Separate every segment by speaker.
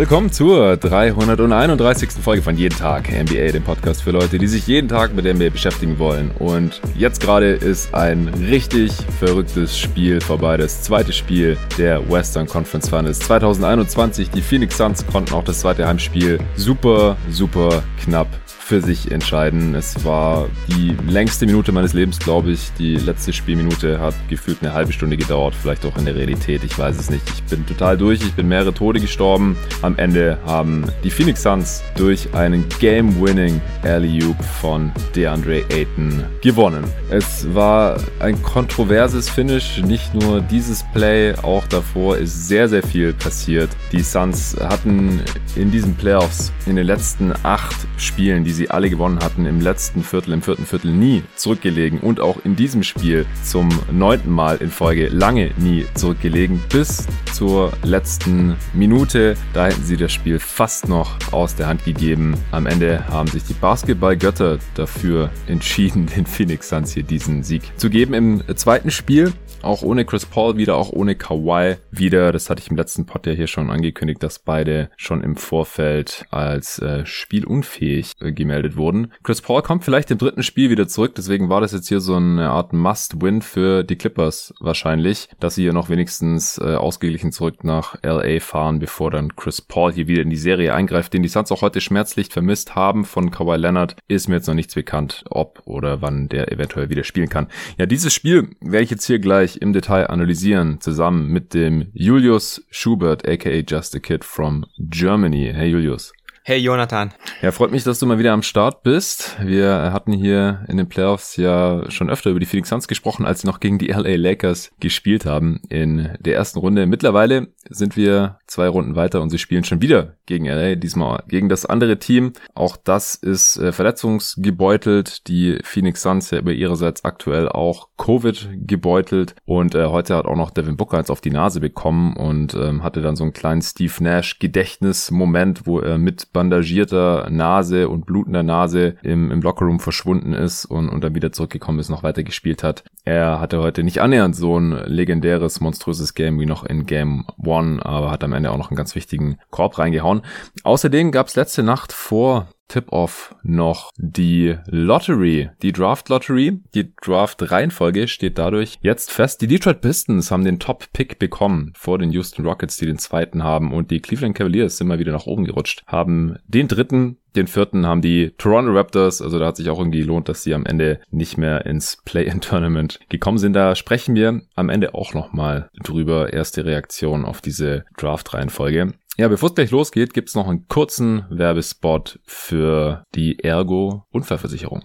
Speaker 1: Willkommen zur 331. Folge von Jeden Tag NBA, dem Podcast für Leute, die sich jeden Tag mit NBA beschäftigen wollen. Und jetzt gerade ist ein richtig verrücktes Spiel vorbei. Das zweite Spiel der Western Conference Finals 2021. Die Phoenix Suns konnten auch das zweite Heimspiel super, super knapp für sich entscheiden. Es war die längste Minute meines Lebens, glaube ich. Die letzte Spielminute hat gefühlt eine halbe Stunde gedauert, vielleicht auch in der Realität. Ich weiß es nicht. Ich bin total durch. Ich bin mehrere Tode gestorben. Am Ende haben die Phoenix Suns durch einen Game-Winning Alley-Oop von DeAndre Ayton gewonnen. Es war ein kontroverses Finish. Nicht nur dieses Play, auch davor ist sehr, sehr viel passiert. Die Suns hatten in diesen Playoffs in den letzten acht Spielen, die sie sie alle gewonnen hatten, im letzten Viertel, im vierten Viertel nie zurückgelegen und auch in diesem Spiel zum neunten Mal in Folge lange nie zurückgelegen bis zur letzten Minute. Da hätten sie das Spiel fast noch aus der Hand gegeben. Am Ende haben sich die Basketballgötter dafür entschieden, den Phoenix Suns hier diesen Sieg zu geben. Im zweiten Spiel auch ohne Chris Paul wieder, auch ohne Kawhi wieder. Das hatte ich im letzten Pod ja hier schon angekündigt, dass beide schon im Vorfeld als äh, spielunfähig äh, gemeldet wurden. Chris Paul kommt vielleicht im dritten Spiel wieder zurück, deswegen war das jetzt hier so eine Art Must-Win für die Clippers wahrscheinlich, dass sie hier noch wenigstens äh, ausgeglichen zurück nach LA fahren, bevor dann Chris Paul hier wieder in die Serie eingreift, den die Suns auch heute schmerzlich vermisst haben von Kawhi Leonard. Ist mir jetzt noch nichts bekannt, ob oder wann der eventuell wieder spielen kann. Ja, dieses Spiel werde ich jetzt hier gleich gleich im Detail analysieren, zusammen mit dem Julius Schubert, aka Just a Kid from Germany. Hey Julius.
Speaker 2: Hey Jonathan.
Speaker 1: Ja, freut mich, dass du mal wieder am Start bist. Wir hatten hier in den Playoffs ja schon öfter über die Phoenix Suns gesprochen, als sie noch gegen die LA Lakers gespielt haben in der ersten Runde. Mittlerweile sind wir zwei Runden weiter und sie spielen schon wieder gegen LA, diesmal gegen das andere Team. Auch das ist äh, verletzungsgebeutelt. Die Phoenix Suns ja über ihrerseits aktuell auch Covid gebeutelt und äh, heute hat auch noch Devin Booker eins auf die Nase bekommen und ähm, hatte dann so einen kleinen Steve Nash Gedächtnismoment, wo er mit bandagierter Nase und blutender Nase im, im Lockerroom verschwunden ist und, und dann wieder zurückgekommen ist, noch weiter gespielt hat. Er hatte heute nicht annähernd so ein legendäres, monströses Game wie noch in Game One, aber hat am Ende auch noch einen ganz wichtigen Korb reingehauen. Außerdem gab es letzte Nacht vor Tip-Off noch die Lottery, die Draft Lottery. Die Draft Reihenfolge steht dadurch jetzt fest. Die Detroit Pistons haben den Top Pick bekommen vor den Houston Rockets, die den zweiten haben und die Cleveland Cavaliers sind mal wieder nach oben gerutscht, haben den dritten den vierten haben die Toronto Raptors, also da hat sich auch irgendwie gelohnt, dass sie am Ende nicht mehr ins Play-in-Tournament gekommen sind. Da sprechen wir am Ende auch nochmal drüber. Erste Reaktion auf diese Draft-Reihenfolge. Ja, bevor es gleich losgeht, gibt's noch einen kurzen Werbespot für die Ergo Unfallversicherung.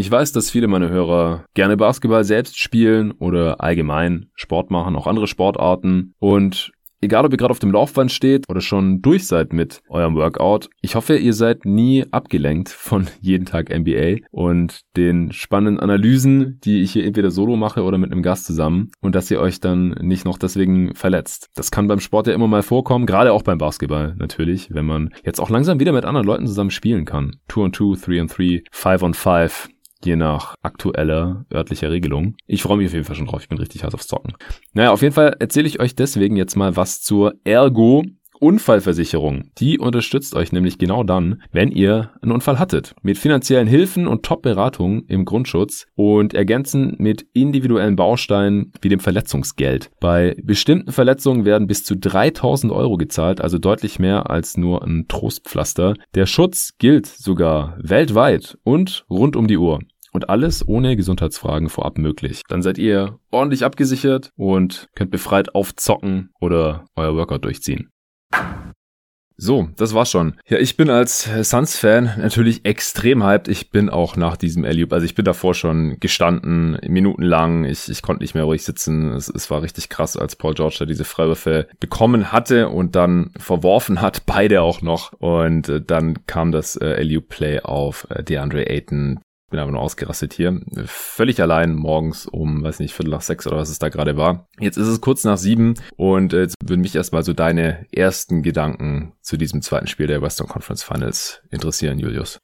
Speaker 1: Ich weiß, dass viele meiner Hörer gerne Basketball selbst spielen oder allgemein Sport machen, auch andere Sportarten. Und Egal, ob ihr gerade auf dem Laufband steht oder schon durch seid mit eurem Workout, ich hoffe, ihr seid nie abgelenkt von jeden Tag NBA und den spannenden Analysen, die ich hier entweder solo mache oder mit einem Gast zusammen und dass ihr euch dann nicht noch deswegen verletzt. Das kann beim Sport ja immer mal vorkommen, gerade auch beim Basketball natürlich, wenn man jetzt auch langsam wieder mit anderen Leuten zusammen spielen kann. 2 on 2, 3 on 3, 5 on 5 je nach aktueller örtlicher Regelung. Ich freue mich auf jeden Fall schon drauf. Ich bin richtig heiß aufs Zocken. Naja, auf jeden Fall erzähle ich euch deswegen jetzt mal was zur Ergo Unfallversicherung. Die unterstützt euch nämlich genau dann, wenn ihr einen Unfall hattet. Mit finanziellen Hilfen und Top-Beratungen im Grundschutz und ergänzen mit individuellen Bausteinen wie dem Verletzungsgeld. Bei bestimmten Verletzungen werden bis zu 3000 Euro gezahlt, also deutlich mehr als nur ein Trostpflaster. Der Schutz gilt sogar weltweit und rund um die Uhr. Und alles ohne Gesundheitsfragen vorab möglich. Dann seid ihr ordentlich abgesichert und könnt befreit aufzocken oder euer Workout durchziehen. So, das war's schon. Ja, ich bin als Suns-Fan natürlich extrem hyped. Ich bin auch nach diesem Alley also ich bin davor schon gestanden, minutenlang. Ich, ich konnte nicht mehr ruhig sitzen. Es, es war richtig krass, als Paul George da diese Freiwürfe bekommen hatte und dann verworfen hat, beide auch noch. Und äh, dann kam das äh, Alley-Play auf äh, DeAndre Ayton, bin aber nur ausgerastet hier. Völlig allein morgens um, weiß nicht, Viertel nach sechs oder was es da gerade war. Jetzt ist es kurz nach sieben und äh, jetzt würden mich erstmal so deine ersten Gedanken zu diesem zweiten Spiel der Western Conference Finals interessieren, Julius.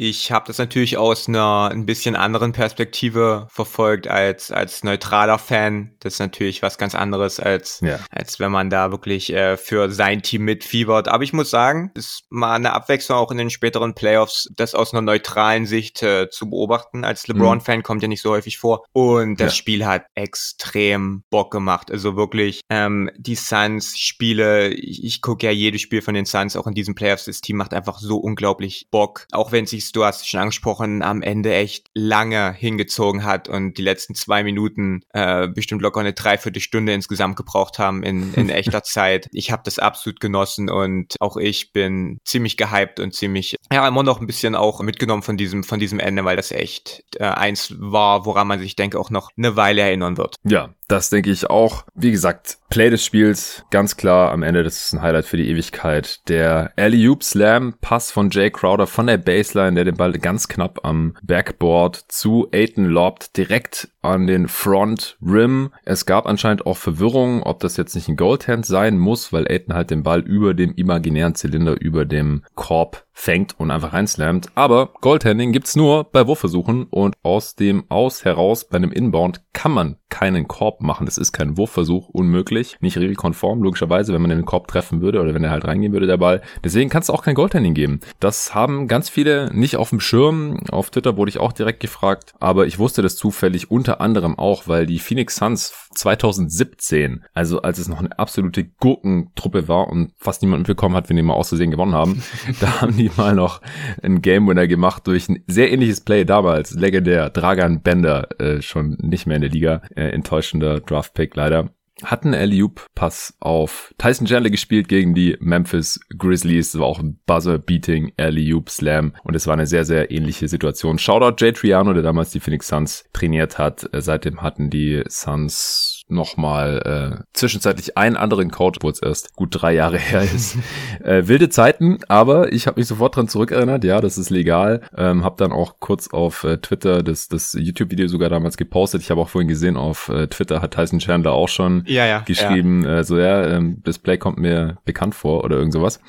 Speaker 2: Ich habe das natürlich aus einer ein bisschen anderen Perspektive verfolgt als als neutraler Fan. Das ist natürlich was ganz anderes als ja. als wenn man da wirklich äh, für sein Team mitfiebert. Aber ich muss sagen, ist mal eine Abwechslung auch in den späteren Playoffs, das aus einer neutralen Sicht äh, zu beobachten. Als mhm. LeBron-Fan kommt ja nicht so häufig vor. Und das ja. Spiel hat extrem Bock gemacht. Also wirklich ähm, die Suns-Spiele. Ich, ich gucke ja jedes Spiel von den Suns auch in diesen Playoffs. Das Team macht einfach so unglaublich Bock, auch wenn sich du hast schon angesprochen, am Ende echt lange hingezogen hat und die letzten zwei Minuten äh, bestimmt locker eine Dreiviertelstunde insgesamt gebraucht haben in, in echter Zeit. Ich habe das absolut genossen und auch ich bin ziemlich gehypt und ziemlich, ja, immer noch ein bisschen auch mitgenommen von diesem, von diesem Ende, weil das echt äh, eins war, woran man sich, denke auch noch eine Weile erinnern wird.
Speaker 1: Ja, das denke ich auch. Wie gesagt, Play des Spiels, ganz klar am Ende, das ist ein Highlight für die Ewigkeit. Der Alley-Oop Slam Pass von Jay Crowder von der Baseline, der den Ball ganz knapp am Backboard zu Aiton lobt, direkt an den Front Rim. Es gab anscheinend auch Verwirrung, ob das jetzt nicht ein Goldhand sein muss, weil Aiton halt den Ball über dem imaginären Zylinder über dem Korb fängt und einfach reinslammt. Aber Goldhanding gibt's nur bei Wurfversuchen und aus dem Aus heraus bei einem Inbound kann man keinen Korb machen. Das ist kein Wurfversuch, unmöglich. Nicht regelkonform, logischerweise, wenn man den Korb treffen würde oder wenn er halt reingehen würde, der Ball. Deswegen kann es auch kein Goaltending geben. Das haben ganz viele nicht auf dem Schirm. Auf Twitter wurde ich auch direkt gefragt, aber ich wusste das zufällig unter anderem auch, weil die Phoenix Suns 2017, also als es noch eine absolute Gurkentruppe war und fast niemand mitbekommen hat, wenn die mal aus Versehen gewonnen haben, da haben die mal noch einen Game Winner gemacht durch ein sehr ähnliches Play damals, legendär, Dragan Bender, äh, schon nicht mehr in der Liga, äh, enttäuschender Draft Pick leider hatten Alley-Oop Pass auf Tyson Chandler gespielt gegen die Memphis Grizzlies. Das war auch ein Buzzer-Beating Alley-Oop Slam und es war eine sehr, sehr ähnliche Situation. Shoutout Jay Triano, der damals die Phoenix Suns trainiert hat. Seitdem hatten die Suns nochmal äh, zwischenzeitlich einen anderen Coach, wo es erst gut drei Jahre her ist. äh, wilde Zeiten, aber ich habe mich sofort dran zurückerinnert, ja, das ist legal. Ähm, habe dann auch kurz auf äh, Twitter das, das YouTube-Video sogar damals gepostet. Ich habe auch vorhin gesehen, auf äh, Twitter hat Tyson Chandler auch schon ja, ja, geschrieben, ja. Äh, so ja, ähm, das Play kommt mir bekannt vor oder irgend sowas.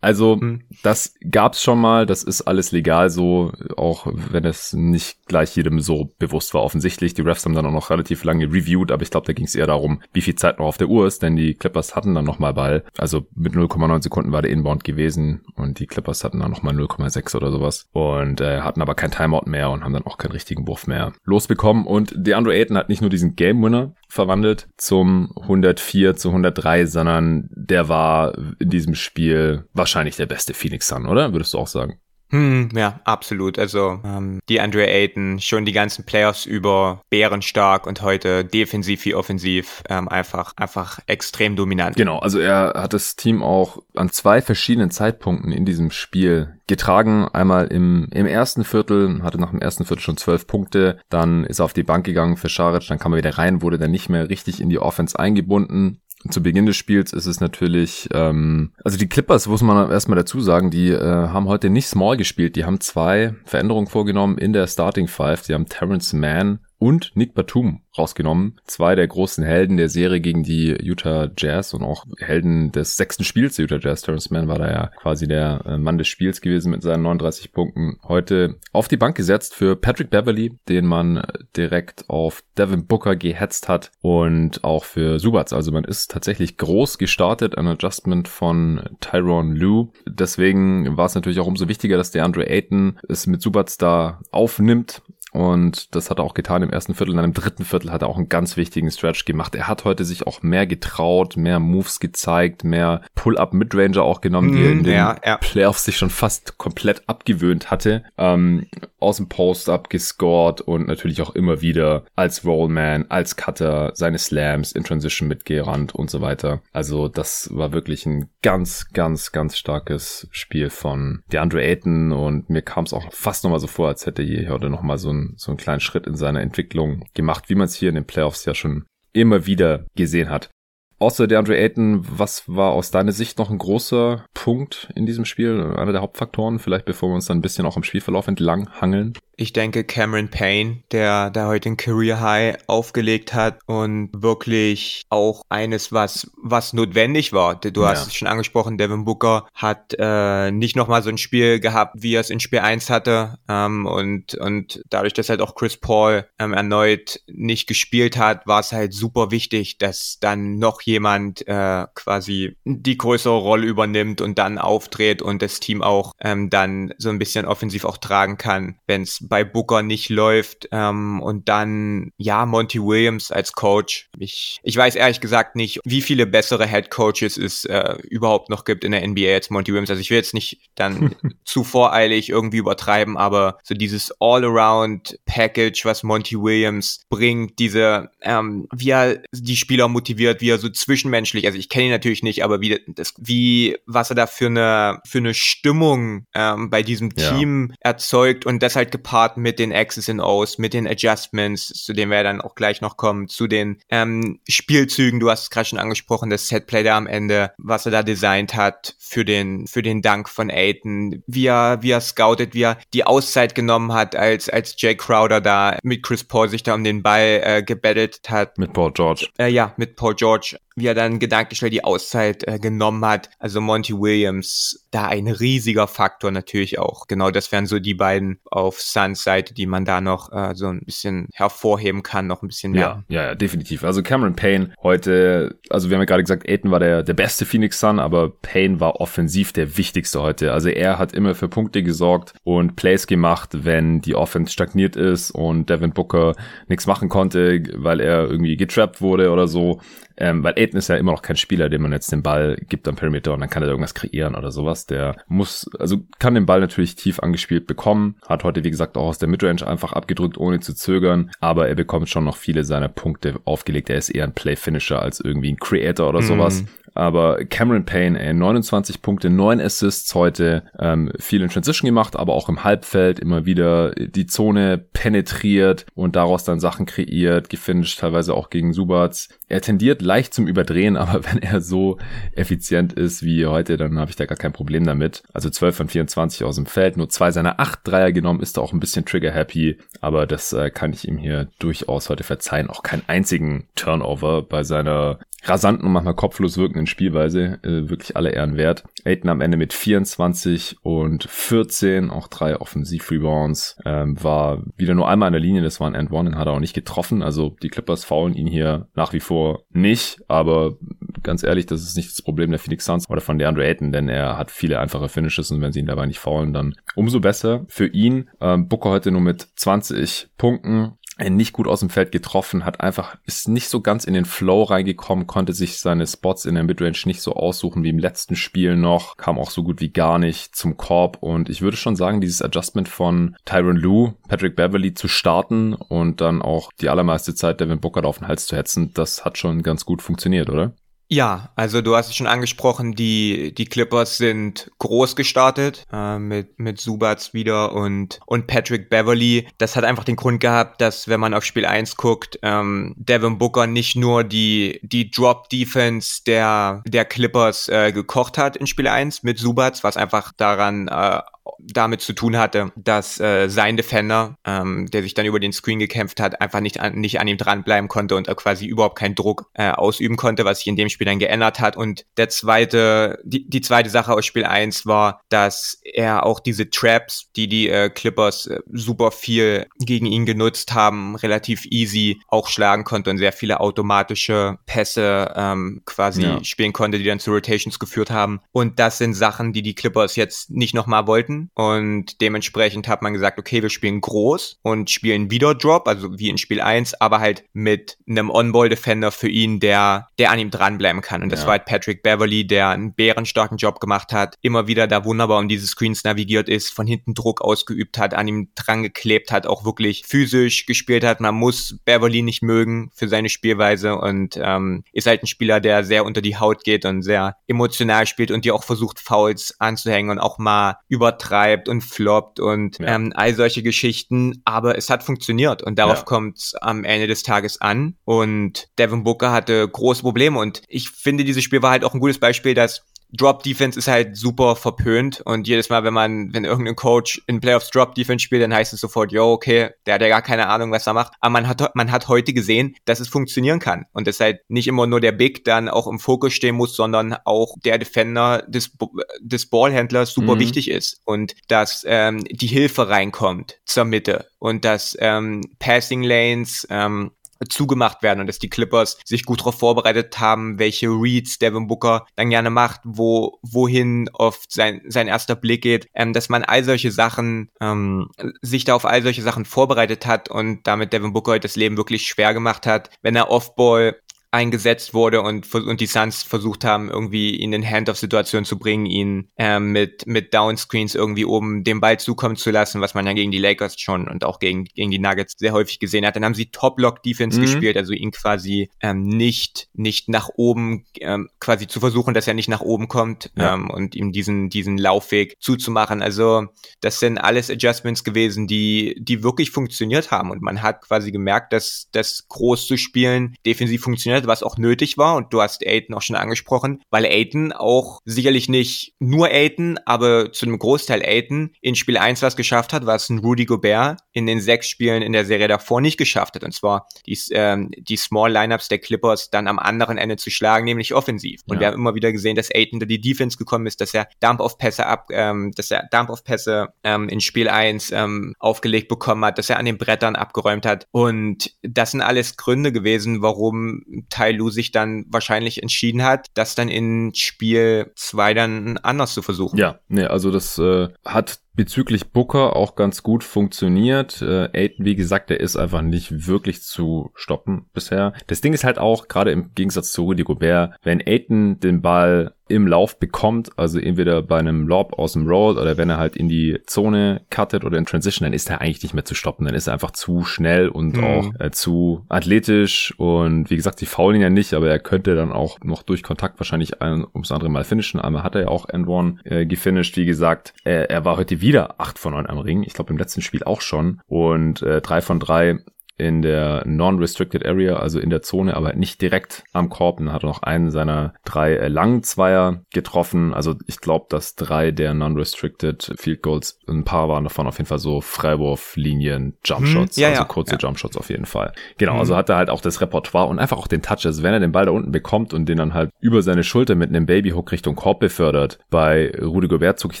Speaker 1: Also mhm. das gab's schon mal, das ist alles legal so, auch wenn es nicht gleich jedem so bewusst war. Offensichtlich, die Refs haben dann auch noch relativ lange reviewed, aber ich glaube, da ging es eher darum, wie viel Zeit noch auf der Uhr ist, denn die Clippers hatten dann nochmal Ball. Also mit 0,9 Sekunden war der Inbound gewesen und die Clippers hatten dann nochmal 0,6 oder sowas und äh, hatten aber kein Timeout mehr und haben dann auch keinen richtigen Wurf mehr losbekommen. Und DeAndre Ayton hat nicht nur diesen Game Winner verwandelt zum 104 zu 103, sondern der war in diesem Spiel wahrscheinlich der beste Phoenix Sun, oder? Würdest du auch sagen?
Speaker 2: Hm, ja, absolut. Also ähm, die Andre Ayton schon die ganzen Playoffs über bärenstark und heute defensiv wie offensiv ähm, einfach einfach extrem dominant.
Speaker 1: Genau, also er hat das Team auch an zwei verschiedenen Zeitpunkten in diesem Spiel getragen. Einmal im, im ersten Viertel, hatte nach dem ersten Viertel schon zwölf Punkte, dann ist er auf die Bank gegangen für Scharic, dann kam er wieder rein, wurde dann nicht mehr richtig in die Offense eingebunden zu Beginn des Spiels ist es natürlich, ähm, also die Clippers, muss man erstmal dazu sagen, die äh, haben heute nicht small gespielt. Die haben zwei Veränderungen vorgenommen in der Starting Five. Die haben Terrence Mann und Nick Batum rausgenommen. Zwei der großen Helden der Serie gegen die Utah Jazz und auch Helden des sechsten Spiels der Utah Jazz. Terrence Mann war da ja quasi der äh, Mann des Spiels gewesen mit seinen 39 Punkten. Heute auf die Bank gesetzt für Patrick Beverly, den man direkt auf Devin Booker gehetzt hat und auch für Subats. Also man ist tatsächlich groß gestartet, ein Adjustment von Tyron Lue. Deswegen war es natürlich auch umso wichtiger, dass der Andre Ayton es mit Subats da aufnimmt und das hat er auch getan im ersten Viertel. Und dann im dritten Viertel hat er auch einen ganz wichtigen Stretch gemacht. Er hat heute sich auch mehr getraut, mehr Moves gezeigt, mehr Pull-Up-Midranger auch genommen, die er in mm, den ja, ja. Playoffs sich schon fast komplett abgewöhnt hatte. Ähm, aus dem Post-Up gescored und natürlich auch immer wieder als Rollman, als Cutter, seine Slams in Transition mitgerannt und so weiter. Also das war wirklich ein ganz, ganz, ganz starkes Spiel von DeAndre Ayton und mir kam es auch fast nochmal so vor, als hätte je heute nochmal so ein so einen kleinen Schritt in seiner Entwicklung gemacht, wie man es hier in den Playoffs ja schon immer wieder gesehen hat. Außer der Andre Ayton, was war aus deiner Sicht noch ein großer Punkt in diesem Spiel? Einer der Hauptfaktoren, vielleicht bevor wir uns dann ein bisschen auch im Spielverlauf entlang hangeln?
Speaker 2: Ich denke Cameron Payne, der da heute ein Career High aufgelegt hat und wirklich auch eines, was, was notwendig war. Du ja. hast es schon angesprochen, Devin Booker hat äh, nicht nochmal so ein Spiel gehabt, wie er es in Spiel 1 hatte. Ähm, und, und dadurch, dass halt auch Chris Paul ähm, erneut nicht gespielt hat, war es halt super wichtig, dass dann noch jemand äh, quasi die größere Rolle übernimmt und dann auftritt und das Team auch ähm, dann so ein bisschen offensiv auch tragen kann, wenn es bei Booker nicht läuft. Ähm, und dann, ja, Monty Williams als Coach. Ich, ich weiß ehrlich gesagt nicht, wie viele bessere Head Coaches es äh, überhaupt noch gibt in der NBA als Monty Williams. Also ich will jetzt nicht dann zu voreilig irgendwie übertreiben, aber so dieses All-Around-Package, was Monty Williams bringt, diese, ähm, wie er die Spieler motiviert, wie er so zwischenmenschlich, also ich kenne ihn natürlich nicht, aber wie das, wie, was er da für eine, für eine Stimmung ähm, bei diesem Team ja. erzeugt und das halt gepaart mit den X's and O's, mit den Adjustments, zu denen wir dann auch gleich noch kommen, zu den ähm, Spielzügen, du hast es gerade schon angesprochen, das Setplay da am Ende, was er da designt hat für den, für den Dank von Aiton, wie er, wie er scoutet, wie er die Auszeit genommen hat, als, als Jay Crowder da mit Chris Paul sich da um den Ball äh, gebettelt hat.
Speaker 1: Mit Paul George.
Speaker 2: Äh, ja, mit Paul George wie er dann gedanklich schnell die Auszeit äh, genommen hat. Also Monty Williams, da ein riesiger Faktor natürlich auch. Genau, das wären so die beiden auf Suns Seite, die man da noch äh, so ein bisschen hervorheben kann, noch ein bisschen
Speaker 1: mehr. Ja, ja, ja, definitiv. Also Cameron Payne heute, also wir haben ja gerade gesagt, Aiton war der, der beste Phoenix Sun, aber Payne war offensiv der wichtigste heute. Also er hat immer für Punkte gesorgt und Plays gemacht, wenn die Offense stagniert ist und Devin Booker nichts machen konnte, weil er irgendwie getrappt wurde oder so. Ähm, weil Aiden ist ja immer noch kein Spieler, dem man jetzt den Ball gibt am Perimeter und dann kann er irgendwas kreieren oder sowas. Der muss, also kann den Ball natürlich tief angespielt bekommen, hat heute, wie gesagt, auch aus der Midrange einfach abgedrückt, ohne zu zögern, aber er bekommt schon noch viele seiner Punkte aufgelegt. Er ist eher ein Play-Finisher als irgendwie ein Creator oder mhm. Aber Cameron Payne, ey, 29 Punkte, 9 Assists heute, ähm, viel in Transition gemacht, aber auch im Halbfeld immer wieder die Zone penetriert und daraus dann Sachen kreiert, gefinisht, teilweise auch gegen Subats. Er tendiert leicht zum Überdrehen, aber wenn er so effizient ist wie heute, dann habe ich da gar kein Problem damit. Also 12 von 24 aus dem Feld, nur zwei seiner acht Dreier genommen, ist da auch ein bisschen trigger-happy, aber das äh, kann ich ihm hier durchaus heute verzeihen. Auch keinen einzigen Turnover bei seiner rasanten und manchmal kopflos wirkenden Spielweise äh, wirklich alle Ehren wert. Aiden am Ende mit 24 und 14, auch drei Offensiv-Rebounds, ähm, war wieder nur einmal an der Linie, das war ein End One, den hat er auch nicht getroffen, also die Clippers faulen ihn hier nach wie vor nicht, aber ganz ehrlich, das ist nicht das Problem der Phoenix Suns oder von DeAndre Ayton, denn er hat viele einfache Finishes und wenn sie ihn dabei nicht faulen, dann umso besser für ihn. Ähm, Booker heute nur mit 20 Punkten, nicht gut aus dem Feld getroffen, hat einfach, ist nicht so ganz in den Flow reingekommen, konnte sich seine Spots in der Midrange nicht so aussuchen wie im letzten Spiel noch, kam auch so gut wie gar nicht zum Korb und ich würde schon sagen, dieses Adjustment von Tyron Lue, Patrick Beverly zu starten und dann auch die allermeiste Zeit Devin Booker auf den Hals zu hetzen, das hat schon ganz gut funktioniert, oder?
Speaker 2: Ja, also du hast es schon angesprochen, die, die Clippers sind groß gestartet äh, mit, mit Subats wieder und, und Patrick Beverly. Das hat einfach den Grund gehabt, dass wenn man auf Spiel 1 guckt, ähm, Devin Booker nicht nur die, die Drop-Defense der, der Clippers äh, gekocht hat in Spiel 1 mit Subats, was einfach daran äh, damit zu tun hatte, dass äh, sein Defender, ähm, der sich dann über den Screen gekämpft hat, einfach nicht an, nicht an ihm dranbleiben konnte und er quasi überhaupt keinen Druck äh, ausüben konnte, was sich in dem Spiel dann geändert hat. Und der zweite, die, die zweite Sache aus Spiel 1 war, dass er auch diese Traps, die die äh, Clippers äh, super viel gegen ihn genutzt haben, relativ easy auch schlagen konnte und sehr viele automatische Pässe ähm, quasi ja. spielen konnte, die dann zu Rotations geführt haben. Und das sind Sachen, die die Clippers jetzt nicht nochmal wollten und dementsprechend hat man gesagt, okay, wir spielen groß und spielen wieder Drop, also wie in Spiel 1, aber halt mit einem On-Ball-Defender für ihn, der, der an ihm dranbleiben kann. Und das ja. war halt Patrick Beverly, der einen bärenstarken Job gemacht hat, immer wieder da wunderbar um diese Screens navigiert ist, von hinten Druck ausgeübt hat, an ihm dran geklebt hat, auch wirklich physisch gespielt hat. Man muss Beverly nicht mögen für seine Spielweise und ähm, ist halt ein Spieler, der sehr unter die Haut geht und sehr emotional spielt und dir auch versucht, Fouls anzuhängen und auch mal übertreibt übertreibt und floppt und ja. ähm, all solche Geschichten. Aber es hat funktioniert und darauf ja. kommt es am Ende des Tages an. Und Devin Booker hatte große Probleme und ich finde, dieses Spiel war halt auch ein gutes Beispiel, dass Drop Defense ist halt super verpönt und jedes Mal, wenn man, wenn irgendein Coach in Playoffs Drop Defense spielt, dann heißt es sofort, yo, okay, der hat ja gar keine Ahnung, was er macht. Aber man hat, man hat heute gesehen, dass es funktionieren kann und dass halt nicht immer nur der Big dann auch im Fokus stehen muss, sondern auch der Defender des, des Ballhändlers super mhm. wichtig ist und dass ähm, die Hilfe reinkommt zur Mitte und dass ähm, Passing Lanes ähm, zugemacht werden und dass die Clippers sich gut darauf vorbereitet haben, welche Reads Devin Booker dann gerne macht, wo wohin oft sein sein erster Blick geht, ähm, dass man all solche Sachen ähm, sich da auf all solche Sachen vorbereitet hat und damit Devin Booker das Leben wirklich schwer gemacht hat, wenn er Offball eingesetzt wurde und, und die Suns versucht haben, irgendwie ihn in Hand-off-Situationen zu bringen, ihn ähm, mit, mit Downscreens irgendwie oben den Ball zukommen zu lassen, was man ja gegen die Lakers schon und auch gegen, gegen die Nuggets sehr häufig gesehen hat. Dann haben sie Top-Lock-Defense mhm. gespielt, also ihn quasi ähm, nicht, nicht nach oben, ähm, quasi zu versuchen, dass er nicht nach oben kommt ja. ähm, und ihm diesen, diesen Laufweg zuzumachen. Also das sind alles Adjustments gewesen, die, die wirklich funktioniert haben und man hat quasi gemerkt, dass das groß zu spielen defensiv funktioniert was auch nötig war. Und du hast Aiden auch schon angesprochen, weil Aiden auch sicherlich nicht nur Aiden, aber zu einem Großteil Aiden in Spiel 1 was geschafft hat, was ein Rudy Gobert in den sechs Spielen in der Serie davor nicht geschafft hat. Und zwar die, ähm, die Small Lineups der Clippers dann am anderen Ende zu schlagen, nämlich offensiv. Und ja. wir haben immer wieder gesehen, dass Aiden da die Defense gekommen ist, dass er Dump-Off-Pässe ab, ähm, dass er Dump-Off-Pässe ähm, in Spiel 1 ähm, aufgelegt bekommen hat, dass er an den Brettern abgeräumt hat. Und das sind alles Gründe gewesen, warum Tai Lu sich dann wahrscheinlich entschieden hat, das dann in Spiel 2 dann anders zu versuchen.
Speaker 1: Ja, nee, also das äh, hat bezüglich Booker auch ganz gut funktioniert. Äh, Aiden, wie gesagt, der ist einfach nicht wirklich zu stoppen bisher. Das Ding ist halt auch, gerade im Gegensatz zu Rudy Gobert, wenn Aiden den Ball im Lauf bekommt, also entweder bei einem Lob aus dem Roll oder wenn er halt in die Zone cuttet oder in Transition, dann ist er eigentlich nicht mehr zu stoppen. Dann ist er einfach zu schnell und mhm. auch äh, zu athletisch und wie gesagt, die faulen ihn ja nicht, aber er könnte dann auch noch durch Kontakt wahrscheinlich ein ums andere Mal finishen. Einmal hat er ja auch End One äh, gefinisht, wie gesagt. Er, er war heute wieder 8 von 9 am Ring. Ich glaube im letzten Spiel auch schon. Und äh, 3 von 3 in der Non-Restricted Area, also in der Zone, aber nicht direkt am Korb. Und hat noch einen seiner drei äh, langen Zweier getroffen. Also ich glaube, dass drei der Non-Restricted Field Goals, ein paar waren davon auf jeden Fall so Freiwurflinien, Jumpshots, hm, ja, also ja, kurze ja. Jumpshots auf jeden Fall. Genau, hm. also hat er halt auch das Repertoire und einfach auch den Touch. Also wenn er den Ball da unten bekommt und den dann halt über seine Schulter mit einem Babyhook Richtung Korb befördert, bei Rudy Gobert zucke ich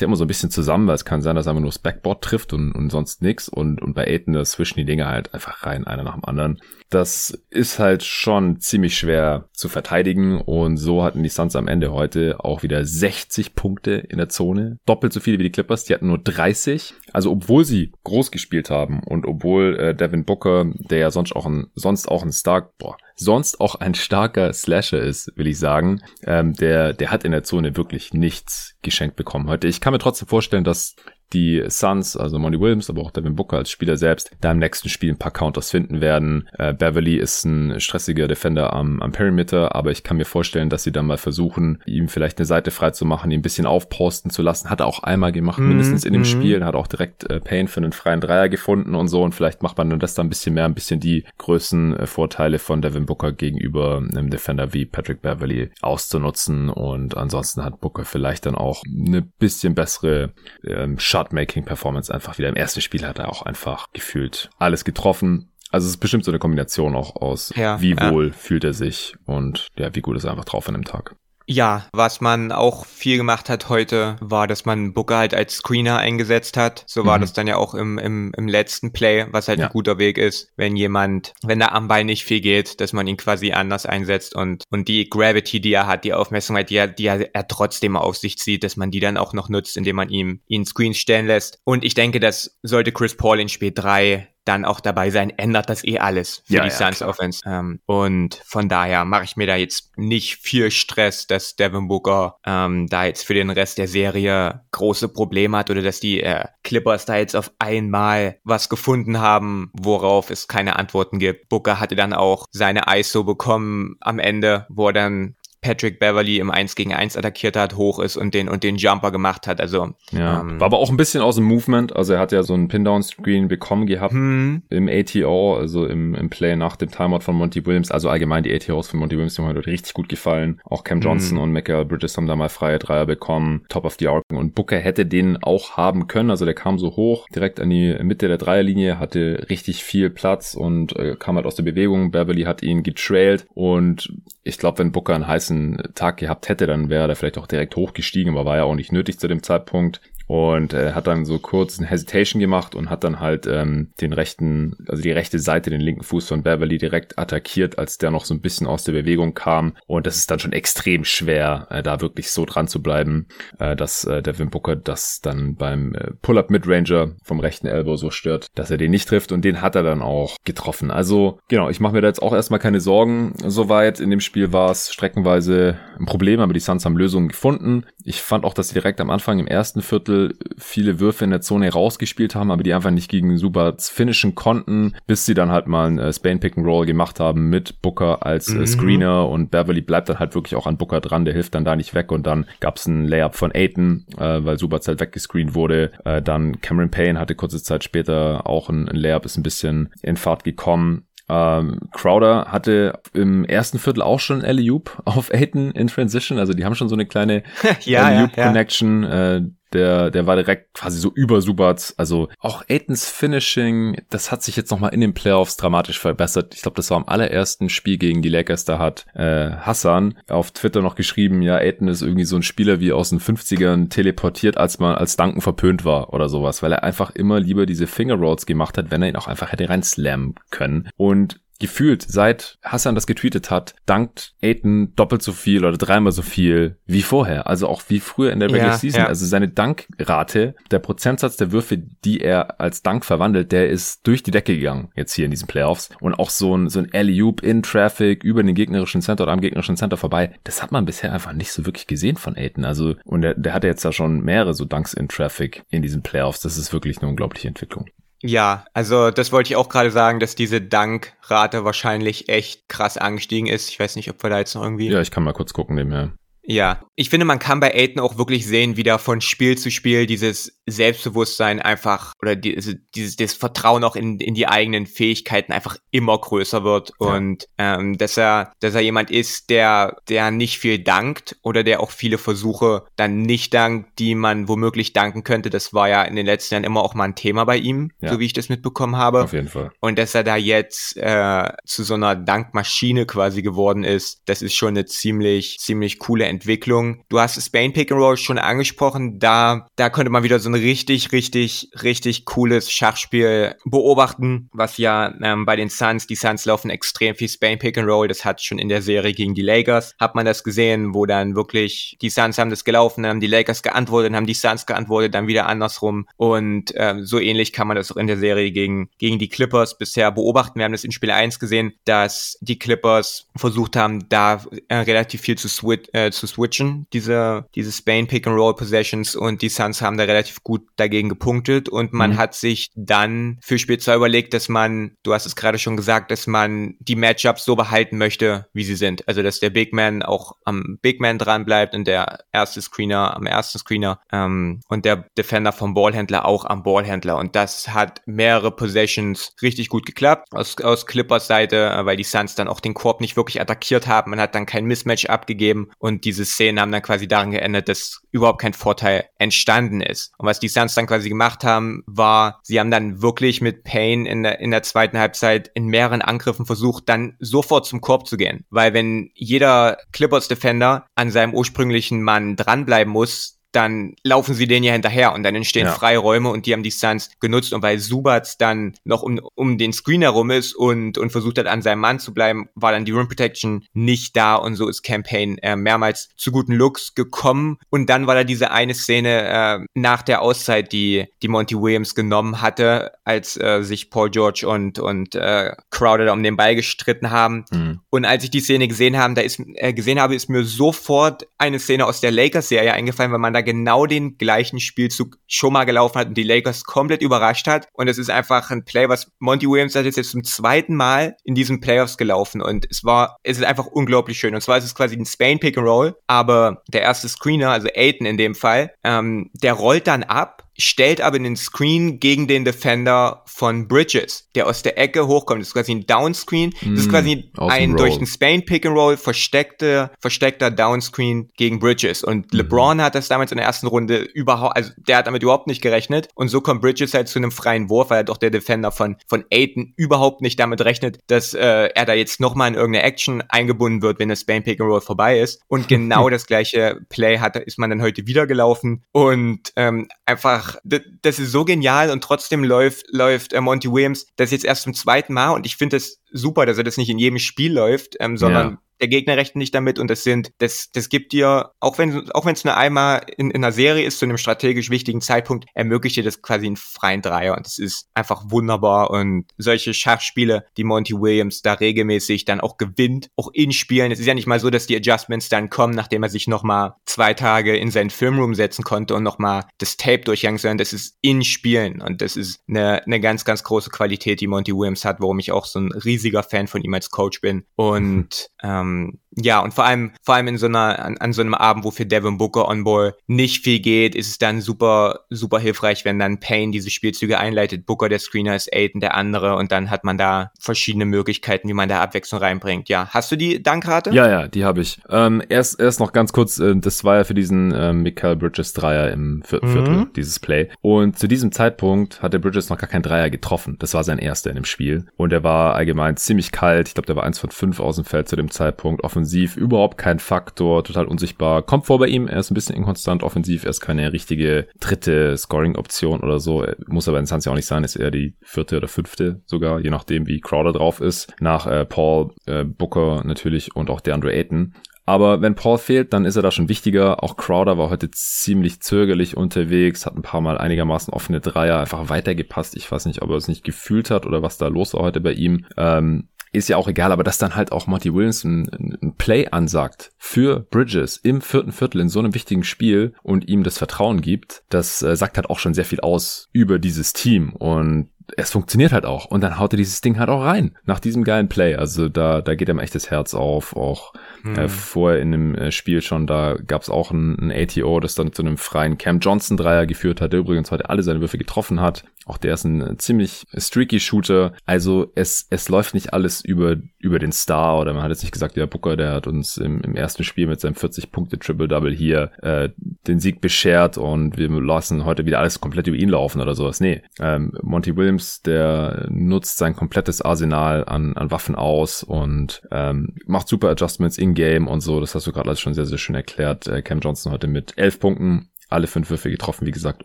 Speaker 1: da immer so ein bisschen zusammen, weil es kann sein, dass er einfach nur das Backboard trifft und, und sonst nix und, und bei Aiden das zwischen die Dinge halt einfach rein einer nach dem anderen. Das ist halt schon ziemlich schwer zu verteidigen und so hatten die Suns am Ende heute auch wieder 60 Punkte in der Zone. Doppelt so viele wie die Clippers, die hatten nur 30. Also obwohl sie groß gespielt haben und obwohl äh, Devin Booker, der ja sonst auch ein, sonst auch ein Stark, boah, sonst auch ein starker Slasher ist, will ich sagen, ähm, der, der hat in der Zone wirklich nichts geschenkt bekommen heute. Ich kann mir trotzdem vorstellen, dass die Suns, also Monty Williams, aber auch Devin Booker als Spieler selbst, da im nächsten Spiel ein paar Counters finden werden. Äh, Beverly ist ein stressiger Defender am, am Perimeter, aber ich kann mir vorstellen, dass sie dann mal versuchen, ihm vielleicht eine Seite frei zu machen, ihn ein bisschen aufposten zu lassen. Hat er auch einmal gemacht, mhm. mindestens in dem mhm. Spiel, hat auch direkt äh, Payne für einen freien Dreier gefunden und so und vielleicht macht man dann das dann ein bisschen mehr, ein bisschen die größten äh, Vorteile von Devin Booker gegenüber einem Defender wie Patrick Beverly auszunutzen und ansonsten hat Booker vielleicht dann auch eine bisschen bessere ähm, Shotmaking-Performance einfach wieder. Im ersten Spiel hat er auch einfach gefühlt alles getroffen. Also es ist bestimmt so eine Kombination auch aus, ja, wie wohl ja. fühlt er sich und ja, wie gut ist er einfach drauf an dem Tag.
Speaker 2: Ja, was man auch viel gemacht hat heute, war, dass man Booker halt als Screener eingesetzt hat. So war mhm. das dann ja auch im, im, im letzten Play, was halt ja. ein guter Weg ist, wenn jemand, wenn da am Ball nicht viel geht, dass man ihn quasi anders einsetzt und, und die Gravity, die er hat, die Aufmerksamkeit, die er, die er, er trotzdem auf sich zieht, dass man die dann auch noch nutzt, indem man ihm ihn Screens stellen lässt. Und ich denke, das sollte Chris Paul in Spiel 3 dann auch dabei sein, ändert das eh alles für ja, die Suns ja, Offense. Ähm, und von daher mache ich mir da jetzt nicht viel Stress, dass Devin Booker ähm, da jetzt für den Rest der Serie große Probleme hat oder dass die äh, Clippers da jetzt auf einmal was gefunden haben, worauf es keine Antworten gibt. Booker hatte dann auch seine ISO bekommen am Ende, wo er dann Patrick Beverly im 1 gegen 1 attackiert hat, hoch ist und den und den Jumper gemacht hat. Also
Speaker 1: ja, ähm, war aber auch ein bisschen aus dem Movement. Also er hat ja so einen Pin-Down-Screen bekommen gehabt hm. im ATO, also im, im Play nach dem Timeout von Monty Williams. Also allgemein die ATOs von Monty Williams die haben heute richtig gut gefallen. Auch Cam Johnson hm. und Michael Bridges haben da mal freie Dreier bekommen. Top of the Arc und Booker hätte den auch haben können. Also der kam so hoch, direkt an die Mitte der Dreierlinie, hatte richtig viel Platz und äh, kam halt aus der Bewegung. Beverly hat ihn getrailt und ich glaube, wenn Booker einen heißen Tag gehabt hätte, dann wäre er vielleicht auch direkt hochgestiegen, aber war ja auch nicht nötig zu dem Zeitpunkt und äh, hat dann so kurz ein Hesitation gemacht und hat dann halt ähm, den rechten, also die rechte Seite, den linken Fuß von Beverly direkt attackiert, als der noch so ein bisschen aus der Bewegung kam. Und das ist dann schon extrem schwer, äh, da wirklich so dran zu bleiben, äh, dass äh, Devin Booker das dann beim äh, Pull-Up Midranger vom rechten Elbow so stört, dass er den nicht trifft und den hat er dann auch getroffen. Also genau, ich mache mir da jetzt auch erstmal keine Sorgen soweit. In dem Spiel war es streckenweise ein Problem, aber die Suns haben Lösungen gefunden. Ich fand auch, dass sie direkt am Anfang im ersten Viertel viele Würfe in der Zone rausgespielt haben, aber die einfach nicht gegen Subats finishen konnten, bis sie dann halt mal ein äh, Spain Pick and Roll gemacht haben mit Booker als äh, mhm. Screener und Beverly bleibt dann halt wirklich auch an Booker dran, der hilft dann da nicht weg und dann gab es ein Layup von Aiton, äh, weil Subats halt weggescreent wurde. Äh, dann Cameron Payne hatte kurze Zeit später auch ein, ein Layup, ist ein bisschen in Fahrt gekommen. Ähm, Crowder hatte im ersten Viertel auch schon Alley-Oop auf Aiton in Transition, also die haben schon so eine kleine ja, Alley-Oop-Connection. Ja, ja. äh, der, der war direkt quasi so über Subats. Also auch Aitons Finishing, das hat sich jetzt nochmal in den Playoffs dramatisch verbessert. Ich glaube, das war am allerersten Spiel gegen die Lakers. Da hat äh, Hassan auf Twitter noch geschrieben, ja, Aiton ist irgendwie so ein Spieler wie aus den 50ern teleportiert, als man als Danken verpönt war oder sowas, weil er einfach immer lieber diese Finger Rolls gemacht hat, wenn er ihn auch einfach hätte reinslammen können. Und gefühlt, seit Hassan das getweetet hat, dankt Aiden doppelt so viel oder dreimal so viel wie vorher. Also auch wie früher in der Regular ja, Season. Ja. Also seine Dankrate, der Prozentsatz der Würfe, die er als Dank verwandelt, der ist durch die Decke gegangen jetzt hier in diesen Playoffs. Und auch so ein, so ein Alley-Oop in Traffic über den gegnerischen Center oder am gegnerischen Center vorbei, das hat man bisher einfach nicht so wirklich gesehen von Aiden. Also, und der, der hatte jetzt ja schon mehrere so Dunks in Traffic in diesen Playoffs. Das ist wirklich eine unglaubliche Entwicklung.
Speaker 2: Ja, also das wollte ich auch gerade sagen, dass diese Dankrate wahrscheinlich echt krass angestiegen ist. Ich weiß nicht, ob wir da jetzt noch irgendwie.
Speaker 1: Ja, ich kann mal kurz gucken nebenher.
Speaker 2: Ja, ich finde, man kann bei Aiden auch wirklich sehen, wie da von Spiel zu Spiel dieses Selbstbewusstsein einfach oder dieses, dieses das Vertrauen auch in, in die eigenen Fähigkeiten einfach immer größer wird ja. und ähm, dass er dass er jemand ist, der der nicht viel dankt oder der auch viele Versuche dann nicht dankt, die man womöglich danken könnte. Das war ja in den letzten Jahren immer auch mal ein Thema bei ihm, ja. so wie ich das mitbekommen habe.
Speaker 1: Auf jeden Fall.
Speaker 2: Und dass er da jetzt äh, zu so einer Dankmaschine quasi geworden ist, das ist schon eine ziemlich ziemlich coole Entwicklung. Du hast Spain Pick and Roll schon angesprochen. Da, da könnte man wieder so ein richtig, richtig, richtig cooles Schachspiel beobachten, was ja ähm, bei den Suns, die Suns laufen extrem viel Spain Pick and Roll. Das hat schon in der Serie gegen die Lakers, hat man das gesehen, wo dann wirklich die Suns haben das gelaufen, dann haben die Lakers geantwortet, dann haben die Suns geantwortet, dann wieder andersrum. Und ähm, so ähnlich kann man das auch in der Serie gegen, gegen die Clippers bisher beobachten. Wir haben das in Spiel 1 gesehen, dass die Clippers versucht haben, da äh, relativ viel zu, switch, äh, zu switchen, diese, diese Spain Pick and Roll Possessions und die Suns haben da relativ gut dagegen gepunktet und man mhm. hat sich dann für Spiel 2 überlegt, dass man, du hast es gerade schon gesagt, dass man die Matchups so behalten möchte, wie sie sind. Also, dass der Big Man auch am Big Man dran bleibt und der erste Screener am ersten Screener ähm, und der Defender vom Ballhändler auch am Ballhändler und das hat mehrere Possessions richtig gut geklappt aus, aus Clippers Seite, äh, weil die Suns dann auch den Korb nicht wirklich attackiert haben. Man hat dann kein Mismatch abgegeben und diese Szenen haben dann quasi daran geändert, dass überhaupt kein Vorteil entstanden ist. Und was die Suns dann quasi gemacht haben, war, sie haben dann wirklich mit Payne in der, in der zweiten Halbzeit in mehreren Angriffen versucht, dann sofort zum Korb zu gehen. Weil wenn jeder Clippers Defender an seinem ursprünglichen Mann dranbleiben muss, dann laufen sie denen ja hinterher und dann entstehen ja. Freiräume und die haben die Suns genutzt und weil Subats dann noch um, um den Screen herum ist und, und versucht hat, an seinem Mann zu bleiben, war dann die Rim Protection nicht da und so ist Campaign äh, mehrmals zu guten Looks gekommen und dann war da diese eine Szene äh, nach der Auszeit, die, die Monty Williams genommen hatte, als äh, sich Paul George und, und äh, Crowder um den Ball gestritten haben mhm. und als ich die Szene gesehen habe, da ist, äh, gesehen habe, ist mir sofort eine Szene aus der Lakers-Serie eingefallen, weil man da genau den gleichen Spielzug schon mal gelaufen hat und die Lakers komplett überrascht hat. Und es ist einfach ein Play, was Monty Williams hat jetzt, jetzt zum zweiten Mal in diesen Playoffs gelaufen. Und es war, es ist einfach unglaublich schön. Und zwar ist es quasi ein Spain Pick and Roll, aber der erste Screener, also Aiden in dem Fall, ähm, der rollt dann ab stellt aber den Screen gegen den Defender von Bridges, der aus der Ecke hochkommt. Das ist quasi ein Downscreen. Das ist mm, quasi ein durch den Spain Pick and Roll versteckte, versteckter Downscreen gegen Bridges. Und mhm. LeBron hat das damals in der ersten Runde überhaupt, also der hat damit überhaupt nicht gerechnet. Und so kommt Bridges halt zu einem freien Wurf, weil er doch der Defender von, von Aiton überhaupt nicht damit rechnet, dass äh, er da jetzt nochmal in irgendeine Action eingebunden wird, wenn das Spain Pick and Roll vorbei ist. Und genau das gleiche Play hat, ist man dann heute wieder gelaufen. Und ähm, einfach ach, das ist so genial und trotzdem läuft, läuft äh, Monty Williams das jetzt erst zum zweiten Mal und ich finde es super, dass er das nicht in jedem Spiel läuft, ähm, sondern ja der Gegner rechnet nicht damit und das sind, das, das gibt dir, auch wenn, auch wenn es nur einmal in, in einer Serie ist, zu einem strategisch wichtigen Zeitpunkt, ermöglicht dir das quasi einen freien Dreier und das ist einfach wunderbar und solche Schachspiele, die Monty Williams da regelmäßig dann auch gewinnt, auch in Spielen. Es ist ja nicht mal so, dass die Adjustments dann kommen, nachdem er sich nochmal zwei Tage in seinen Filmroom setzen konnte und nochmal das Tape durchgegangen, sondern das ist in Spielen und das ist eine, eine ganz, ganz große Qualität, die Monty Williams hat, warum ich auch so ein riesiger Fan von ihm als Coach bin und ähm, um, Ja, und vor allem, vor allem in so einer, an, an so einem Abend, wo für Devin Booker on Ball nicht viel geht, ist es dann super, super hilfreich, wenn dann Payne diese Spielzüge einleitet. Booker der Screener ist Aiden der andere und dann hat man da verschiedene Möglichkeiten, wie man da Abwechslung reinbringt. Ja, hast du die Dankrate?
Speaker 1: Ja, ja, die habe ich. Ähm, erst, erst noch ganz kurz, äh, das war ja für diesen äh, Michael Bridges Dreier im vierten mhm. Viertel, dieses Play. Und zu diesem Zeitpunkt hat der Bridges noch gar keinen Dreier getroffen. Das war sein erster in dem Spiel. Und er war allgemein ziemlich kalt. Ich glaube, der war eins von fünf aus dem Feld zu dem Zeitpunkt. Offensiv offensiv überhaupt kein Faktor, total unsichtbar. Kommt vor bei ihm, er ist ein bisschen inkonstant offensiv, er ist keine richtige dritte Scoring-Option oder so. Muss aber in Suns ja auch nicht sein, ist eher die vierte oder fünfte sogar, je nachdem wie Crowder drauf ist. Nach äh, Paul, äh, Booker natürlich und auch DeAndre Ayton. Aber wenn Paul fehlt, dann ist er da schon wichtiger. Auch Crowder war heute ziemlich zögerlich unterwegs, hat ein paar Mal einigermaßen offene Dreier einfach weitergepasst. Ich weiß nicht, ob er es nicht gefühlt hat oder was da los war heute bei ihm. Ähm, ist ja auch egal, aber dass dann halt auch Monty Williams ein, ein, Play ansagt für Bridges im vierten Viertel in so einem wichtigen Spiel und ihm das Vertrauen gibt, das äh, sagt halt auch schon sehr viel aus über dieses Team und es funktioniert halt auch. Und dann haut er dieses Ding halt auch rein. Nach diesem geilen Play. Also da, da geht ihm echt das Herz auf. Auch hm. äh, vorher in dem äh, Spiel schon, da gab es auch ein, ein, ATO, das dann zu einem freien Cam Johnson Dreier geführt hat, der übrigens heute alle seine Würfe getroffen hat. Auch der ist ein ziemlich streaky Shooter. Also es, es läuft nicht alles über, über den Star oder man hat jetzt nicht gesagt, ja, Booker, der hat uns im, im ersten Spiel mit seinem 40 Punkte Triple-Double hier äh, den Sieg beschert und wir lassen heute wieder alles komplett über ihn laufen oder sowas. Nee, ähm, Monty Williams, der nutzt sein komplettes Arsenal an, an Waffen aus und ähm, macht super Adjustments in-game und so. Das hast du gerade alles schon sehr, sehr schön erklärt. Äh, Cam Johnson heute mit elf Punkten alle fünf Würfe getroffen, wie gesagt,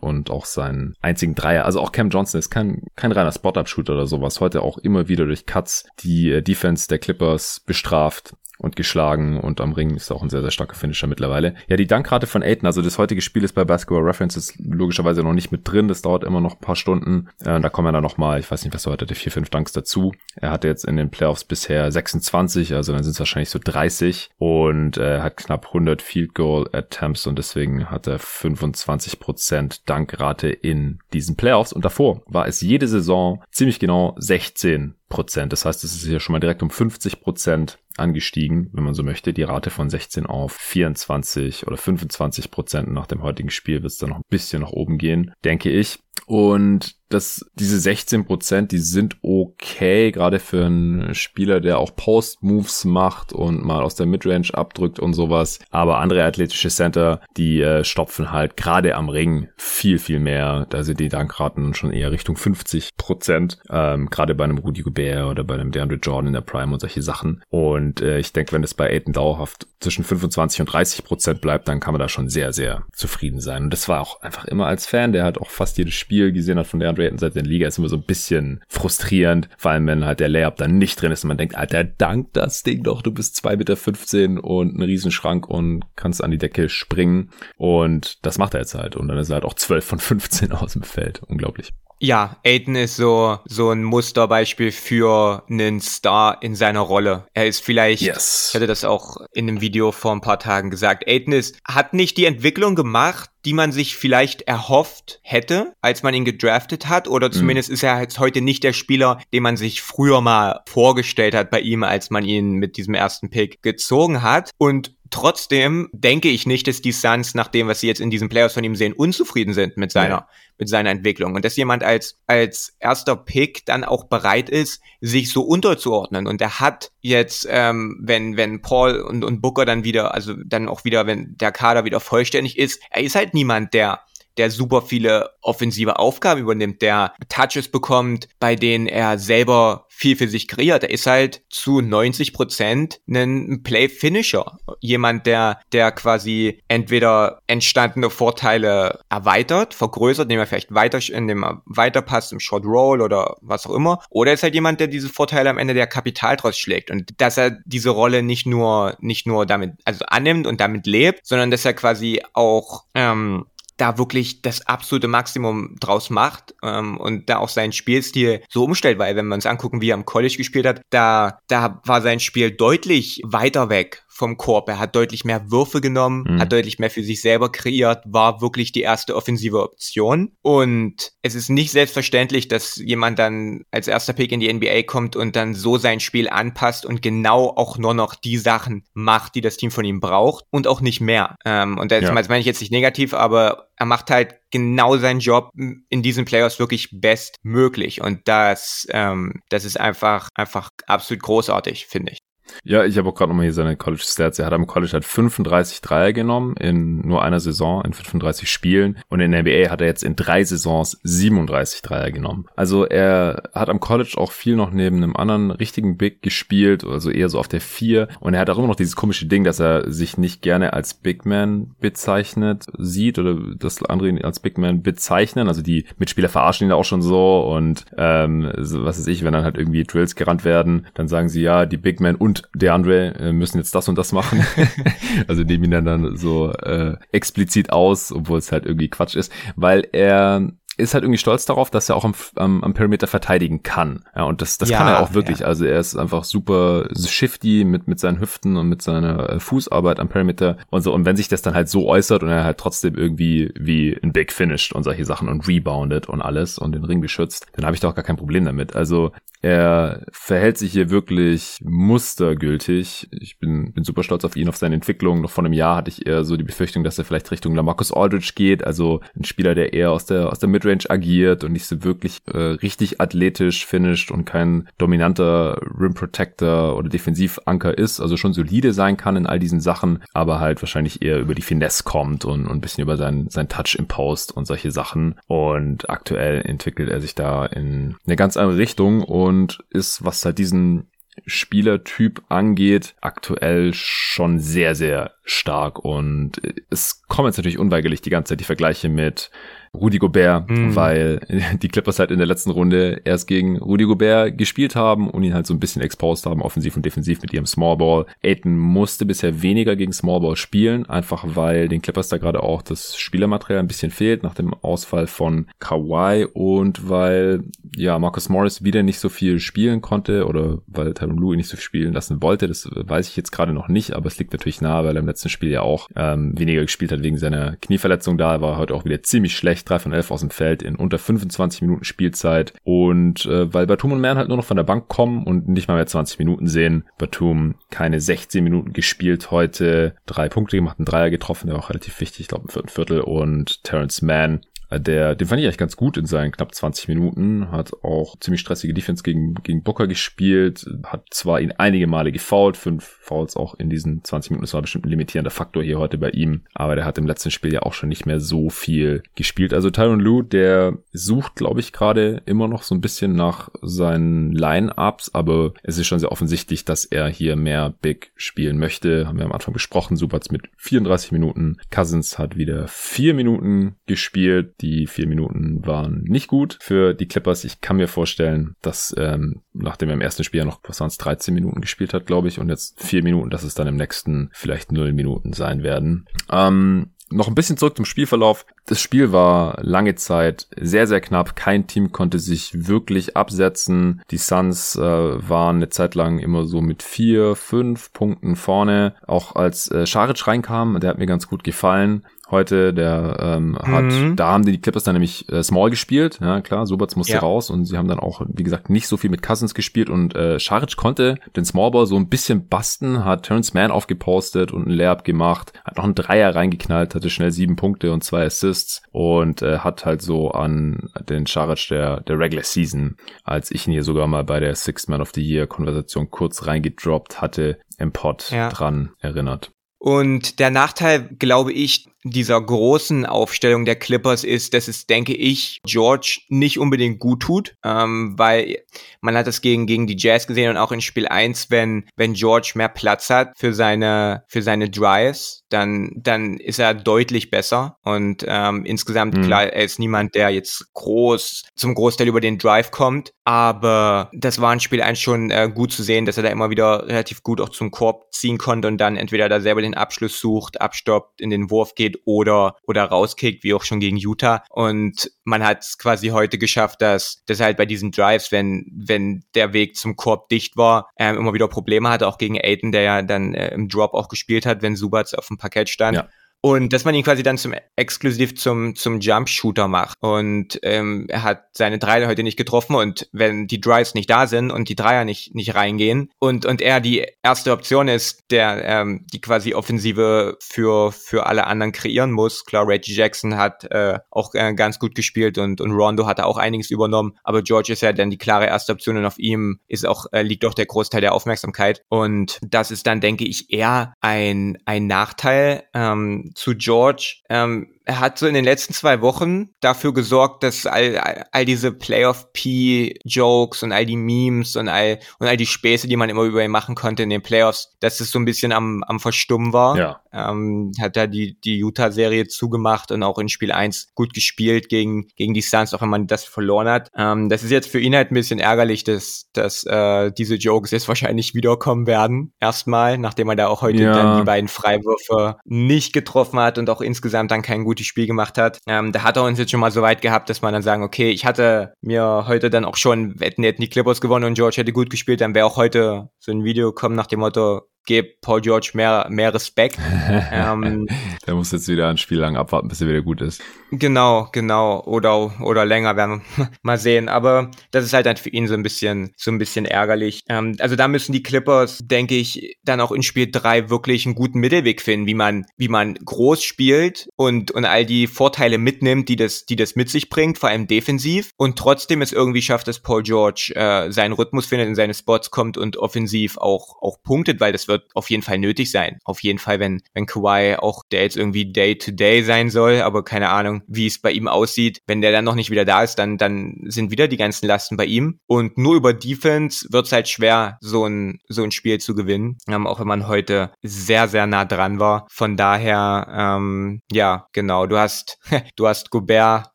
Speaker 1: und auch seinen einzigen Dreier. Also auch Cam Johnson ist kein, kein reiner Spot-Up-Shooter oder sowas. Heute auch immer wieder durch Cuts die äh, Defense der Clippers bestraft und geschlagen und am Ring ist auch ein sehr, sehr starker Finisher mittlerweile. Ja, die Dankrate von Aiden, also das heutige Spiel ist bei Basketball References logischerweise noch nicht mit drin, das dauert immer noch ein paar Stunden. Äh, da kommen dann noch mal, ich weiß nicht, was er heute hatte, vier, fünf Danks dazu. Er hatte jetzt in den Playoffs bisher 26, also dann sind es wahrscheinlich so 30 und äh, hat knapp 100 Field Goal Attempts und deswegen hat er 25% Dankrate in diesen Playoffs und davor war es jede Saison ziemlich genau 16 Prozent. Das heißt, es ist hier schon mal direkt um 50 Prozent angestiegen, wenn man so möchte. Die Rate von 16 auf 24 oder 25 Prozent nach dem heutigen Spiel wird es dann noch ein bisschen nach oben gehen, denke ich. Und dass diese 16 Prozent, die sind okay, gerade für einen Spieler, der auch Post-Moves macht und mal aus der Midrange abdrückt und sowas. Aber andere athletische Center, die äh, stopfen halt gerade am Ring viel, viel mehr. Da sind die Dankraten schon eher Richtung 50 Prozent. Ähm, gerade bei einem Rudy Gobert oder bei einem DeAndre Jordan in der Prime und solche Sachen. Und äh, ich denke, wenn es bei Aiden dauerhaft zwischen 25 und 30 Prozent bleibt, dann kann man da schon sehr, sehr zufrieden sein. Und das war auch einfach immer als Fan, der halt auch fast jedes Spiel gesehen hat von DeAndre Raten seit der Liga ist immer so ein bisschen frustrierend, vor allem wenn halt der Layup dann nicht drin ist und man denkt, Alter, dank das Ding doch, du bist 2,15 Meter und ein Riesenschrank und kannst an die Decke springen. Und das macht er jetzt halt. Und dann ist er halt auch 12 von 15 aus dem Feld, unglaublich.
Speaker 2: Ja, Aiden ist so, so ein Musterbeispiel für einen Star in seiner Rolle. Er ist vielleicht, yes. ich hatte das auch in einem Video vor ein paar Tagen gesagt, Aiden ist, hat nicht die Entwicklung gemacht, die man sich vielleicht erhofft hätte, als man ihn gedraftet hat. Oder mhm. zumindest mhm. ist er jetzt heute nicht der Spieler, den man sich früher mal vorgestellt hat bei ihm, als man ihn mit diesem ersten Pick gezogen hat. Und Trotzdem denke ich nicht, dass die Suns, nach dem, was sie jetzt in diesen Playoffs von ihm sehen, unzufrieden sind mit seiner, ja. Mit seiner Entwicklung. Und dass jemand als, als erster Pick dann auch bereit ist, sich so unterzuordnen. Und er hat jetzt, ähm, wenn, wenn Paul und, und Booker dann wieder, also dann auch wieder, wenn der Kader wieder vollständig ist, er ist halt niemand, der der super viele offensive Aufgaben übernimmt, der Touches bekommt, bei denen er selber viel für sich kreiert. Er ist halt zu 90 Prozent ein Play-Finisher. Jemand, der, der quasi entweder entstandene Vorteile erweitert, vergrößert, indem er vielleicht weiter, indem er weiterpasst im Short Roll oder was auch immer. Oder ist halt jemand, der diese Vorteile am Ende der Kapital draus schlägt. Und dass er diese Rolle nicht nur, nicht nur damit, also annimmt und damit lebt, sondern dass er quasi auch, ähm, da wirklich das absolute Maximum draus macht ähm, und da auch seinen Spielstil so umstellt, weil wenn wir uns angucken, wie er am College gespielt hat, da, da war sein Spiel deutlich weiter weg vom Korb. Er hat deutlich mehr Würfe genommen, mhm. hat deutlich mehr für sich selber kreiert, war wirklich die erste offensive Option. Und es ist nicht selbstverständlich, dass jemand dann als erster Pick in die NBA kommt und dann so sein Spiel anpasst und genau auch nur noch die Sachen macht, die das Team von ihm braucht und auch nicht mehr. Ähm, und das, ja. das meine ich jetzt nicht negativ, aber er macht halt genau seinen Job in diesen Playoffs wirklich bestmöglich. Und das, ähm, das ist einfach, einfach absolut großartig, finde ich.
Speaker 1: Ja, ich habe auch gerade nochmal hier seine College Stats. Er hat am College halt 35 Dreier genommen in nur einer Saison, in 35 Spielen. Und in der NBA hat er jetzt in drei Saisons 37 Dreier genommen. Also er hat am College auch viel noch neben einem anderen richtigen Big gespielt, also eher so auf der 4. Und er hat auch immer noch dieses komische Ding, dass er sich nicht gerne als Big Man bezeichnet sieht oder dass andere ihn als Big Man bezeichnen. Also die Mitspieler verarschen ihn da auch schon so und ähm, was weiß ich, wenn dann halt irgendwie Drills gerannt werden, dann sagen sie ja, die Big Man und DeAndre äh, müssen jetzt das und das machen. also nehmen ihn dann, dann so äh, explizit aus, obwohl es halt irgendwie Quatsch ist, weil er ist halt irgendwie stolz darauf, dass er auch am, am, am Perimeter verteidigen kann. Ja, und das, das ja, kann er auch wirklich. Ja. Also er ist einfach super shifty mit, mit seinen Hüften und mit seiner äh, Fußarbeit am Perimeter und so. Und wenn sich das dann halt so äußert und er halt trotzdem irgendwie wie ein Big finished und solche Sachen und reboundet und alles und den Ring beschützt, dann habe ich doch gar kein Problem damit. Also er verhält sich hier wirklich mustergültig. Ich bin, bin super stolz auf ihn, auf seine Entwicklung. Noch vor einem Jahr hatte ich eher so die Befürchtung, dass er vielleicht Richtung Lamarcus Aldridge geht. Also ein Spieler, der eher aus der, aus der Midrange agiert und nicht so wirklich äh, richtig athletisch finisht und kein dominanter Rim Protector oder Defensivanker ist. Also schon solide sein kann in all diesen Sachen, aber halt wahrscheinlich eher über die Finesse kommt und, und ein bisschen über sein, sein Touch im Post und solche Sachen. Und aktuell entwickelt er sich da in eine ganz andere Richtung und ist, was halt diesen Spielertyp angeht, aktuell schon sehr, sehr stark. Und es kommen jetzt natürlich unweigerlich die ganze Zeit die Vergleiche mit Rudy Gobert, mhm. weil die Clippers halt in der letzten Runde erst gegen Rudy Gobert gespielt haben und ihn halt so ein bisschen exposed haben, offensiv und defensiv mit ihrem Smallball. Aiton musste bisher weniger gegen Smallball spielen, einfach weil den Clippers da gerade auch das Spielermaterial ein bisschen fehlt nach dem Ausfall von Kawhi und weil ja Marcus Morris wieder nicht so viel spielen konnte oder weil Tyron Lue ihn nicht so viel spielen lassen wollte, das weiß ich jetzt gerade noch nicht, aber es liegt natürlich nahe, weil er im letzten Spiel ja auch ähm, weniger gespielt hat wegen seiner Knieverletzung da, war heute auch wieder ziemlich schlecht 3 von 11 aus dem Feld in unter 25 Minuten Spielzeit. Und äh, weil Batum und Mann halt nur noch von der Bank kommen und nicht mal mehr 20 Minuten sehen, Batum keine 16 Minuten gespielt heute, drei Punkte gemacht, einen Dreier getroffen, der war auch relativ wichtig, ich glaube im vierten Viertel. Und Terrence Mann der, den fand ich eigentlich ganz gut in seinen knapp 20 Minuten, hat auch ziemlich stressige Defense gegen, gegen Booker gespielt, hat zwar ihn einige Male gefoult, fünf Fouls auch in diesen 20 Minuten, das war bestimmt ein limitierender Faktor hier heute bei ihm, aber der hat im letzten Spiel ja auch schon nicht mehr so viel gespielt. Also Tyron Lue, der sucht, glaube ich, gerade immer noch so ein bisschen nach seinen Line-Ups, aber es ist schon sehr offensichtlich, dass er hier mehr Big spielen möchte, haben wir am Anfang besprochen, Subats mit 34 Minuten, Cousins hat wieder vier Minuten gespielt, die vier Minuten waren nicht gut für die Clippers. Ich kann mir vorstellen, dass ähm, nachdem er im ersten Spiel ja noch, was waren es, 13 Minuten gespielt hat, glaube ich, und jetzt vier Minuten, dass es dann im nächsten vielleicht null Minuten sein werden. Ähm, noch ein bisschen zurück zum Spielverlauf. Das Spiel war lange Zeit sehr, sehr knapp. Kein Team konnte sich wirklich absetzen. Die Suns äh, waren eine Zeit lang immer so mit vier, fünf Punkten vorne. Auch als äh, Scharic reinkam, der hat mir ganz gut gefallen. Heute, der ähm, hat, mhm. da haben die Clippers dann nämlich äh, Small gespielt, ja klar, Subats musste ja. raus und sie haben dann auch, wie gesagt, nicht so viel mit Cousins gespielt und äh, Scharic konnte den Smallball so ein bisschen basten, hat Terrence Mann aufgepostet und einen Layup gemacht, hat noch einen Dreier reingeknallt, hatte schnell sieben Punkte und zwei Assists und äh, hat halt so an den Scharic der, der Regular Season, als ich ihn hier sogar mal bei der Sixth Man of the Year Konversation kurz reingedroppt hatte, im Pod ja. dran erinnert.
Speaker 2: Und der Nachteil, glaube ich, dieser großen Aufstellung der Clippers ist, dass es, denke ich, George nicht unbedingt gut tut, ähm, weil man hat das gegen, gegen die Jazz gesehen und auch in Spiel 1, wenn, wenn George mehr Platz hat für seine, für seine Drives, dann, dann ist er deutlich besser. Und ähm, insgesamt, mhm. klar, er ist niemand, der jetzt groß, zum Großteil über den Drive kommt, aber das war in Spiel 1 schon äh, gut zu sehen, dass er da immer wieder relativ gut auch zum Korb ziehen konnte und dann entweder da selber den Abschluss sucht, abstoppt, in den Wurf geht geht oder, oder rauskickt, wie auch schon gegen Utah. Und man hat es quasi heute geschafft, dass, dass halt bei diesen Drives, wenn, wenn der Weg zum Korb dicht war, ähm, immer wieder Probleme hatte, auch gegen Aiden, der ja dann äh, im Drop auch gespielt hat, wenn Subats auf dem Parkett stand. Ja. Und dass man ihn quasi dann zum exklusiv zum zum Jump Shooter macht. Und ähm, er hat seine Dreier heute nicht getroffen und wenn die Drives nicht da sind und die Dreier nicht nicht reingehen und und er die erste Option ist, der ähm, die quasi Offensive für für alle anderen kreieren muss. Klar, Reggie Jackson hat äh, auch äh, ganz gut gespielt und und Rondo hat auch einiges übernommen, aber George ist ja dann die klare erste Option und auf ihm ist auch äh, liegt auch der Großteil der Aufmerksamkeit und das ist dann denke ich eher ein ein Nachteil. Ähm, zu George. Ähm, er hat so in den letzten zwei Wochen dafür gesorgt, dass all, all, all diese Playoff-P-Jokes und all die Memes und all, und all die Späße, die man immer über ihn machen konnte in den Playoffs, dass es so ein bisschen am, am Verstummen war. Ja. Ähm, hat er die, die Utah-Serie zugemacht und auch in Spiel 1 gut gespielt gegen, gegen die Suns, auch wenn man das verloren hat. Ähm, das ist jetzt für ihn halt ein bisschen ärgerlich, dass, dass äh, diese Jokes jetzt wahrscheinlich wiederkommen werden. Erstmal, nachdem er da auch heute ja. dann die beiden Freiwürfe nicht getroffen hat und auch insgesamt dann kein gutes Spiel gemacht hat. Ähm, da hat er uns jetzt schon mal so weit gehabt, dass man dann sagen, okay, ich hatte mir heute dann auch schon, hätten, die Clippers gewonnen und George hätte gut gespielt, dann wäre auch heute so ein Video kommen nach dem Motto, gebe Paul George mehr, mehr Respekt.
Speaker 1: ähm, Der muss jetzt wieder ein Spiel lang abwarten, bis er wieder gut ist.
Speaker 2: Genau, genau. Oder, oder länger werden wir mal sehen. Aber das ist halt dann für ihn so ein bisschen, so ein bisschen ärgerlich. Ähm, also da müssen die Clippers, denke ich, dann auch in Spiel drei wirklich einen guten Mittelweg finden, wie man, wie man groß spielt und, und all die Vorteile mitnimmt, die das, die das mit sich bringt, vor allem defensiv. Und trotzdem es irgendwie schafft, dass Paul George äh, seinen Rhythmus findet, in seine Spots kommt und offensiv auch, auch punktet, weil das wird auf jeden Fall nötig sein. Auf jeden Fall, wenn, wenn Kawhi auch der jetzt irgendwie Day-to-Day -Day sein soll, aber keine Ahnung, wie es bei ihm aussieht. Wenn der dann noch nicht wieder da ist, dann, dann sind wieder die ganzen Lasten bei ihm. Und nur über Defense wird es halt schwer, so ein, so ein Spiel zu gewinnen. Ähm, auch wenn man heute sehr, sehr nah dran war. Von daher, ähm, ja, genau, du hast, du hast Gobert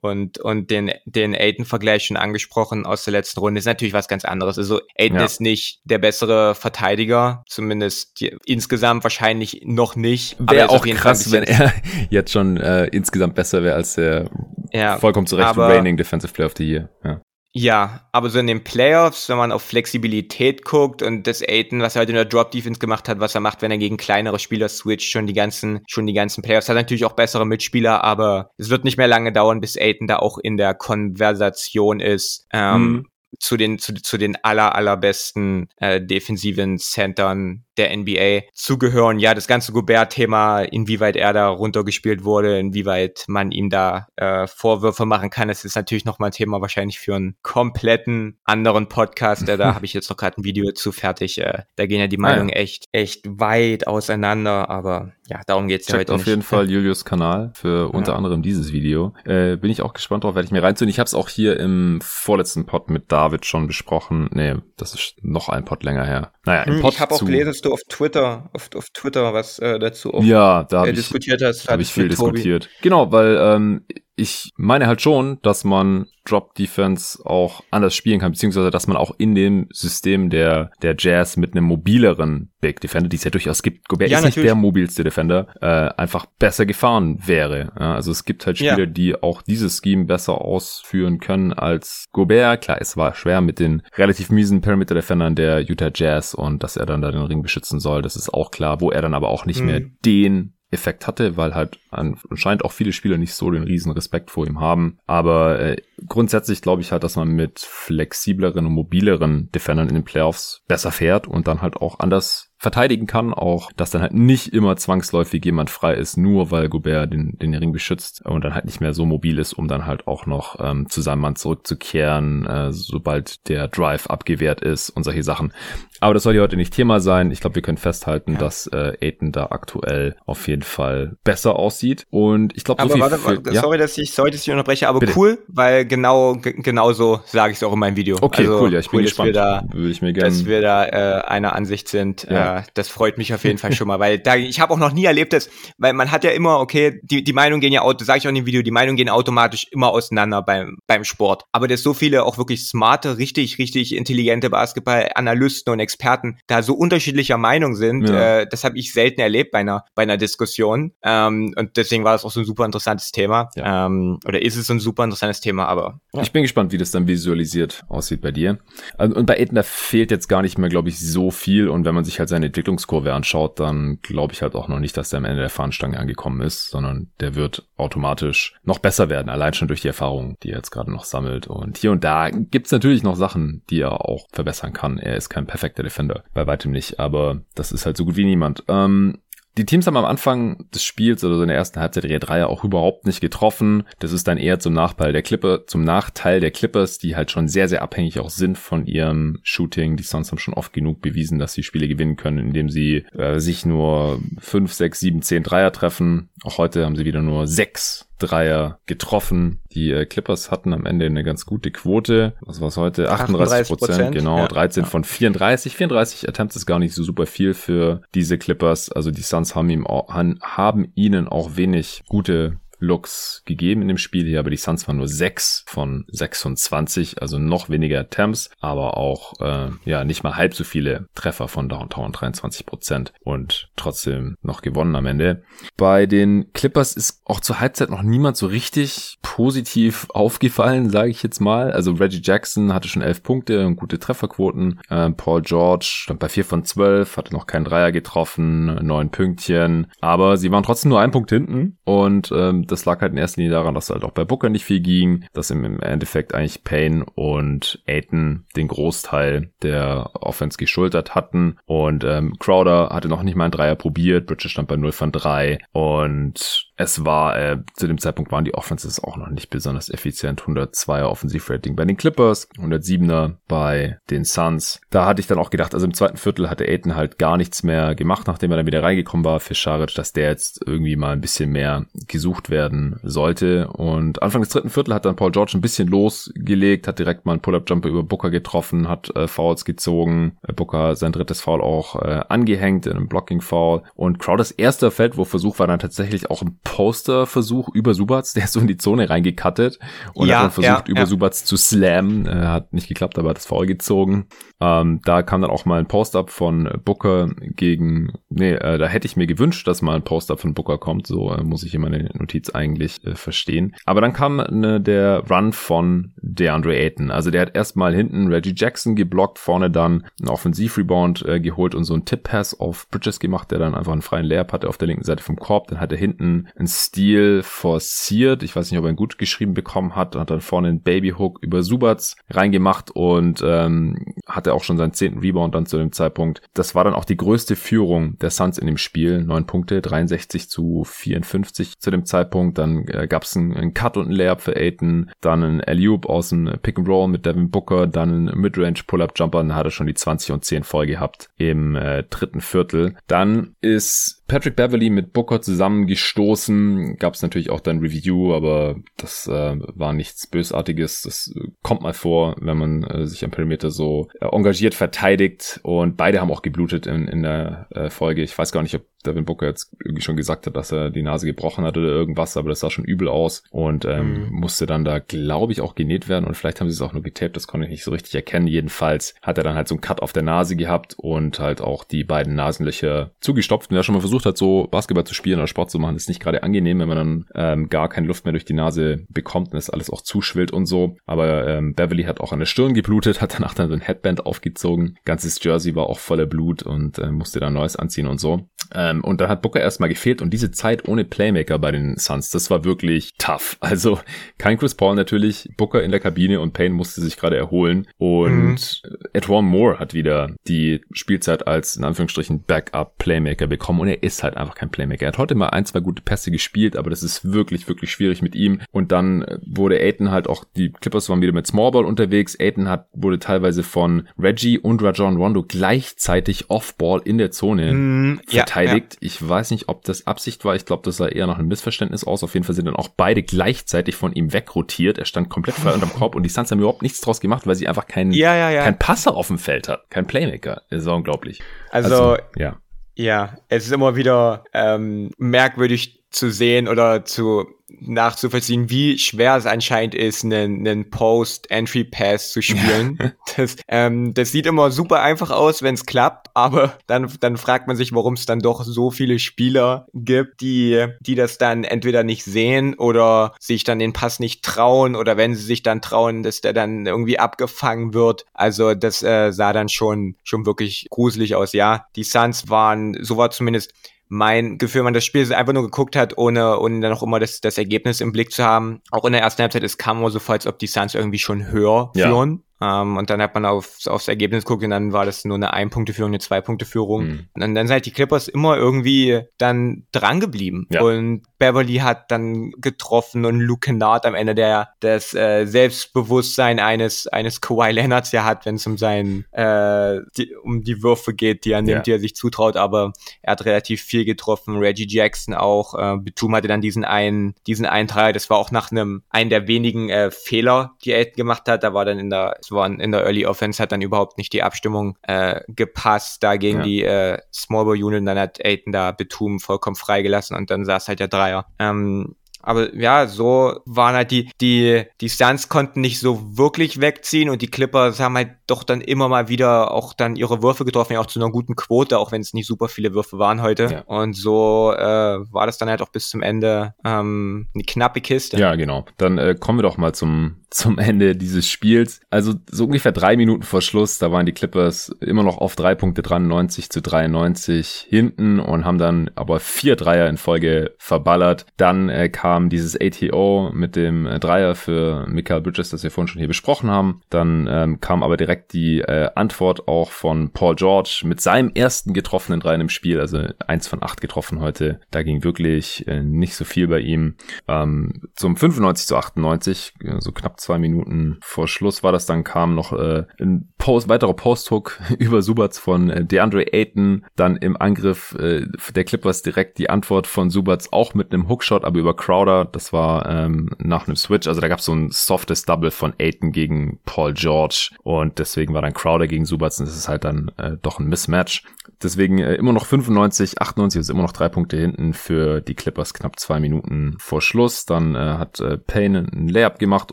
Speaker 2: und, und den, den Aiden-Vergleich schon angesprochen aus der letzten Runde, ist natürlich was ganz anderes. Also Aiden ja. ist nicht der bessere Verteidiger, zumindest die, insgesamt wahrscheinlich noch nicht.
Speaker 1: Wäre auch krass, wenn er jetzt schon äh, insgesamt besser wäre als der ja, vollkommen zurecht reigning Defensive Player of the Year. Ja.
Speaker 2: Ja, aber so in den Playoffs, wenn man auf Flexibilität guckt und das Aiden, was er heute in der Drop Defense gemacht hat, was er macht, wenn er gegen kleinere Spieler switcht, schon die ganzen, schon die ganzen Playoffs, hat natürlich auch bessere Mitspieler, aber es wird nicht mehr lange dauern, bis Aiden da auch in der Konversation ist. Ähm, mhm zu den zu, zu den aller allerbesten äh, defensiven Centern der NBA zugehören. Ja, das ganze Gobert-Thema, inwieweit er da runtergespielt wurde, inwieweit man ihm da äh, Vorwürfe machen kann, das ist natürlich nochmal ein Thema wahrscheinlich für einen kompletten anderen Podcast. da habe ich jetzt noch gerade ein Video zu fertig. Äh, da gehen ja die Meinungen ah, ja. echt echt weit auseinander, aber ja, darum geht's ja
Speaker 1: heute auf nicht. jeden Fall Julius Kanal für unter ja. anderem dieses Video. Äh, bin ich auch gespannt drauf, werde ich mir reinziehen. Ich habe es auch hier im vorletzten Pod mit David schon besprochen. Nee, das ist noch ein Pod länger her.
Speaker 2: Naja, im hm, Pod Ich habe auch gelesen, dass du auf Twitter, auf, auf Twitter was äh, dazu
Speaker 1: auch ja, da äh, diskutiert hast. Habe ich viel diskutiert. Genau, weil ähm, ich meine halt schon, dass man Drop Defense auch anders spielen kann, beziehungsweise dass man auch in dem System der, der Jazz mit einem mobileren Big Defender, die es ja durchaus gibt, Gobert ja, ist natürlich. nicht der mobilste Defender, äh, einfach besser gefahren wäre. Ja, also es gibt halt Spieler, ja. die auch dieses Scheme besser ausführen können als Gobert. Klar, es war schwer mit den relativ miesen Perimeter-Defendern der Utah Jazz und dass er dann da den Ring beschützen soll, das ist auch klar, wo er dann aber auch nicht mhm. mehr den Effekt hatte, weil halt anscheinend auch viele Spieler nicht so den riesen Respekt vor ihm haben. Aber äh, grundsätzlich glaube ich halt, dass man mit flexibleren und mobileren Defendern in den Playoffs besser fährt und dann halt auch anders verteidigen kann, auch dass dann halt nicht immer zwangsläufig jemand frei ist, nur weil Gobert den, den Ring beschützt und dann halt nicht mehr so mobil ist, um dann halt auch noch ähm, zu seinem Mann zurückzukehren, äh, sobald der Drive abgewehrt ist und solche Sachen. Aber das soll ja heute nicht Thema sein. Ich glaube, wir können festhalten, ja. dass äh, Aiden da aktuell auf jeden Fall besser aussieht. Und ich glaube, so viel.
Speaker 2: Warte, warte, ja? Sorry, dass ich sollte ich unterbreche, aber Bitte. cool, weil genau genauso sage ich es auch in meinem Video.
Speaker 1: Okay, also, cool. Ja, ich
Speaker 2: cool,
Speaker 1: bin gespannt.
Speaker 2: Dass wir da, Würde ich mir gerne. Dass wir da äh, einer Ansicht sind. Ja. Äh, das freut mich auf jeden Fall schon mal, weil da ich habe auch noch nie erlebt, dass, weil man hat ja immer, okay, die die Meinungen gehen ja, sage ich auch in dem Video, die Meinungen gehen automatisch immer auseinander beim beim Sport. Aber dass so viele auch wirklich smarte, richtig richtig intelligente Basketball-Analysten und Experten da so unterschiedlicher Meinung sind, ja. äh, das habe ich selten erlebt bei einer, bei einer Diskussion. Ähm, und deswegen war das auch so ein super interessantes Thema. Ja. Ähm, oder ist es ein super interessantes Thema, aber.
Speaker 1: Ja. Ich bin gespannt, wie das dann visualisiert aussieht bei dir. Und bei da fehlt jetzt gar nicht mehr, glaube ich, so viel. Und wenn man sich halt seine Entwicklungskurve anschaut, dann glaube ich halt auch noch nicht, dass der am Ende der Fahnenstange angekommen ist, sondern der wird automatisch noch besser werden, allein schon durch die Erfahrung, die er jetzt gerade noch sammelt. Und hier und da gibt's natürlich noch Sachen, die er auch verbessern kann. Er ist kein perfekter Defender, bei weitem nicht, aber das ist halt so gut wie niemand. Ähm, die Teams haben am Anfang des Spiels oder so in der ersten Halbzeit ihre Dreier auch überhaupt nicht getroffen. Das ist dann eher zum Nachteil der Clipper, zum Nachteil der Clippers, die halt schon sehr, sehr abhängig auch sind von ihrem Shooting. Die Suns haben schon oft genug bewiesen, dass sie Spiele gewinnen können, indem sie äh, sich nur fünf, sechs, sieben, zehn Dreier treffen. Auch heute haben sie wieder nur sechs Dreier getroffen. Die äh, Clippers hatten am Ende eine ganz gute Quote. Was war es heute? 38 Prozent, genau. Ja, 13 ja. von 34. 34 Attempts ist gar nicht so super viel für diese Clippers. Also die Suns haben ihm auch, haben ihnen auch wenig gute Looks gegeben in dem Spiel hier, aber die Suns waren nur 6 von 26, also noch weniger Attempts, aber auch äh, ja nicht mal halb so viele Treffer von Downtown, 23 Prozent und trotzdem noch gewonnen am Ende. Bei den Clippers ist auch zur Halbzeit noch niemand so richtig positiv aufgefallen, sage ich jetzt mal. Also Reggie Jackson hatte schon 11 Punkte und gute Trefferquoten. Äh, Paul George stand bei 4 von 12, hatte noch keinen Dreier getroffen, 9 Pünktchen, aber sie waren trotzdem nur ein Punkt hinten und ähm, das lag halt in erster Linie daran, dass halt auch bei Booker nicht viel ging, dass im Endeffekt eigentlich Payne und Aiton den Großteil der Offense geschultert hatten. Und ähm, Crowder hatte noch nicht mal einen Dreier probiert, Bridges stand bei 0 von 3 und es war, äh, zu dem Zeitpunkt waren die Offenses auch noch nicht besonders effizient. 102er Offensivrating bei den Clippers, 107er bei den Suns. Da hatte ich dann auch gedacht, also im zweiten Viertel hatte Aiton halt gar nichts mehr gemacht, nachdem er dann wieder reingekommen war für Scharic, dass der jetzt irgendwie mal ein bisschen mehr gesucht werden sollte. Und Anfang des dritten Viertel hat dann Paul George ein bisschen losgelegt, hat direkt mal einen Pull-Up-Jumper über Booker getroffen, hat äh, Fouls gezogen. Äh, Booker sein drittes Foul auch äh, angehängt in einem Blocking-Foul. Und Crowders erster Feldwurfversuch war dann tatsächlich auch ein Poster-Versuch über Subats, der ist so in die Zone reingekattet und ja, hat dann versucht, ja, über ja. Subats zu slammen. Äh, hat nicht geklappt, aber hat das Foul gezogen. Ähm, da kam dann auch mal ein Post-Up von Booker gegen, nee, äh, da hätte ich mir gewünscht, dass mal ein Post-Up von Booker kommt. So äh, muss ich in meine Notiz eigentlich äh, verstehen. Aber dann kam ne, der Run von DeAndre Ayton. Also der hat erstmal hinten Reggie Jackson geblockt, vorne dann einen Offensiv-Rebound äh, geholt und so einen Tip-Pass auf Bridges gemacht, der dann einfach einen freien Layup hatte auf der linken Seite vom Korb. Dann hat er hinten einen Stil forciert. Ich weiß nicht, ob er ihn gut geschrieben bekommen hat. Hat dann vorne einen Babyhook über Subats reingemacht und ähm, hatte auch schon seinen zehnten Rebound dann zu dem Zeitpunkt. Das war dann auch die größte Führung der Suns in dem Spiel. Neun Punkte, 63 zu 54 zu dem Zeitpunkt. Dann äh, gab es einen, einen, Cut und einen Layup für Aiton. Dann ein Alley-Oop aus dem Pick and Roll mit Devin Booker. Dann ein Midrange Pull-Up Jumper. Dann hat er schon die 20 und 10 voll gehabt im äh, dritten Viertel. Dann ist Patrick Beverly mit Booker zusammengestoßen. Gab es natürlich auch dann Review, aber das äh, war nichts Bösartiges. Das äh, kommt mal vor, wenn man äh, sich am Perimeter so äh, engagiert verteidigt. Und beide haben auch geblutet in, in der äh, Folge. Ich weiß gar nicht, ob Devin Booker jetzt irgendwie schon gesagt hat, dass er die Nase gebrochen hat oder irgendwas, aber das sah schon übel aus und ähm, mhm. musste dann da, glaube ich, auch genäht werden und vielleicht haben sie es auch nur getaped, das konnte ich nicht so richtig erkennen. Jedenfalls hat er dann halt so einen Cut auf der Nase gehabt und halt auch die beiden Nasenlöcher zugestopft. Und wer schon mal versucht hat, so Basketball zu spielen oder Sport zu machen, ist nicht gerade angenehm, wenn man dann ähm, gar keine Luft mehr durch die Nase bekommt und es alles auch zuschwillt und so. Aber ähm, Beverly hat auch an der Stirn geblutet, hat danach dann so ein Headband aufgezogen. Ganzes Jersey war auch voller Blut und äh, musste dann Neues anziehen und so. Äh, Ähm, und dann hat Booker erstmal gefehlt und diese Zeit ohne Playmaker bei den Suns, das war wirklich tough. Also kein Chris Paul natürlich, Booker in der Kabine und Payne musste sich gerade erholen. Und mhm. Edwan Moore hat wieder die Spielzeit als in Anführungsstrichen Backup-Playmaker bekommen und er ist halt einfach kein Playmaker. Er hat heute mal ein, zwei gute Pässe gespielt, aber das ist wirklich, wirklich schwierig mit ihm. Und dann wurde Aiton halt auch, die Clippers waren wieder mit Smallball unterwegs. Aiton hat, wurde teilweise von Reggie und Rajon Rondo gleichzeitig Offball in der Zone mm, verteidigt. Ja, ja. Ich weiß nicht, ob das Absicht war. Ich glaube, das sah eher nach einem Missverständnis aus. Auf jeden Fall sind dann auch beide gleichzeitig von ihm wegrotiert. Er stand komplett frei unterm Korb und die Suns haben überhaupt nichts draus gemacht, weil sie einfach keinen, ja, ja, ja. keinen Passer auf dem Feld hat. Kein Playmaker. Das ist unglaublich.
Speaker 2: Also, also ja. Ja, es ist immer wieder ähm, merkwürdig zu sehen oder zu nachzuvollziehen, wie schwer es anscheinend ist, einen, einen Post-Entry-Pass zu spielen. das, ähm, das sieht immer super einfach aus, wenn es klappt, aber dann, dann fragt man sich, warum es dann doch so viele Spieler gibt, die, die das dann entweder nicht sehen oder sich dann den Pass nicht trauen oder wenn sie sich dann trauen, dass der dann irgendwie abgefangen wird. Also das äh, sah dann schon, schon wirklich gruselig aus. Ja, die Suns waren, so war zumindest mein Gefühl, man das Spiel einfach nur geguckt hat, ohne, ohne dann auch immer das, das Ergebnis im Blick zu haben. Auch in der ersten Halbzeit, es kam immer so vor, als ob die Suns irgendwie schon höher ja. führen. Ähm, und dann hat man auf, aufs Ergebnis geguckt und dann war das nur eine Ein-Punkte-Führung, eine Zwei-Punkte-Führung. Mhm. Und dann, dann sind halt die Clippers immer irgendwie dann dran geblieben. Ja. Und Beverly hat dann getroffen und Luke Kennard am Ende, der das äh, Selbstbewusstsein eines eines Kawhi Leonards ja hat, wenn es um sein äh, die, um die Würfe geht, die er nimmt, ja. die er sich zutraut. Aber er hat relativ viel getroffen. Reggie Jackson auch. Äh, Betum hatte dann diesen einen diesen einen Dreier. Das war auch nach einem einen der wenigen äh, Fehler, die er gemacht hat. Da war dann in der es war in der Early Offense hat dann überhaupt nicht die Abstimmung äh, gepasst da gegen ja. die äh, Small Ball Unit. Dann hat Aiton da Betum vollkommen freigelassen und dann saß halt der Dreier Dreier. Ähm, aber ja, so waren halt die, die, die Suns konnten nicht so wirklich wegziehen und die Clippers haben halt doch dann immer mal wieder auch dann ihre Würfe getroffen, ja auch zu einer guten Quote, auch wenn es nicht super viele Würfe waren heute. Ja. Und so äh, war das dann halt auch bis zum Ende ähm, eine knappe Kiste.
Speaker 1: Ja, genau. Dann äh, kommen wir doch mal zum zum Ende dieses Spiels. Also so ungefähr drei Minuten vor Schluss, da waren die Clippers immer noch auf drei Punkte dran, 90 zu 93 hinten und haben dann aber vier Dreier in Folge verballert. Dann äh, kam dieses ATO mit dem äh, Dreier für Michael Bridges, das wir vorhin schon hier besprochen haben. Dann ähm, kam aber direkt die äh, Antwort auch von Paul George mit seinem ersten getroffenen Dreier im Spiel, also eins von acht getroffen heute. Da ging wirklich äh, nicht so viel bei ihm. Ähm, zum 95 zu 98, äh, so knapp zwei Minuten vor Schluss war das. Dann, kam noch äh, ein Post, weiterer Post-Hook über Subats von äh, DeAndre Ayton, dann im Angriff äh, der Clippers direkt die Antwort von Subats auch mit einem Hookshot, aber über Crowder, das war ähm, nach einem Switch, also da gab es so ein softes Double von Ayton gegen Paul George. Und deswegen war dann Crowder gegen Subats und das ist halt dann äh, doch ein Mismatch. Deswegen äh, immer noch 95, 98, ist immer noch drei Punkte hinten für die Clippers knapp zwei Minuten vor Schluss. Dann äh, hat äh, Payne ein Layup gemacht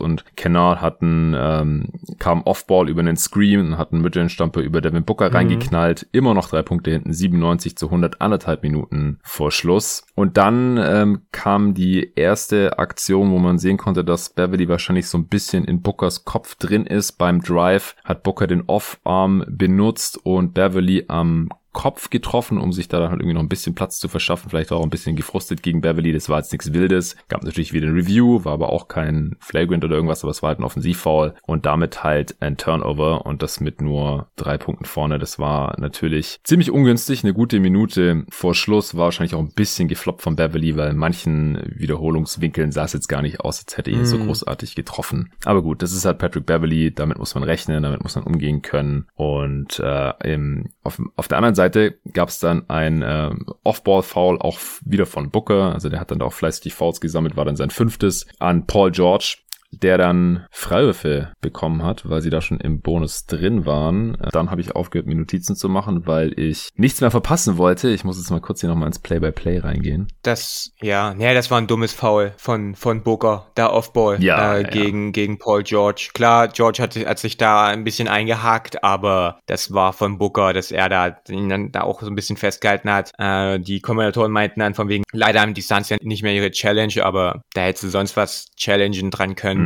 Speaker 1: und Kennard hat einen, ähm, kam Offball über einen Screen und hat einen Midrange-Stamper über Devin Booker mhm. reingeknallt. Immer noch drei Punkte hinten, 97 zu 100, anderthalb Minuten vor Schluss. Und dann ähm, kam die erste Aktion, wo man sehen konnte, dass Beverly wahrscheinlich so ein bisschen in Bookers Kopf drin ist. Beim Drive hat Booker den Off-Arm benutzt und Beverly am Kopf getroffen, um sich da dann halt irgendwie noch ein bisschen Platz zu verschaffen. Vielleicht auch ein bisschen gefrustet gegen Beverly. Das war jetzt nichts Wildes. Gab natürlich wieder ein Review, war aber auch kein Flagrant oder irgendwas, aber es war halt ein Offensivfoul und damit halt ein Turnover und das mit nur drei Punkten vorne. Das war natürlich ziemlich ungünstig. Eine gute Minute vor Schluss war wahrscheinlich auch ein bisschen gefloppt von Beverly, weil in manchen Wiederholungswinkeln sah es jetzt gar nicht aus, als hätte er mm. so großartig getroffen. Aber gut, das ist halt Patrick Beverly. Damit muss man rechnen, damit muss man umgehen können. Und äh, im, auf, auf der anderen Seite gab es dann ein äh, Off-Ball-Foul auch wieder von Booker. Also der hat dann auch fleißig Fouls gesammelt, war dann sein fünftes an Paul George der dann Freiwürfe bekommen hat, weil sie da schon im Bonus drin waren. Dann habe ich aufgehört, mir Notizen zu machen, weil ich nichts mehr verpassen wollte. Ich muss jetzt mal kurz hier nochmal ins Play-by-Play -play reingehen.
Speaker 2: Das, ja, ja, das war ein dummes Foul von, von Booker, da Offball ja, äh, ja. gegen, gegen Paul George. Klar, George hat, hat sich da ein bisschen eingehakt, aber das war von Booker, dass er da, ihn dann da auch so ein bisschen festgehalten hat. Äh, die Kommentatoren meinten dann von wegen, leider haben die Suns ja nicht mehr ihre Challenge, aber da hättest du sonst was challengen dran können. Mhm.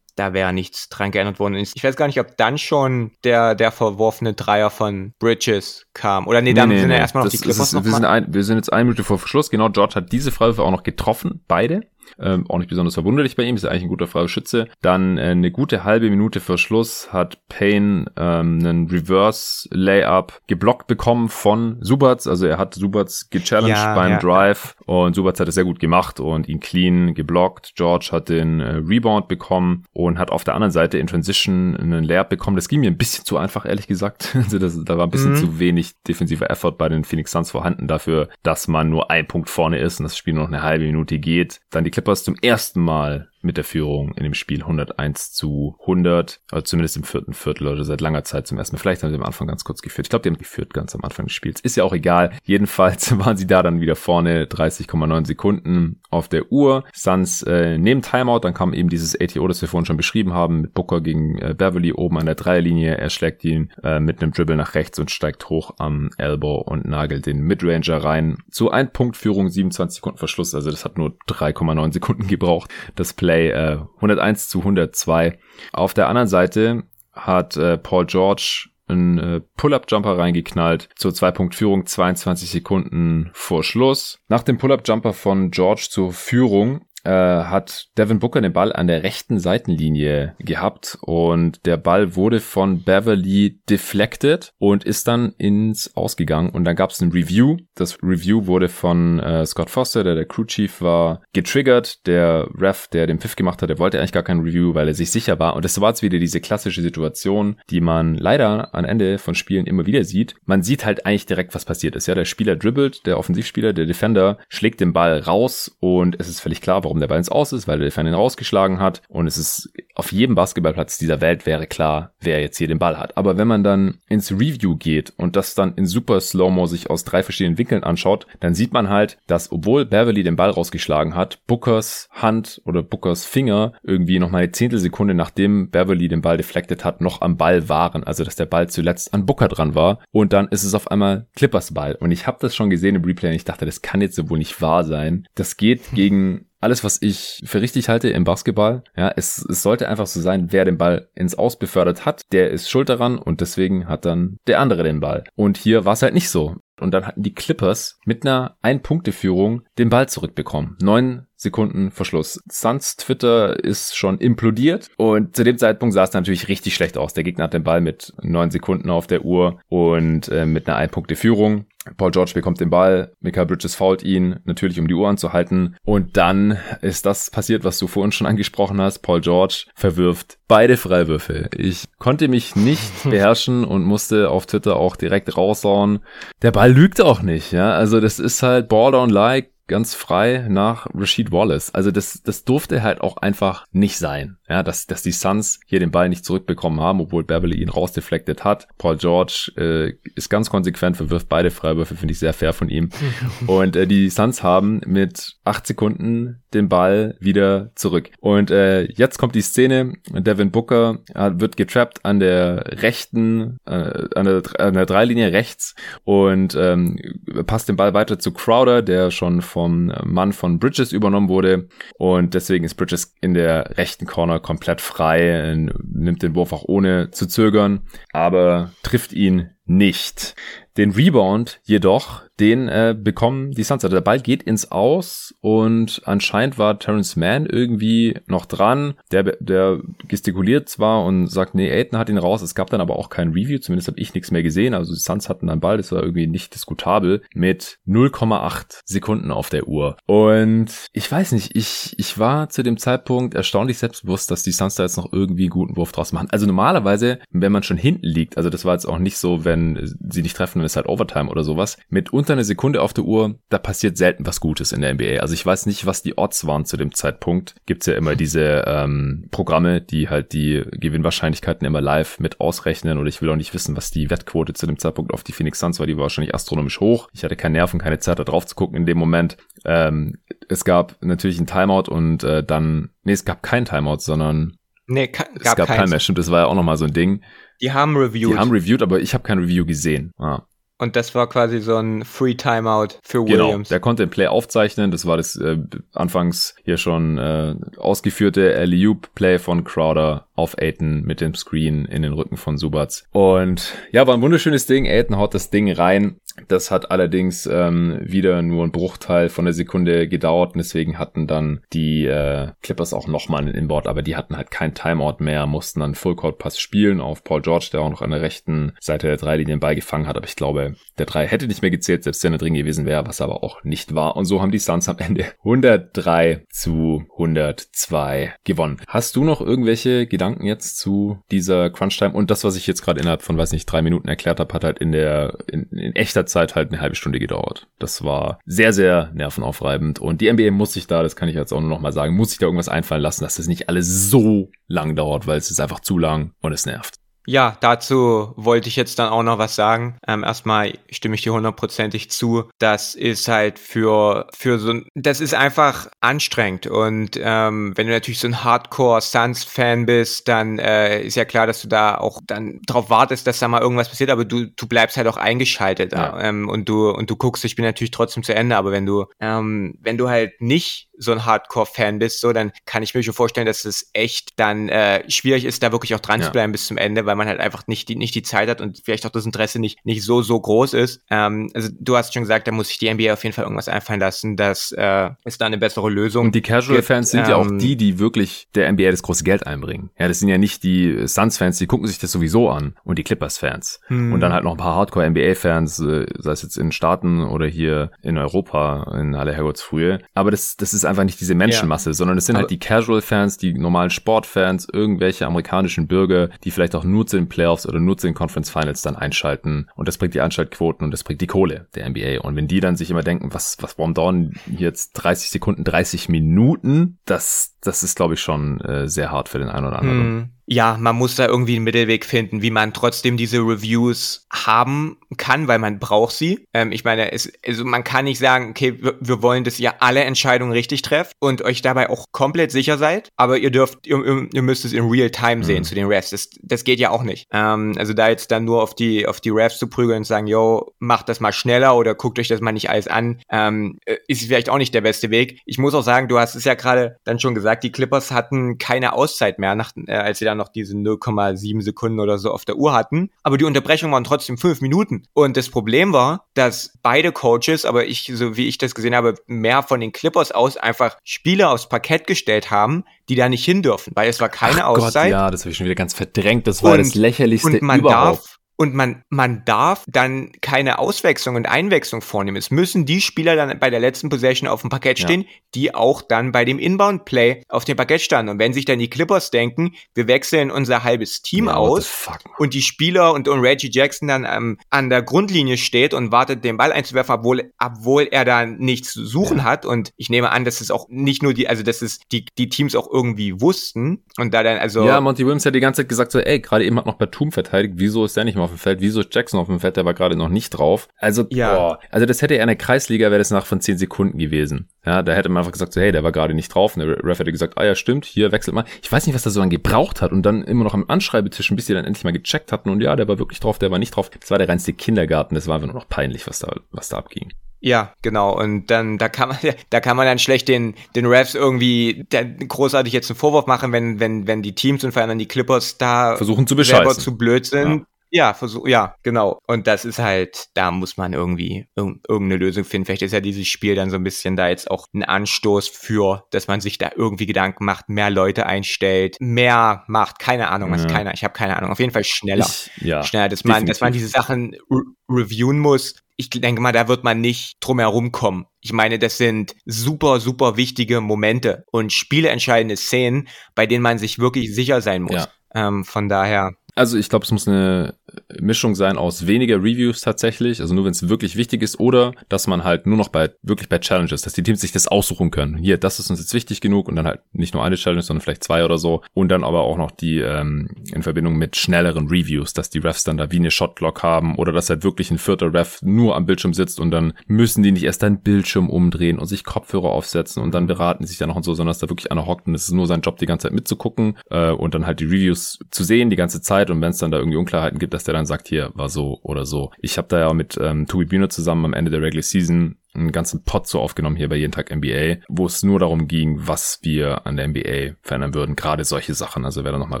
Speaker 2: Da wäre nichts dran geändert worden. Ich weiß gar nicht, ob dann schon der, der verworfene Dreier von Bridges kam. Oder nee, dann nee, sind nee, ja erstmal noch die Clippers
Speaker 1: ist, noch wir, sind ein, wir sind jetzt eine Minute vor Verschluss. Genau, George hat diese Freiwürfe auch noch getroffen, beide. Ähm, auch nicht besonders verwunderlich bei ihm, ist eigentlich ein guter freier Schütze. Dann äh, eine gute halbe Minute vor Schluss hat Payne ähm, einen Reverse Layup geblockt bekommen von Subats. Also er hat Subats gechallenged ja, beim ja. Drive und Subats hat es sehr gut gemacht und ihn clean geblockt. George hat den äh, Rebound bekommen und hat auf der anderen Seite in Transition einen Layup bekommen. Das ging mir ein bisschen zu einfach, ehrlich gesagt. also das, da war ein bisschen mhm. zu wenig defensiver Effort bei den Phoenix Suns vorhanden dafür, dass man nur ein Punkt vorne ist und das Spiel nur noch eine halbe Minute geht. Dann die Clippers zum ersten Mal mit der Führung in dem Spiel 101 zu 100, also zumindest im vierten Viertel oder seit langer Zeit zum ersten Mal. Vielleicht haben sie am Anfang ganz kurz geführt. Ich glaube, die haben geführt ganz am Anfang des Spiels. Ist ja auch egal. Jedenfalls waren sie da dann wieder vorne, 30,9 Sekunden auf der Uhr. Suns äh, nehmen Timeout, dann kam eben dieses ATO, das wir vorhin schon beschrieben haben, mit Booker gegen äh, Beverly oben an der Dreierlinie. Er schlägt ihn äh, mit einem Dribble nach rechts und steigt hoch am Elbow und nagelt den Midranger rein. Zu ein Punkt Führung, 27 Sekunden Verschluss. Also das hat nur 3,9 Sekunden gebraucht. Das Play äh, 101 zu 102. Auf der anderen Seite hat äh, Paul George einen äh, Pull-Up-Jumper reingeknallt zur Zwei-Punkt-Führung 22 Sekunden vor Schluss. Nach dem Pull-Up-Jumper von George zur Führung äh, hat Devin Booker den Ball an der rechten Seitenlinie gehabt und der Ball wurde von Beverly deflected und ist dann ins Ausgegangen und dann gab es ein Review. Das Review wurde von äh, Scott Foster, der der Crew Chief war, getriggert. Der Ref, der den Pfiff gemacht hat, der wollte eigentlich gar kein Review, weil er sich sicher war. Und das war jetzt wieder diese klassische Situation, die man leider am Ende von Spielen immer wieder sieht. Man sieht halt eigentlich direkt, was passiert ist. Ja, der Spieler dribbelt, der Offensivspieler, der Defender schlägt den Ball raus und es ist völlig klar, warum warum der Ball ins Aus ist, weil der Fan ihn rausgeschlagen hat. Und es ist auf jedem Basketballplatz dieser Welt wäre klar, wer jetzt hier den Ball hat. Aber wenn man dann ins Review geht und das dann in super Slow-Mo sich aus drei verschiedenen Winkeln anschaut, dann sieht man halt, dass obwohl Beverly den Ball rausgeschlagen hat, Bookers Hand oder Bookers Finger irgendwie noch mal eine Zehntelsekunde nachdem Beverly den Ball deflected hat, noch am Ball waren. Also dass der Ball zuletzt an Booker dran war. Und dann ist es auf einmal Clippers Ball. Und ich habe das schon gesehen im Replay und ich dachte, das kann jetzt so wohl nicht wahr sein. Das geht gegen alles, was ich für richtig halte im Basketball. Ja, es, es sollte einfach so sein, wer den Ball ins Aus befördert hat, der ist schuld daran und deswegen hat dann der andere den Ball. Und hier war es halt nicht so. Und dann hatten die Clippers mit einer Ein-Punkte-Führung den Ball zurückbekommen. Neun Sekunden Verschluss. Suns Twitter ist schon implodiert und zu dem Zeitpunkt sah es natürlich richtig schlecht aus. Der Gegner hat den Ball mit neun Sekunden auf der Uhr und äh, mit einer Ein-Punkte-Führung. Paul George bekommt den Ball, Michael Bridges fault ihn, natürlich um die Uhr anzuhalten. Und dann ist das passiert, was du vorhin schon angesprochen hast. Paul George verwirft beide Freiwürfe. Ich konnte mich nicht beherrschen und musste auf Twitter auch direkt raushauen. Der Ball lügt auch nicht, ja. Also das ist halt Borderline-like ganz frei nach Rashid Wallace. Also das, das durfte halt auch einfach nicht sein. Ja, dass, dass die Suns hier den Ball nicht zurückbekommen haben, obwohl Beverly ihn rausdeflected hat. Paul George äh, ist ganz konsequent, verwirft beide Freiwürfe, finde ich sehr fair von ihm. Und äh, die Suns haben mit acht Sekunden den Ball wieder zurück. Und äh, jetzt kommt die Szene. Devin Booker äh, wird getrappt an der rechten, äh, an, der, an der Dreilinie rechts und ähm, passt den Ball weiter zu Crowder, der schon vom Mann von Bridges übernommen wurde. Und deswegen ist Bridges in der rechten Corner komplett frei, nimmt den Wurf auch ohne zu zögern, aber trifft ihn nicht. Den Rebound jedoch den äh, bekommen die Suns. Also der Ball geht ins Aus und anscheinend war Terrence Mann irgendwie noch dran. Der, der gestikuliert zwar und sagt, nee, Aiden hat ihn raus. Es gab dann aber auch kein Review. Zumindest habe ich nichts mehr gesehen. Also die Suns hatten einen Ball, das war irgendwie nicht diskutabel, mit 0,8 Sekunden auf der Uhr. Und ich weiß nicht, ich, ich war zu dem Zeitpunkt erstaunlich selbstbewusst, dass die Suns da jetzt noch irgendwie einen guten Wurf draus machen. Also normalerweise, wenn man schon hinten liegt, also das war jetzt auch nicht so, wenn sie nicht treffen, es halt Overtime oder sowas, mit unter eine Sekunde auf der Uhr, da passiert selten was Gutes in der NBA. Also ich weiß nicht, was die Odds waren zu dem Zeitpunkt. Gibt's ja immer diese ähm, Programme, die halt die Gewinnwahrscheinlichkeiten immer live mit ausrechnen. Oder ich will auch nicht wissen, was die Wettquote zu dem Zeitpunkt auf die Phoenix Suns war. Die war wahrscheinlich astronomisch hoch. Ich hatte keine Nerven, keine Zeit da drauf zu gucken in dem Moment. Ähm, es gab natürlich ein Timeout und äh, dann, nee, es gab kein Timeout, sondern
Speaker 2: Nee, gab
Speaker 1: es gab kein mehr. Stimmt, das war ja auch nochmal so ein Ding.
Speaker 2: Die haben reviewed.
Speaker 1: Die haben reviewed, aber ich habe kein Review gesehen. Ah.
Speaker 2: Und das war quasi so ein Free Timeout für
Speaker 1: genau,
Speaker 2: Williams.
Speaker 1: Genau, der konnte im Play aufzeichnen. Das war das äh, anfangs hier schon äh, ausgeführte Alley-Oop Play von Crowder auf Aiton mit dem Screen in den Rücken von Subats. Und ja, war ein wunderschönes Ding. Aiton haut das Ding rein. Das hat allerdings ähm, wieder nur ein Bruchteil von der Sekunde gedauert und deswegen hatten dann die äh, Clippers auch nochmal einen Inboard, aber die hatten halt kein Timeout mehr, mussten dann Full Court Pass spielen auf Paul George, der auch noch an der rechten Seite der Dreilinien beigefangen hat, aber ich glaube, der Drei hätte nicht mehr gezählt, selbst wenn er drin gewesen wäre, was aber auch nicht war und so haben die Suns am Ende 103 zu 102 gewonnen. Hast du noch irgendwelche Gedanken jetzt zu dieser Crunch Time und das, was ich jetzt gerade innerhalb von, weiß nicht, drei Minuten erklärt habe, hat halt in der in, in echter Zeit halt eine halbe Stunde gedauert. Das war sehr, sehr nervenaufreibend. Und die NBA muss sich da, das kann ich jetzt auch nur noch mal sagen, muss sich da irgendwas einfallen lassen, dass das nicht alles so lang dauert, weil es ist einfach zu lang und es nervt.
Speaker 2: Ja, dazu wollte ich jetzt dann auch noch was sagen. Ähm, erstmal stimme ich dir hundertprozentig zu. Das ist halt für, für so, das ist einfach anstrengend. Und ähm, wenn du natürlich so ein Hardcore Suns-Fan bist, dann äh, ist ja klar, dass du da auch dann drauf wartest, dass da mal irgendwas passiert, aber du, du bleibst halt auch eingeschaltet. Ja. Ähm, und du, und du guckst, ich bin natürlich trotzdem zu Ende, aber wenn du, ähm, wenn du halt nicht so ein Hardcore-Fan bist, so, dann kann ich mir schon vorstellen, dass es echt dann äh, schwierig ist, da wirklich auch dran ja. zu bleiben bis zum Ende, weil man halt einfach nicht die, nicht die Zeit hat und vielleicht auch das Interesse nicht, nicht so, so groß ist. Ähm, also du hast schon gesagt, da muss sich die NBA auf jeden Fall irgendwas einfallen lassen, dass äh, es da eine bessere Lösung
Speaker 1: Und die Casual-Fans sind ähm, ja auch ähm, die, die wirklich der NBA das große Geld einbringen. Ja, das sind ja nicht die Suns-Fans, die gucken sich das sowieso an und die Clippers-Fans. Hm. Und dann halt noch ein paar Hardcore-NBA-Fans, äh, sei es jetzt in Staaten oder hier in Europa, in aller Herrgottsfrühe. Aber das, das ist einfach nicht diese Menschenmasse, ja. sondern es sind halt die Casual-Fans, die normalen Sportfans, irgendwelche amerikanischen Bürger, die vielleicht auch nur zu den Playoffs oder nur zu den Conference Finals dann einschalten. Und das bringt die Anschaltquoten und das bringt die Kohle der NBA. Und wenn die dann sich immer denken, was, was, warum dauern jetzt 30 Sekunden, 30 Minuten? Das, das ist, glaube ich, schon äh, sehr hart für den einen oder anderen. Hm
Speaker 2: ja, man muss da irgendwie einen Mittelweg finden, wie man trotzdem diese Reviews haben kann, weil man braucht sie. Ähm, ich meine, es, also man kann nicht sagen, okay, wir, wir, wollen, dass ihr alle Entscheidungen richtig trefft und euch dabei auch komplett sicher seid, aber ihr dürft, ihr, ihr müsst es in Real Time sehen mhm. zu den Refs. Das, das geht ja auch nicht. Ähm, also da jetzt dann nur auf die, auf die Refs zu prügeln und sagen, yo, macht das mal schneller oder guckt euch das mal nicht alles an, ähm, äh, ist vielleicht auch nicht der beste Weg. Ich muss auch sagen, du hast es ja gerade dann schon gesagt, die Clippers hatten keine Auszeit mehr, nach, äh, als sie dann noch diese 0,7 Sekunden oder so auf der Uhr hatten. Aber die Unterbrechung waren trotzdem fünf Minuten. Und das Problem war, dass beide Coaches, aber ich, so wie ich das gesehen habe, mehr von den Clippers aus einfach Spieler aufs Parkett gestellt haben, die da nicht hin dürfen, weil es war keine Ach Auszeit. Gott,
Speaker 1: ja, das habe ich schon wieder ganz verdrängt. Das war und, das lächerlichste und man überhaupt. Darf,
Speaker 2: und man, man darf dann keine Auswechslung und Einwechslung vornehmen. Es müssen die Spieler dann bei der letzten Possession auf dem Parkett stehen, ja. die auch dann bei dem Inbound-Play auf dem Parkett standen. Und wenn sich dann die Clippers denken, wir wechseln unser halbes Team ja, aus und die Spieler und, und Reggie Jackson dann ähm, an der Grundlinie steht und wartet, den Ball einzuwerfen, obwohl, obwohl er da nichts zu suchen ja. hat. Und ich nehme an, dass es auch nicht nur die, also dass es die, die Teams auch irgendwie wussten. Und da dann also.
Speaker 1: Ja, Monty Williams hat die ganze Zeit gesagt so, ey, gerade eben hat noch Batum verteidigt, wieso ist der nicht mal auf dem Feld, wieso ist Jackson auf dem Feld, der war gerade noch nicht drauf. Also, ja. boah, also das hätte er in der Kreisliga, wäre das nach von 10 Sekunden gewesen. Ja, da hätte man einfach gesagt, so, hey, der war gerade nicht drauf. Und der Ref hätte gesagt, ah ja, stimmt, hier wechselt mal. Ich weiß nicht, was da so lange gebraucht hat und dann immer noch am Anschreibetisch, bis die dann endlich mal gecheckt hatten und ja, der war wirklich drauf, der war nicht drauf. Das war der reinste Kindergarten, das war einfach nur noch peinlich, was da, was da abging.
Speaker 2: Ja, genau. Und dann, da kann man, da kann man dann schlecht den, den Refs irgendwie großartig jetzt einen Vorwurf machen, wenn, wenn, wenn die Teams und vor allem die Clippers da
Speaker 1: versuchen zu bescheißen. selber
Speaker 2: zu blöd sind. Ja. Ja, versuch, ja, genau. Und das ist halt, da muss man irgendwie irg irgendeine Lösung finden. Vielleicht ist ja dieses Spiel dann so ein bisschen da jetzt auch ein Anstoß für, dass man sich da irgendwie Gedanken macht, mehr Leute einstellt, mehr macht, keine Ahnung, was ja. keiner, ich habe keine Ahnung. Auf jeden Fall schneller. Ich, ja, schneller, dass man, dass man diese Sachen re reviewen muss. Ich denke mal, da wird man nicht drum herum kommen. Ich meine, das sind super, super wichtige Momente und spieleentscheidende Szenen, bei denen man sich wirklich sicher sein muss. Ja. Ähm, von daher.
Speaker 1: Also ich glaube, es muss eine Mischung sein aus weniger Reviews tatsächlich, also nur wenn es wirklich wichtig ist, oder dass man halt nur noch bei, wirklich bei Challenges, dass die Teams sich das aussuchen können. Hier, das ist uns jetzt wichtig genug und dann halt nicht nur eine Challenge, sondern vielleicht zwei oder so. Und dann aber auch noch die ähm, in Verbindung mit schnelleren Reviews, dass die Refs dann da wie eine Shotglock haben oder dass halt wirklich ein vierter Ref nur am Bildschirm sitzt und dann müssen die nicht erst deinen Bildschirm umdrehen und sich Kopfhörer aufsetzen und dann beraten die sich dann noch und so, sondern dass da wirklich einer hockt und es ist nur sein Job, die ganze Zeit mitzugucken äh, und dann halt die Reviews zu sehen die ganze Zeit Bescheid und wenn es dann da irgendwie Unklarheiten gibt, dass der dann sagt, hier war so oder so. Ich habe da ja mit ähm, Tobi Bühne zusammen am Ende der Regular Season einen ganzen Pod so aufgenommen hier bei Jeden Tag NBA, wo es nur darum ging, was wir an der NBA verändern würden. Gerade solche Sachen. Also wer da nochmal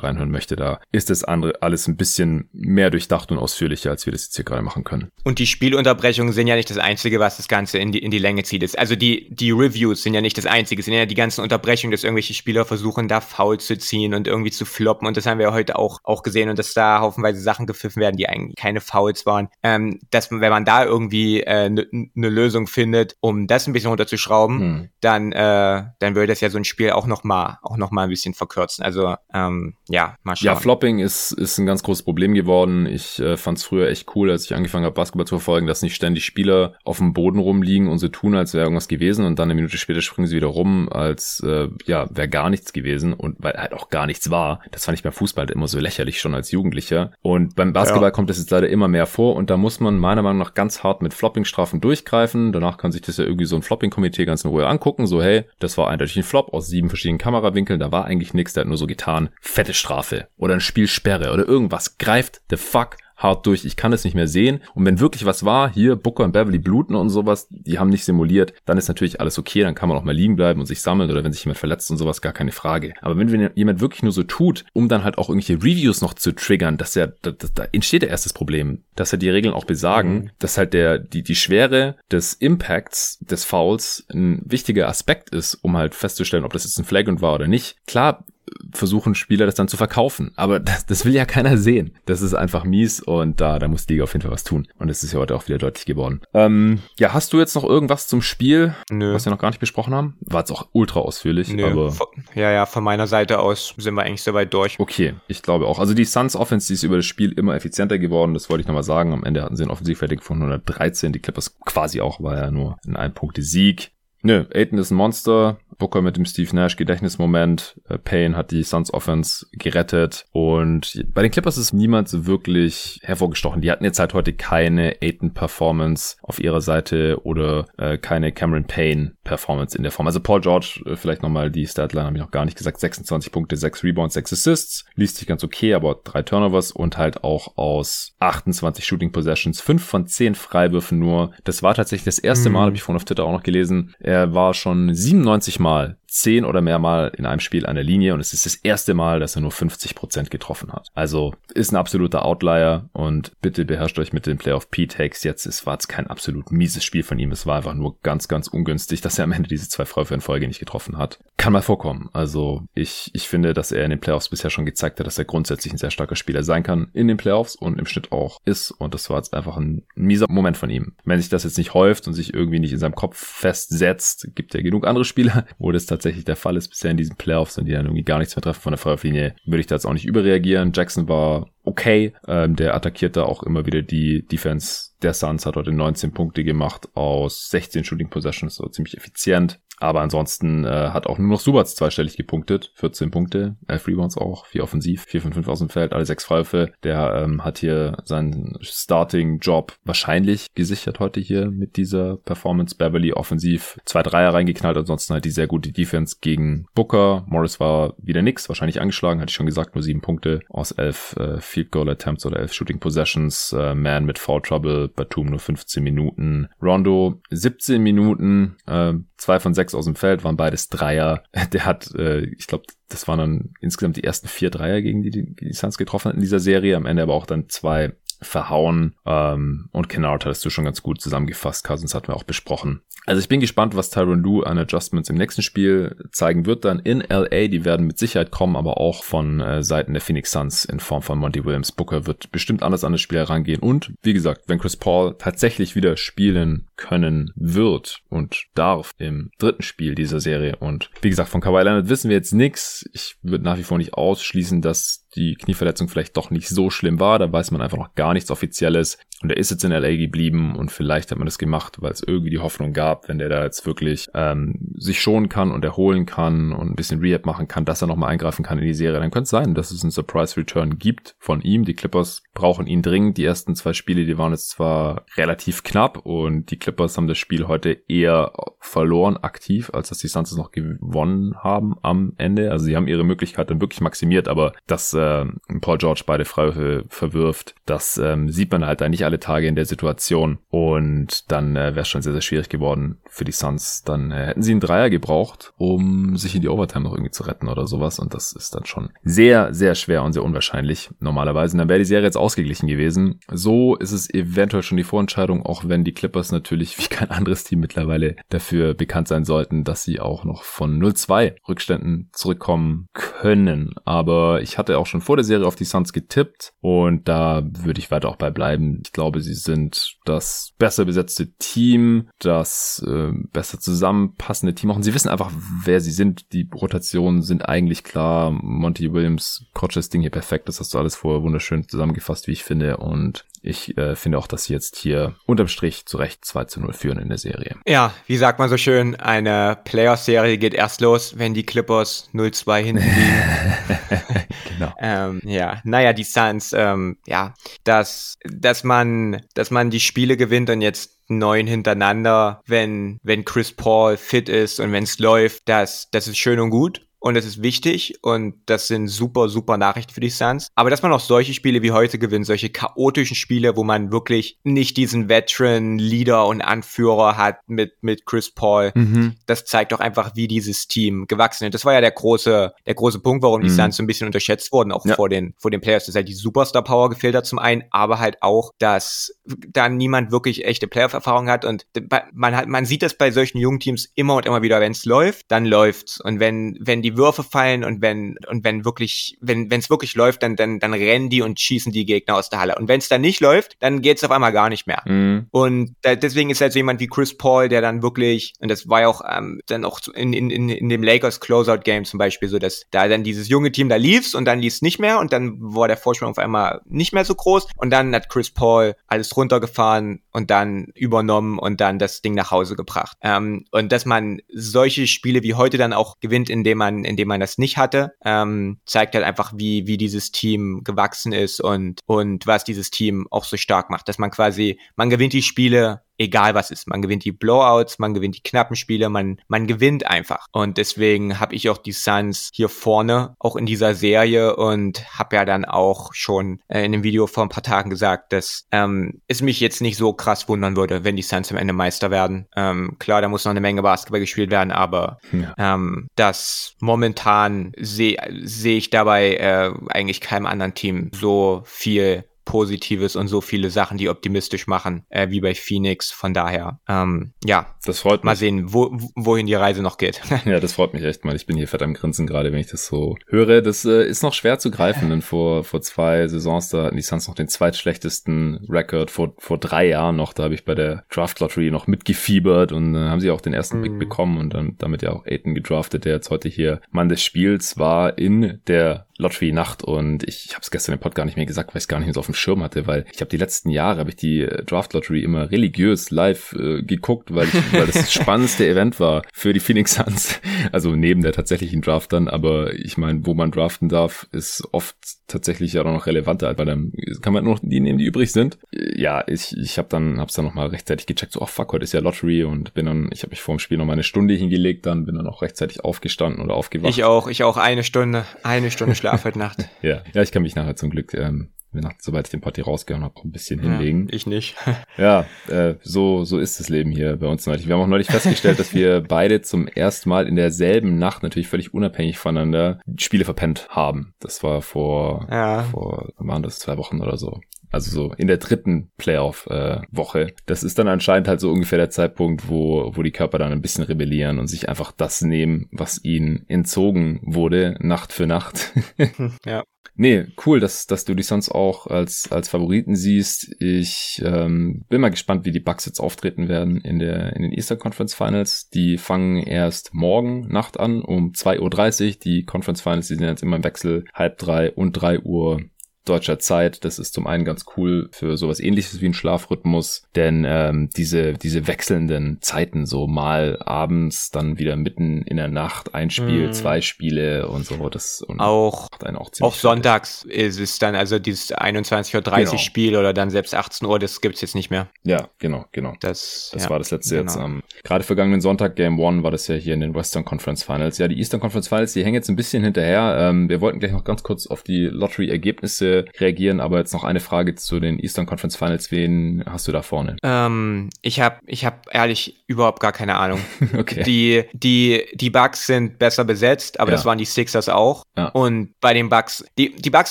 Speaker 1: reinhören möchte, da ist das andere alles ein bisschen mehr durchdacht und ausführlicher, als wir das jetzt hier gerade machen können.
Speaker 2: Und die Spielunterbrechungen sind ja nicht das Einzige, was das Ganze in die, in die Länge zieht. Also die, die Reviews sind ja nicht das Einzige. Es sind ja die ganzen Unterbrechungen, dass irgendwelche Spieler versuchen, da faul zu ziehen und irgendwie zu floppen. Und das haben wir heute auch, auch gesehen und dass da haufenweise Sachen gepfiffen werden, die eigentlich keine Fouls waren. Ähm, dass, wenn man da irgendwie eine äh, ne, ne Lösung findet, um das ein bisschen runterzuschrauben, hm. dann, äh, dann würde das ja so ein Spiel auch noch mal, auch noch mal ein bisschen verkürzen. Also ähm, ja,
Speaker 1: mal schauen. Ja, Flopping ist, ist ein ganz großes Problem geworden. Ich äh, fand es früher echt cool, als ich angefangen habe, Basketball zu verfolgen, dass nicht ständig Spieler auf dem Boden rumliegen und so tun, als wäre irgendwas gewesen und dann eine Minute später springen sie wieder rum, als äh, ja, wäre gar nichts gewesen und weil halt auch gar nichts war. Das fand ich beim Fußball immer so lächerlich schon als Jugendlicher. Und beim Basketball ja. kommt das jetzt leider immer mehr vor und da muss man meiner Meinung nach ganz hart mit Flopping-Strafen durchgreifen. Danach kann sich das ja irgendwie so ein Flopping-Komitee ganz in Ruhe angucken, so hey, das war eindeutig ein Flop aus sieben verschiedenen Kamerawinkeln, da war eigentlich nichts, der hat nur so getan, fette Strafe. Oder ein Spielsperre oder irgendwas. Greift the fuck hart durch, ich kann es nicht mehr sehen. Und wenn wirklich was war, hier Booker und Beverly bluten und sowas, die haben nicht simuliert, dann ist natürlich alles okay, dann kann man auch mal liegen bleiben und sich sammeln oder wenn sich jemand verletzt und sowas, gar keine Frage. Aber wenn jemand wirklich nur so tut, um dann halt auch irgendwelche Reviews noch zu triggern, dass ja, da, da, da entsteht ja erst das Problem, dass ja die Regeln auch besagen, mhm. dass halt der, die, die Schwere des Impacts des Fouls ein wichtiger Aspekt ist, um halt festzustellen, ob das jetzt ein Flagrant war oder nicht. Klar, versuchen Spieler das dann zu verkaufen. Aber das, das will ja keiner sehen. Das ist einfach mies und da, da muss die Liga auf jeden Fall was tun. Und es ist ja heute auch wieder deutlich geworden. Ähm, ja, hast du jetzt noch irgendwas zum Spiel, Nö. was wir noch gar nicht besprochen haben? War jetzt auch ultra ausführlich, Nö. aber.
Speaker 2: Ja, ja, von meiner Seite aus sind wir eigentlich soweit durch.
Speaker 1: Okay, ich glaube auch. Also die Suns Offense, die ist über das Spiel immer effizienter geworden. Das wollte ich nochmal sagen. Am Ende hatten sie ein Offensivrating von 113. Die Clippers quasi auch, war ja nur ein Ein-Punkte-Sieg. Nö, Aiden ist ein Monster. Booker mit dem Steve Nash Gedächtnismoment. Äh, Payne hat die Suns Offense gerettet. Und bei den Clippers ist niemand so wirklich hervorgestochen. Die hatten jetzt halt heute keine Aiden Performance auf ihrer Seite oder äh, keine Cameron Payne Performance in der Form. Also Paul George, äh, vielleicht nochmal die Statline, habe ich noch gar nicht gesagt. 26 Punkte, 6 Rebounds, 6 Assists. Liest sich ganz okay, aber drei Turnovers und halt auch aus 28 Shooting Possessions, 5 von 10 Freiwürfen nur. Das war tatsächlich das erste Mal, mhm. habe ich vorhin auf Twitter auch noch gelesen. Er war schon 97 Mal Mal zehn oder mehr Mal in einem Spiel an der Linie und es ist das erste Mal, dass er nur 50 Prozent getroffen hat. Also ist ein absoluter Outlier und bitte beherrscht euch mit den Playoff P-Takes jetzt. Es war jetzt kein absolut mieses Spiel von ihm. Es war einfach nur ganz, ganz ungünstig, dass er am Ende diese zwei Freiwürfe in Folge nicht getroffen hat. Kann mal vorkommen. Also ich, ich finde, dass er in den Playoffs bisher schon gezeigt hat, dass er grundsätzlich ein sehr starker Spieler sein kann in den Playoffs und im Schnitt auch ist und das war jetzt einfach ein mieser Moment von ihm. Wenn sich das jetzt nicht häuft und sich irgendwie nicht in seinem Kopf festsetzt, gibt er genug andere Spieler, wo das tatsächlich der Fall ist bisher in diesen Playoffs und die dann irgendwie gar nichts mehr treffen von der Freiwurflinie, würde ich da jetzt auch nicht überreagieren. Jackson war okay. Ähm, der attackiert da auch immer wieder die Defense der Suns, hat heute 19 Punkte gemacht aus 16 Shooting Possessions, so ziemlich effizient. Aber ansonsten äh, hat auch nur noch Subats zweistellig gepunktet. 14 Punkte, 11 Rebounds auch, 4 offensiv, 4 von 5 aus dem Feld, alle 6 Freiwürfe. Der ähm, hat hier seinen Starting-Job wahrscheinlich gesichert heute hier mit dieser Performance. Beverly offensiv zwei Dreier reingeknallt, ansonsten halt die sehr gute Defense gegen Booker. Morris war wieder nix, wahrscheinlich angeschlagen, hatte ich schon gesagt, nur 7 Punkte aus 11 äh, Field Goal Attempts oder 11 Shooting Possessions. Äh, Man mit Foul Trouble, Batum nur 15 Minuten. Rondo 17 Minuten, äh, 2 von 6 sechs aus dem Feld, waren beides Dreier. Der hat, äh, ich glaube, das waren dann insgesamt die ersten vier Dreier, gegen die die, die Suns getroffen hat in dieser Serie. Am Ende aber auch dann zwei verhauen. Ähm, und Kennard hattest du schon ganz gut zusammengefasst. Cousins hatten wir auch besprochen. Also ich bin gespannt, was Tyron Lue an Adjustments im nächsten Spiel zeigen wird dann in LA. Die werden mit Sicherheit kommen, aber auch von äh, Seiten der Phoenix Suns in Form von Monty Williams. Booker wird bestimmt anders an das Spiel herangehen. Und wie gesagt, wenn Chris Paul tatsächlich wieder spielen können wird und darf im dritten Spiel dieser Serie. Und wie gesagt, von Kawhi Leonard wissen wir jetzt nichts. Ich würde nach wie vor nicht ausschließen, dass die Knieverletzung vielleicht doch nicht so schlimm war. Da weiß man einfach noch gar nichts Offizielles. Und er ist jetzt in LA geblieben und vielleicht hat man das gemacht, weil es irgendwie die Hoffnung gab, wenn der da jetzt wirklich ähm, sich schonen kann und erholen kann und ein bisschen Rehab machen kann, dass er nochmal eingreifen kann in die Serie. Dann könnte es sein, dass es einen Surprise Return gibt von ihm. Die Clippers brauchen ihn dringend. Die ersten zwei Spiele, die waren jetzt zwar relativ knapp und die Clippers haben das Spiel heute eher verloren aktiv, als dass die Suns es noch gewonnen haben am Ende. Also sie haben ihre Möglichkeit dann wirklich maximiert, aber das äh, äh, Paul George beide Freiwürfe verwirft. Das ähm, sieht man halt da nicht alle Tage in der Situation. Und dann äh, wäre es schon sehr, sehr schwierig geworden für die Suns. Dann äh, hätten sie einen Dreier gebraucht, um sich in die Overtime noch irgendwie zu retten oder sowas. Und das ist dann schon sehr, sehr schwer und sehr unwahrscheinlich normalerweise. Und dann wäre die Serie jetzt ausgeglichen gewesen. So ist es eventuell schon die Vorentscheidung, auch wenn die Clippers natürlich wie kein anderes Team mittlerweile dafür bekannt sein sollten, dass sie auch noch von 0-2 Rückständen zurückkommen können. Aber ich hatte auch schon vor der Serie auf die Suns getippt und da würde ich weiter auch bei bleiben. Ich glaube, sie sind das besser besetzte Team, das äh, besser zusammenpassende Team auch. Und sie wissen einfach, wer sie sind. Die Rotationen sind eigentlich klar. Monty Williams coacht das Ding hier perfekt. Das hast du alles vorher wunderschön zusammengefasst, wie ich finde. Und ich äh, finde auch, dass sie jetzt hier unterm Strich zu Recht 2 zu 0 führen in der Serie.
Speaker 2: Ja, wie sagt man so schön, eine Playoff-Serie geht erst los, wenn die Clippers 0-2 hinten liegen. Genau. ähm, ja, naja, die Suns, ähm, ja, dass, dass man, dass man die Spiele gewinnt und jetzt neun hintereinander, wenn, wenn Chris Paul fit ist und wenn es läuft, das, das ist schön und gut und das ist wichtig und das sind super, super Nachrichten für die Suns. Aber dass man auch solche Spiele wie heute gewinnt, solche chaotischen Spiele, wo man wirklich nicht diesen Veteran, Leader und Anführer hat mit, mit Chris Paul, mhm. das zeigt doch einfach, wie dieses Team gewachsen ist. Das war ja der große, der große Punkt, warum die mhm. Suns so ein bisschen unterschätzt wurden, auch ja. vor den, vor den Players. Das ist halt die Superstar Power gefehlt hat zum einen, aber halt auch, dass da niemand wirklich echte Playoff-Erfahrung hat und man hat, man sieht das bei solchen jungen Teams immer und immer wieder, wenn es läuft, dann läuft's. Und wenn, wenn die Würfe fallen und wenn und wenn wirklich wenn wenn es wirklich läuft, dann dann dann rennen die und schießen die Gegner aus der Halle. Und wenn es dann nicht läuft, dann geht's auf einmal gar nicht mehr. Mhm. Und da, deswegen ist halt so jemand wie Chris Paul, der dann wirklich und das war ja auch ähm, dann auch in, in, in, in dem Lakers Closeout Game zum Beispiel so, dass da dann dieses junge Team da lief's und dann lief's nicht mehr und dann war der Vorsprung auf einmal nicht mehr so groß und dann hat Chris Paul alles runtergefahren und dann übernommen und dann das Ding nach Hause gebracht. Ähm, und dass man solche Spiele wie heute dann auch gewinnt, indem man indem man das nicht hatte, ähm, zeigt halt einfach, wie, wie dieses Team gewachsen ist und, und was dieses Team auch so stark macht. Dass man quasi, man gewinnt die Spiele egal was ist. Man gewinnt die Blowouts, man gewinnt die knappen Spiele, man, man gewinnt einfach. Und deswegen habe ich auch die Suns hier vorne, auch in dieser Serie und habe ja dann auch schon äh, in dem Video vor ein paar Tagen gesagt, dass ähm, es mich jetzt nicht so krass wundern würde, wenn die Suns am Ende Meister werden. Ähm, klar, da muss noch eine Menge Basketball gespielt werden, aber ja. ähm, das momentan sehe seh ich dabei äh, eigentlich keinem anderen Team so viel Positives und so viele Sachen, die optimistisch machen, äh, wie bei Phoenix. Von daher, ähm, ja,
Speaker 1: das freut mich.
Speaker 2: Mal sehen, wo, wohin die Reise noch geht.
Speaker 1: ja, das freut mich echt mal. Ich bin hier fett am Grinsen gerade, wenn ich das so höre. Das äh, ist noch schwer zu greifen, denn vor, vor zwei Saisons, da hatten die Suns noch den zweitschlechtesten Record. Vor, vor drei Jahren noch, da habe ich bei der Draft Lottery noch mitgefiebert und äh, haben sie auch den ersten mm. Pick bekommen und dann damit ja auch Aiden gedraftet, der jetzt heute hier Mann des Spiels war in der Lottery-Nacht und ich, ich habe es gestern im Pod gar nicht mehr gesagt, weil ich es gar nicht mehr so auf dem Schirm hatte, weil ich habe die letzten Jahre, habe ich die äh, Draft-Lottery immer religiös live äh, geguckt, weil, ich, weil das, das spannendste Event war für die Phoenix Suns. Also neben der tatsächlichen Draft dann, aber ich meine, wo man draften darf, ist oft tatsächlich ja noch relevanter, weil dann kann man nur noch die nehmen, die übrig sind. Ja, ich, ich habe dann, hab's dann nochmal rechtzeitig gecheckt, so, oh fuck, heute ist ja Lottery und bin dann, ich habe mich vor dem Spiel noch mal eine Stunde hingelegt, dann bin dann auch rechtzeitig aufgestanden oder aufgewacht.
Speaker 2: Ich auch, ich auch eine Stunde, eine Stunde Schlaf heute Nacht.
Speaker 1: ja, ja, ich kann mich nachher zum Glück ähm, nach, sobald ich den Party rausgehauen habe, ein bisschen ja, hinlegen.
Speaker 2: Ich nicht.
Speaker 1: ja, äh, so, so ist das Leben hier bei uns neulich. Wir haben auch neulich festgestellt, dass wir beide zum ersten Mal in derselben Nacht, natürlich völlig unabhängig voneinander, Spiele verpennt haben. Das war vor, ja. vor, waren das zwei Wochen oder so. Also so in der dritten Playoff-Woche. Äh, das ist dann anscheinend halt so ungefähr der Zeitpunkt, wo, wo die Körper dann ein bisschen rebellieren und sich einfach das nehmen, was ihnen entzogen wurde, Nacht für Nacht. ja. Nee, cool, dass, dass du die sonst auch als, als Favoriten siehst. Ich ähm, bin mal gespannt, wie die Bucks jetzt auftreten werden in, der, in den Eastern Conference Finals. Die fangen erst morgen Nacht an um 2.30 Uhr. Die Conference Finals, die sind jetzt immer im Wechsel halb drei und drei Uhr deutscher Zeit. Das ist zum einen ganz cool für sowas ähnliches wie ein Schlafrhythmus, denn ähm, diese, diese wechselnden Zeiten, so mal abends, dann wieder mitten in der Nacht ein Spiel, mm. zwei Spiele und so, das und
Speaker 2: auch, auch, auch sonntags ist es dann, also dieses 21.30 Uhr genau. Spiel oder dann selbst 18 Uhr, das gibt's jetzt nicht mehr.
Speaker 1: Ja, genau, genau. Das, das ja, war das letzte genau. jetzt am, gerade vergangenen Sonntag, Game One, war das ja hier in den Western Conference Finals. Ja, die Eastern Conference Finals, die hängen jetzt ein bisschen hinterher. Ähm, wir wollten gleich noch ganz kurz auf die Lottery-Ergebnisse reagieren, aber jetzt noch eine Frage zu den Eastern Conference Finals. Wen hast du da vorne?
Speaker 2: Ähm, ich habe ich hab ehrlich überhaupt gar keine Ahnung. okay. Die, die, die Bugs sind besser besetzt, aber ja. das waren die Sixers auch. Ja. Und bei den Bugs, die, die Bugs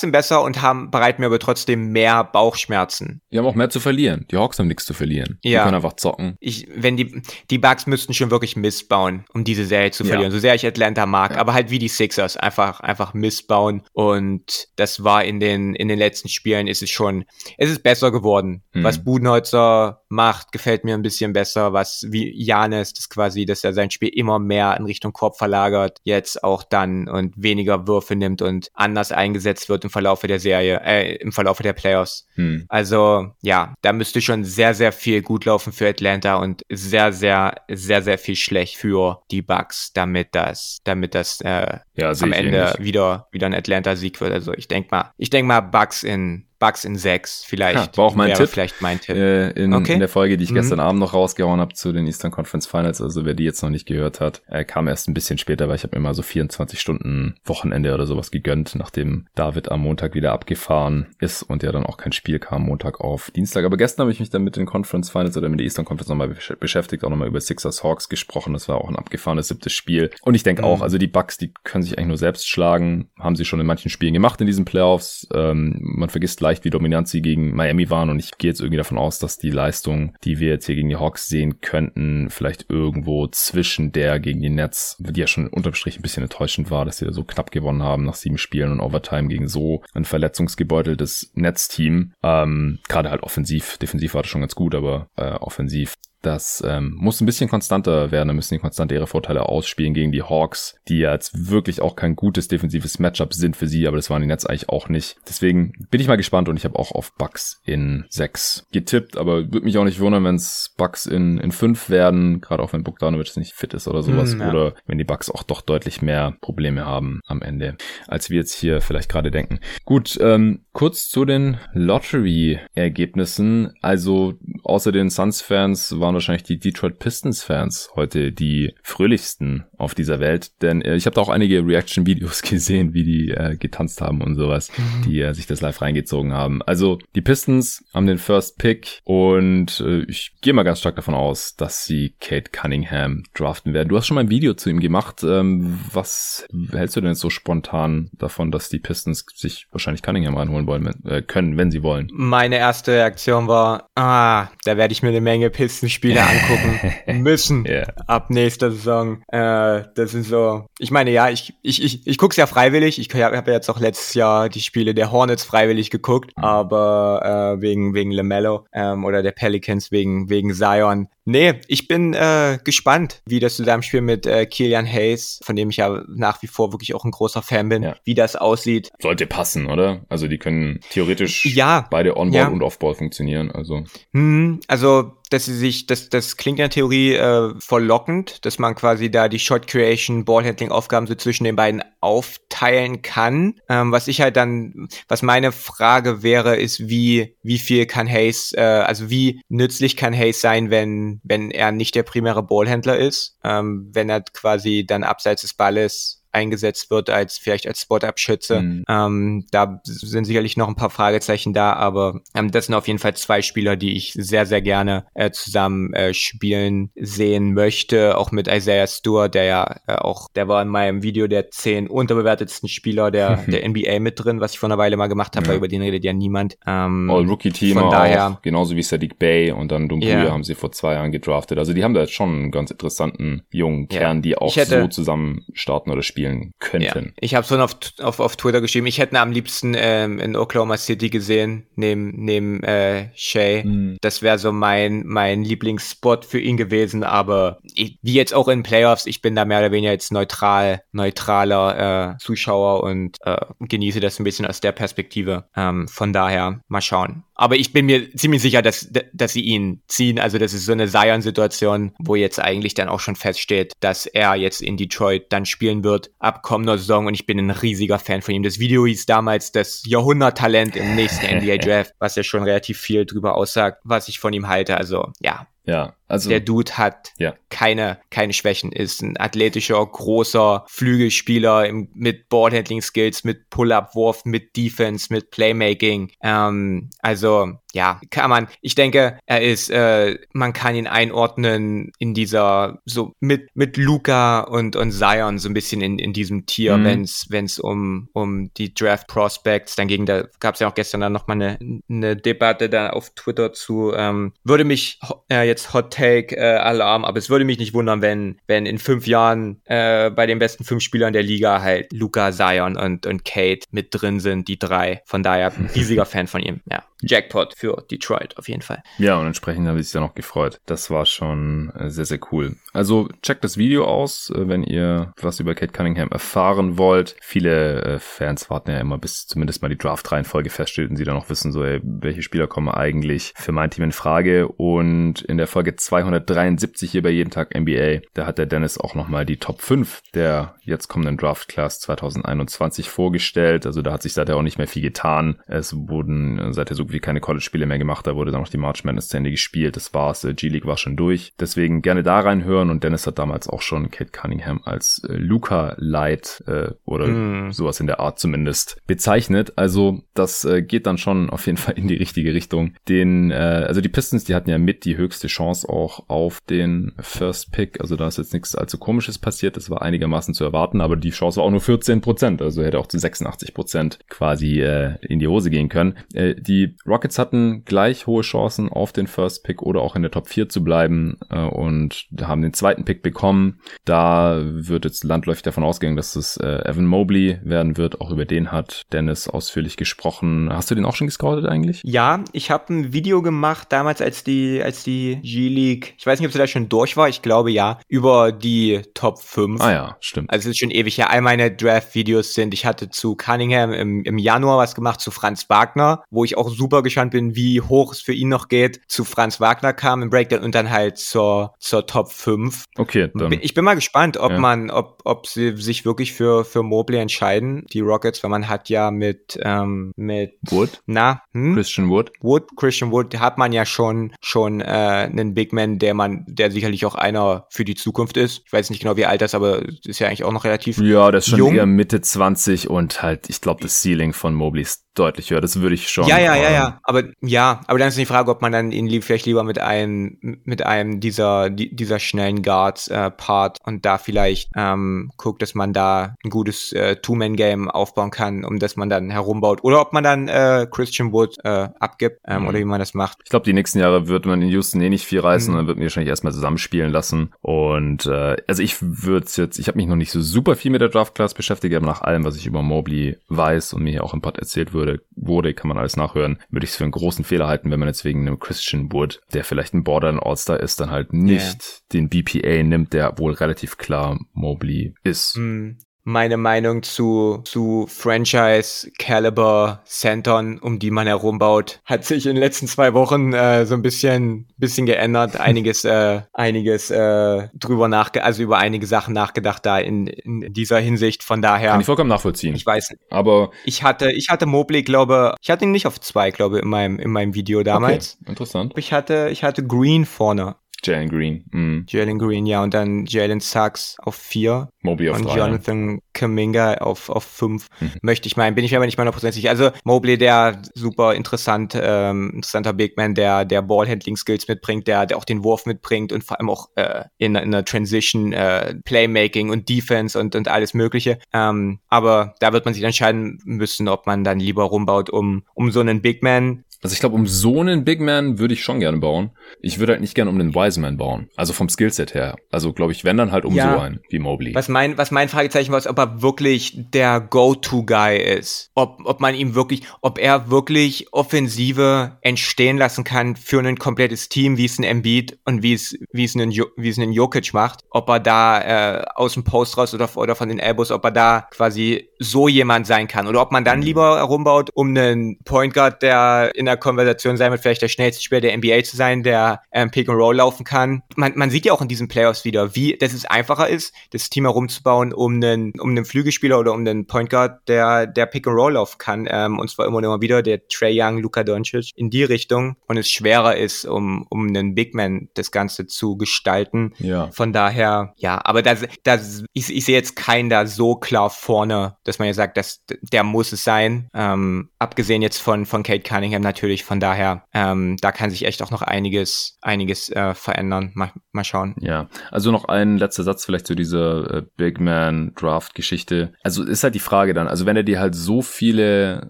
Speaker 2: sind besser und haben bereiten mir aber trotzdem mehr Bauchschmerzen.
Speaker 1: Die haben auch mehr zu verlieren. Die Hawks haben nichts zu verlieren. Ja. Die können einfach zocken.
Speaker 2: Ich, wenn die, die Bugs müssten schon wirklich missbauen, um diese Serie zu verlieren. Ja. So sehr ich Atlanta mag, aber halt wie die Sixers einfach, einfach missbauen. Und das war in den, in den letzten Spielen ist es schon, es ist besser geworden. Mhm. Was Budenholzer macht, gefällt mir ein bisschen besser. Was wie Janis, das quasi, dass er sein Spiel immer mehr in Richtung Korb verlagert, jetzt auch dann und weniger Würfe nimmt und anders eingesetzt wird im Verlaufe der Serie, äh, im Verlaufe der Playoffs. Mhm. Also, ja, da müsste schon sehr, sehr viel gut laufen für Atlanta und sehr, sehr, sehr, sehr viel schlecht für die Bucks, damit das, damit das äh, ja, am Ende wieder, wieder ein Atlanta-Sieg wird. Also ich denke mal, ich denke mal Bucks in Bugs in 6 vielleicht. Ja,
Speaker 1: war auch mein Tipp.
Speaker 2: Vielleicht mein Tipp.
Speaker 1: Äh, in, okay. in der Folge, die ich mhm. gestern Abend noch rausgehauen habe zu den Eastern Conference Finals, also wer die jetzt noch nicht gehört hat, äh, kam erst ein bisschen später, weil ich habe mir mal so 24 Stunden Wochenende oder sowas gegönnt, nachdem David am Montag wieder abgefahren ist und ja dann auch kein Spiel kam, Montag auf Dienstag. Aber gestern habe ich mich dann mit den Conference Finals oder mit der Eastern Conference nochmal beschäftigt, auch nochmal über Sixers Hawks gesprochen. Das war auch ein abgefahrenes siebtes Spiel. Und ich denke mhm. auch, also die Bugs, die können sich eigentlich nur selbst schlagen, haben sie schon in manchen Spielen gemacht in diesen Playoffs. Ähm, man vergisst leicht, wie dominant sie gegen Miami waren und ich gehe jetzt irgendwie davon aus, dass die Leistung, die wir jetzt hier gegen die Hawks sehen könnten, vielleicht irgendwo zwischen der gegen die Nets, die ja schon unterm Strich ein bisschen enttäuschend war, dass sie da so knapp gewonnen haben nach sieben Spielen und Overtime gegen so ein verletzungsgebeuteltes Netzteam. Ähm, Gerade halt offensiv, defensiv war das schon ganz gut, aber äh, offensiv das ähm, muss ein bisschen konstanter werden. Da müssen die konstant ihre Vorteile ausspielen gegen die Hawks, die ja jetzt wirklich auch kein gutes defensives Matchup sind für sie, aber das waren die Nets eigentlich auch nicht. Deswegen bin ich mal gespannt und ich habe auch auf Bucks in 6 getippt, aber würde mich auch nicht wundern, wenn es Bucks in, in 5 werden, gerade auch wenn Bogdanovic nicht fit ist oder sowas, mm, ja. oder wenn die Bucks auch doch deutlich mehr Probleme haben am Ende, als wir jetzt hier vielleicht gerade denken. Gut, ähm, kurz zu den Lottery-Ergebnissen. Also außer den Suns-Fans waren wahrscheinlich die Detroit Pistons-Fans heute die fröhlichsten auf dieser Welt, denn äh, ich habe da auch einige Reaction-Videos gesehen, wie die äh, getanzt haben und sowas, mhm. die äh, sich das live reingezogen haben. Also die Pistons haben den First Pick und äh, ich gehe mal ganz stark davon aus, dass sie Kate Cunningham draften werden. Du hast schon mal ein Video zu ihm gemacht. Ähm, was hältst du denn jetzt so spontan davon, dass die Pistons sich wahrscheinlich Cunningham reinholen wollen, äh, können, wenn sie wollen?
Speaker 2: Meine erste Reaktion war, ah, da werde ich mir eine Menge Pistons Spiele angucken müssen yeah. ab nächster Saison. Äh, das ist so. Ich meine, ja, ich ich ich, ich guck's ja freiwillig. Ich habe hab ja jetzt auch letztes Jahr die Spiele der Hornets freiwillig geguckt, mhm. aber äh, wegen wegen Lamello ähm, oder der Pelicans wegen wegen Zion Nee, ich bin äh, gespannt, wie das Zusammenspiel mit äh, Kilian Hayes, von dem ich ja nach wie vor wirklich auch ein großer Fan bin, ja. wie das aussieht.
Speaker 1: Sollte passen, oder? Also die können theoretisch ja, beide On-Ball ja. und Off-Ball funktionieren. Also,
Speaker 2: hm, also dass sie sich, das, das klingt in der Theorie äh, verlockend, dass man quasi da die Shot Creation, Ballhandling Aufgaben so zwischen den beiden aufteilen kann. Ähm, was ich halt dann, was meine Frage wäre, ist, wie, wie viel kann Hayes, äh, also wie nützlich kann Hayes sein, wenn wenn, er nicht der primäre Ballhändler ist, ähm, wenn er quasi dann abseits des Balles eingesetzt wird als vielleicht als Spot-Up-Schütze. Mhm. Ähm, da sind sicherlich noch ein paar Fragezeichen da, aber ähm, das sind auf jeden Fall zwei Spieler, die ich sehr, sehr gerne äh, zusammen äh, spielen sehen möchte. Auch mit Isaiah Stewart, der ja äh, auch, der war in meinem Video der zehn unterbewertetsten Spieler der, der NBA mit drin, was ich vor einer Weile mal gemacht habe, ja. weil über den redet ja niemand.
Speaker 1: Ähm, All-Rookie-Team daher, genauso wie Sadiq Bay und dann Dumbuya yeah. haben sie vor zwei Jahren gedraftet. Also die haben da jetzt schon einen ganz interessanten jungen Kern, yeah. die auch hätte, so zusammen starten oder spielen spielen könnten.
Speaker 2: Ja. Ich habe schon auf, auf, auf Twitter geschrieben, ich hätte am liebsten ähm, in Oklahoma City gesehen, neben, neben äh, Shay. Mhm. Das wäre so mein, mein Lieblingsspot für ihn gewesen, aber ich, wie jetzt auch in Playoffs, ich bin da mehr oder weniger jetzt neutral, neutraler äh, Zuschauer und äh, genieße das ein bisschen aus der Perspektive. Ähm, von daher, mal schauen. Aber ich bin mir ziemlich sicher, dass, dass sie ihn ziehen. Also das ist so eine Zion-Situation, wo jetzt eigentlich dann auch schon feststeht, dass er jetzt in Detroit dann spielen wird ab kommender Saison. Und ich bin ein riesiger Fan von ihm. Das Video hieß damals das Jahrhunderttalent im nächsten NBA-Draft, was ja schon relativ viel drüber aussagt, was ich von ihm halte. Also ja,
Speaker 1: ja, also
Speaker 2: der Dude hat ja. keine keine Schwächen, ist ein athletischer großer Flügelspieler im, mit Boardhandling Skills, mit Pull-up-Wurf, mit Defense, mit Playmaking. Ähm, also ja, kann man. Ich denke, er ist, äh, man kann ihn einordnen in dieser so mit mit Luca und und Zion so ein bisschen in in diesem Tier, mhm. wenn's wenn's um um die Draft Prospects dann ging. Da gab es ja auch gestern dann noch mal eine eine Debatte da auf Twitter zu. Ähm, würde mich äh, jetzt Hot Take äh, Alarm, aber es würde mich nicht wundern, wenn, wenn in fünf Jahren äh, bei den besten fünf Spielern der Liga halt Luca, Zion und, und Kate mit drin sind, die drei. Von daher riesiger Fan von ihm. Ja. Jackpot für Detroit auf jeden Fall.
Speaker 1: Ja, und entsprechend habe ich sich dann auch gefreut. Das war schon äh, sehr, sehr cool. Also checkt das Video aus, äh, wenn ihr was über Kate Cunningham erfahren wollt. Viele äh, Fans warten ja immer, bis zumindest mal die Draft-Reihenfolge feststeht und sie dann noch wissen, so, ey, welche Spieler kommen eigentlich für mein Team in Frage. Und in der Folge 273 hier bei Jeden Tag NBA, da hat der Dennis auch nochmal die Top 5 der jetzt kommenden Draft Class 2021 vorgestellt. Also da hat sich seither auch nicht mehr viel getan. Es wurden seither so wie keine College-Spiele mehr gemacht. Da wurde dann noch die March Madness zu Ende gespielt. Das war's. Äh, G-League war schon durch. Deswegen gerne da reinhören. Und Dennis hat damals auch schon Kate Cunningham als äh, Luca Light äh, oder mm. sowas in der Art zumindest bezeichnet. Also das äh, geht dann schon auf jeden Fall in die richtige Richtung. Den, äh, also die Pistons, die hatten ja mit die höchste Chance auch auf den First Pick. Also da ist jetzt nichts allzu komisches passiert. Das war einigermaßen zu erwarten, aber die Chance war auch nur 14 Prozent. Also hätte auch zu 86 Prozent quasi äh, in die Hose gehen können. Äh, die Rockets hatten gleich hohe Chancen auf den First Pick oder auch in der Top 4 zu bleiben äh, und haben den zweiten Pick bekommen. Da wird jetzt landläufig davon ausgegangen, dass es äh, Evan Mobley werden wird. Auch über den hat Dennis ausführlich gesprochen. Hast du den auch schon gescoutet eigentlich?
Speaker 2: Ja, ich habe ein Video gemacht damals, als die, als die G-League, ich weiß nicht, ob sie da schon durch war, ich glaube ja, über die Top 5.
Speaker 1: Ah ja, stimmt.
Speaker 2: Also es ist schon ewig her. All meine Draft-Videos sind, ich hatte zu Cunningham im, im Januar was gemacht, zu Franz Wagner, wo ich auch super gespannt bin, wie hoch es für ihn noch geht, zu Franz Wagner kam im Breakdown und dann halt zur, zur Top 5.
Speaker 1: Okay, dann.
Speaker 2: Ich bin mal gespannt, ob ja. man, ob, ob sie sich wirklich für, für Mobley entscheiden, die Rockets, weil man hat ja mit, ähm, mit
Speaker 1: Wood?
Speaker 2: Na,
Speaker 1: hm? Christian Wood?
Speaker 2: Wood, Christian Wood hat man ja schon, schon äh, einen Big Man, der man, der sicherlich auch einer für die Zukunft ist. Ich weiß nicht genau, wie alt das, aber ist ja eigentlich auch noch relativ
Speaker 1: Ja, das
Speaker 2: ist
Speaker 1: schon
Speaker 2: jung.
Speaker 1: eher Mitte 20 und halt, ich glaube, das Ceiling von Mobley ist deutlich höher. Das würde ich schon.
Speaker 2: Ja, ja, ja, ja. Aber ja, aber dann ist die Frage, ob man dann ihn lieb, vielleicht lieber mit einem mit einem dieser die, dieser schnellen Guards äh, Part und da vielleicht ähm, guckt, dass man da ein gutes äh, Two-Man-Game aufbauen kann, um das man dann herumbaut. Oder ob man dann äh, Christian Wood äh, abgibt ähm, mhm. oder wie man das macht.
Speaker 1: Ich glaube, die nächsten Jahre wird man in Houston eh nicht viel reißen mhm. und dann wird man wahrscheinlich erstmal zusammenspielen lassen. Und äh, also ich würde jetzt, ich habe mich noch nicht so super viel mit der Draft Class beschäftigt, aber nach allem, was ich über Mobley weiß und mir hier auch im Pod erzählt würde, wurde, kann man alles nachhören, würde ich es für einen großen Fehler halten, wenn man jetzt wegen einem Christian Wood, der vielleicht ein Borderline All-Star ist, dann halt nicht yeah. den BPA nimmt, der wohl relativ klar Mobley ist.
Speaker 2: Mm meine Meinung zu, zu Franchise-Caliber Centern, um die man herumbaut, hat sich in den letzten zwei Wochen äh, so ein bisschen, bisschen geändert. Einiges, äh, einiges äh, drüber nachge also über einige Sachen nachgedacht da in, in dieser Hinsicht. Von daher.
Speaker 1: Kann ich vollkommen nachvollziehen.
Speaker 2: Ich weiß.
Speaker 1: Aber.
Speaker 2: Ich hatte, ich hatte Mobley, glaube, ich hatte ihn nicht auf zwei, glaube in meinem, in meinem Video damals.
Speaker 1: Okay, interessant.
Speaker 2: Ich hatte, ich hatte Green vorne.
Speaker 1: Jalen Green. Mm.
Speaker 2: Jalen Green, ja, und dann Jalen Sachs auf vier.
Speaker 1: Mobley auf
Speaker 2: und
Speaker 1: drei.
Speaker 2: Jonathan Kaminga auf, auf fünf. Mhm. Möchte ich meinen, bin ich mir aber nicht mal hundertprozentig sicher. Also Mobley, der super interessant, ähm, interessanter Bigman, der, der Ballhandling-Skills mitbringt, der, der auch den Wurf mitbringt und vor allem auch äh, in, in einer Transition, äh, Playmaking und Defense und, und alles Mögliche. Ähm, aber da wird man sich entscheiden müssen, ob man dann lieber rumbaut um, um so einen Bigman
Speaker 1: Also ich glaube, um so einen Big Man würde ich schon gerne bauen. Ich würde halt nicht gerne um einen Wiseman bauen. Also vom Skillset her. Also glaube ich, wenn dann halt um ja. so einen wie Mobley.
Speaker 2: Was mein, was mein Fragezeichen war, ist, ob er wirklich der Go-To-Guy ist. Ob, ob man ihm wirklich, ob er wirklich Offensive entstehen lassen kann für ein komplettes Team, wie es ein Embiid und wie es, wie es ein, wie es ein Jokic macht. Ob er da äh, aus dem Post raus oder, oder von den Elbows, ob er da quasi so jemand sein kann. Oder ob man dann lieber herumbaut, um einen Point Guard, der in der Konversation sein wird, vielleicht der schnellste Spieler der NBA zu sein, der ähm, Pick and Roll laufen kann. Man, man sieht ja auch in diesen Playoffs wieder, wie dass es einfacher ist, das Team herumzubauen, um einen, um einen Flügelspieler oder um einen Point Guard, der, der Pick and Roll laufen kann. Ähm, und zwar immer und immer wieder der Trey Young, Luka Doncic in die Richtung. Und es schwerer ist, um, um einen Big Man das Ganze zu gestalten. Ja. Von daher, ja, aber das, das, ich, ich sehe jetzt keinen da so klar vorne, dass man ja sagt, dass der muss es sein. Ähm, abgesehen jetzt von, von Kate Cunningham natürlich. Von daher, ähm, da kann sich echt auch noch einiges, einiges äh, verändern. Mal, mal schauen.
Speaker 1: Ja, also noch ein letzter Satz vielleicht zu dieser äh, Big Man Draft Geschichte. Also ist halt die Frage dann, also wenn er dir halt so viele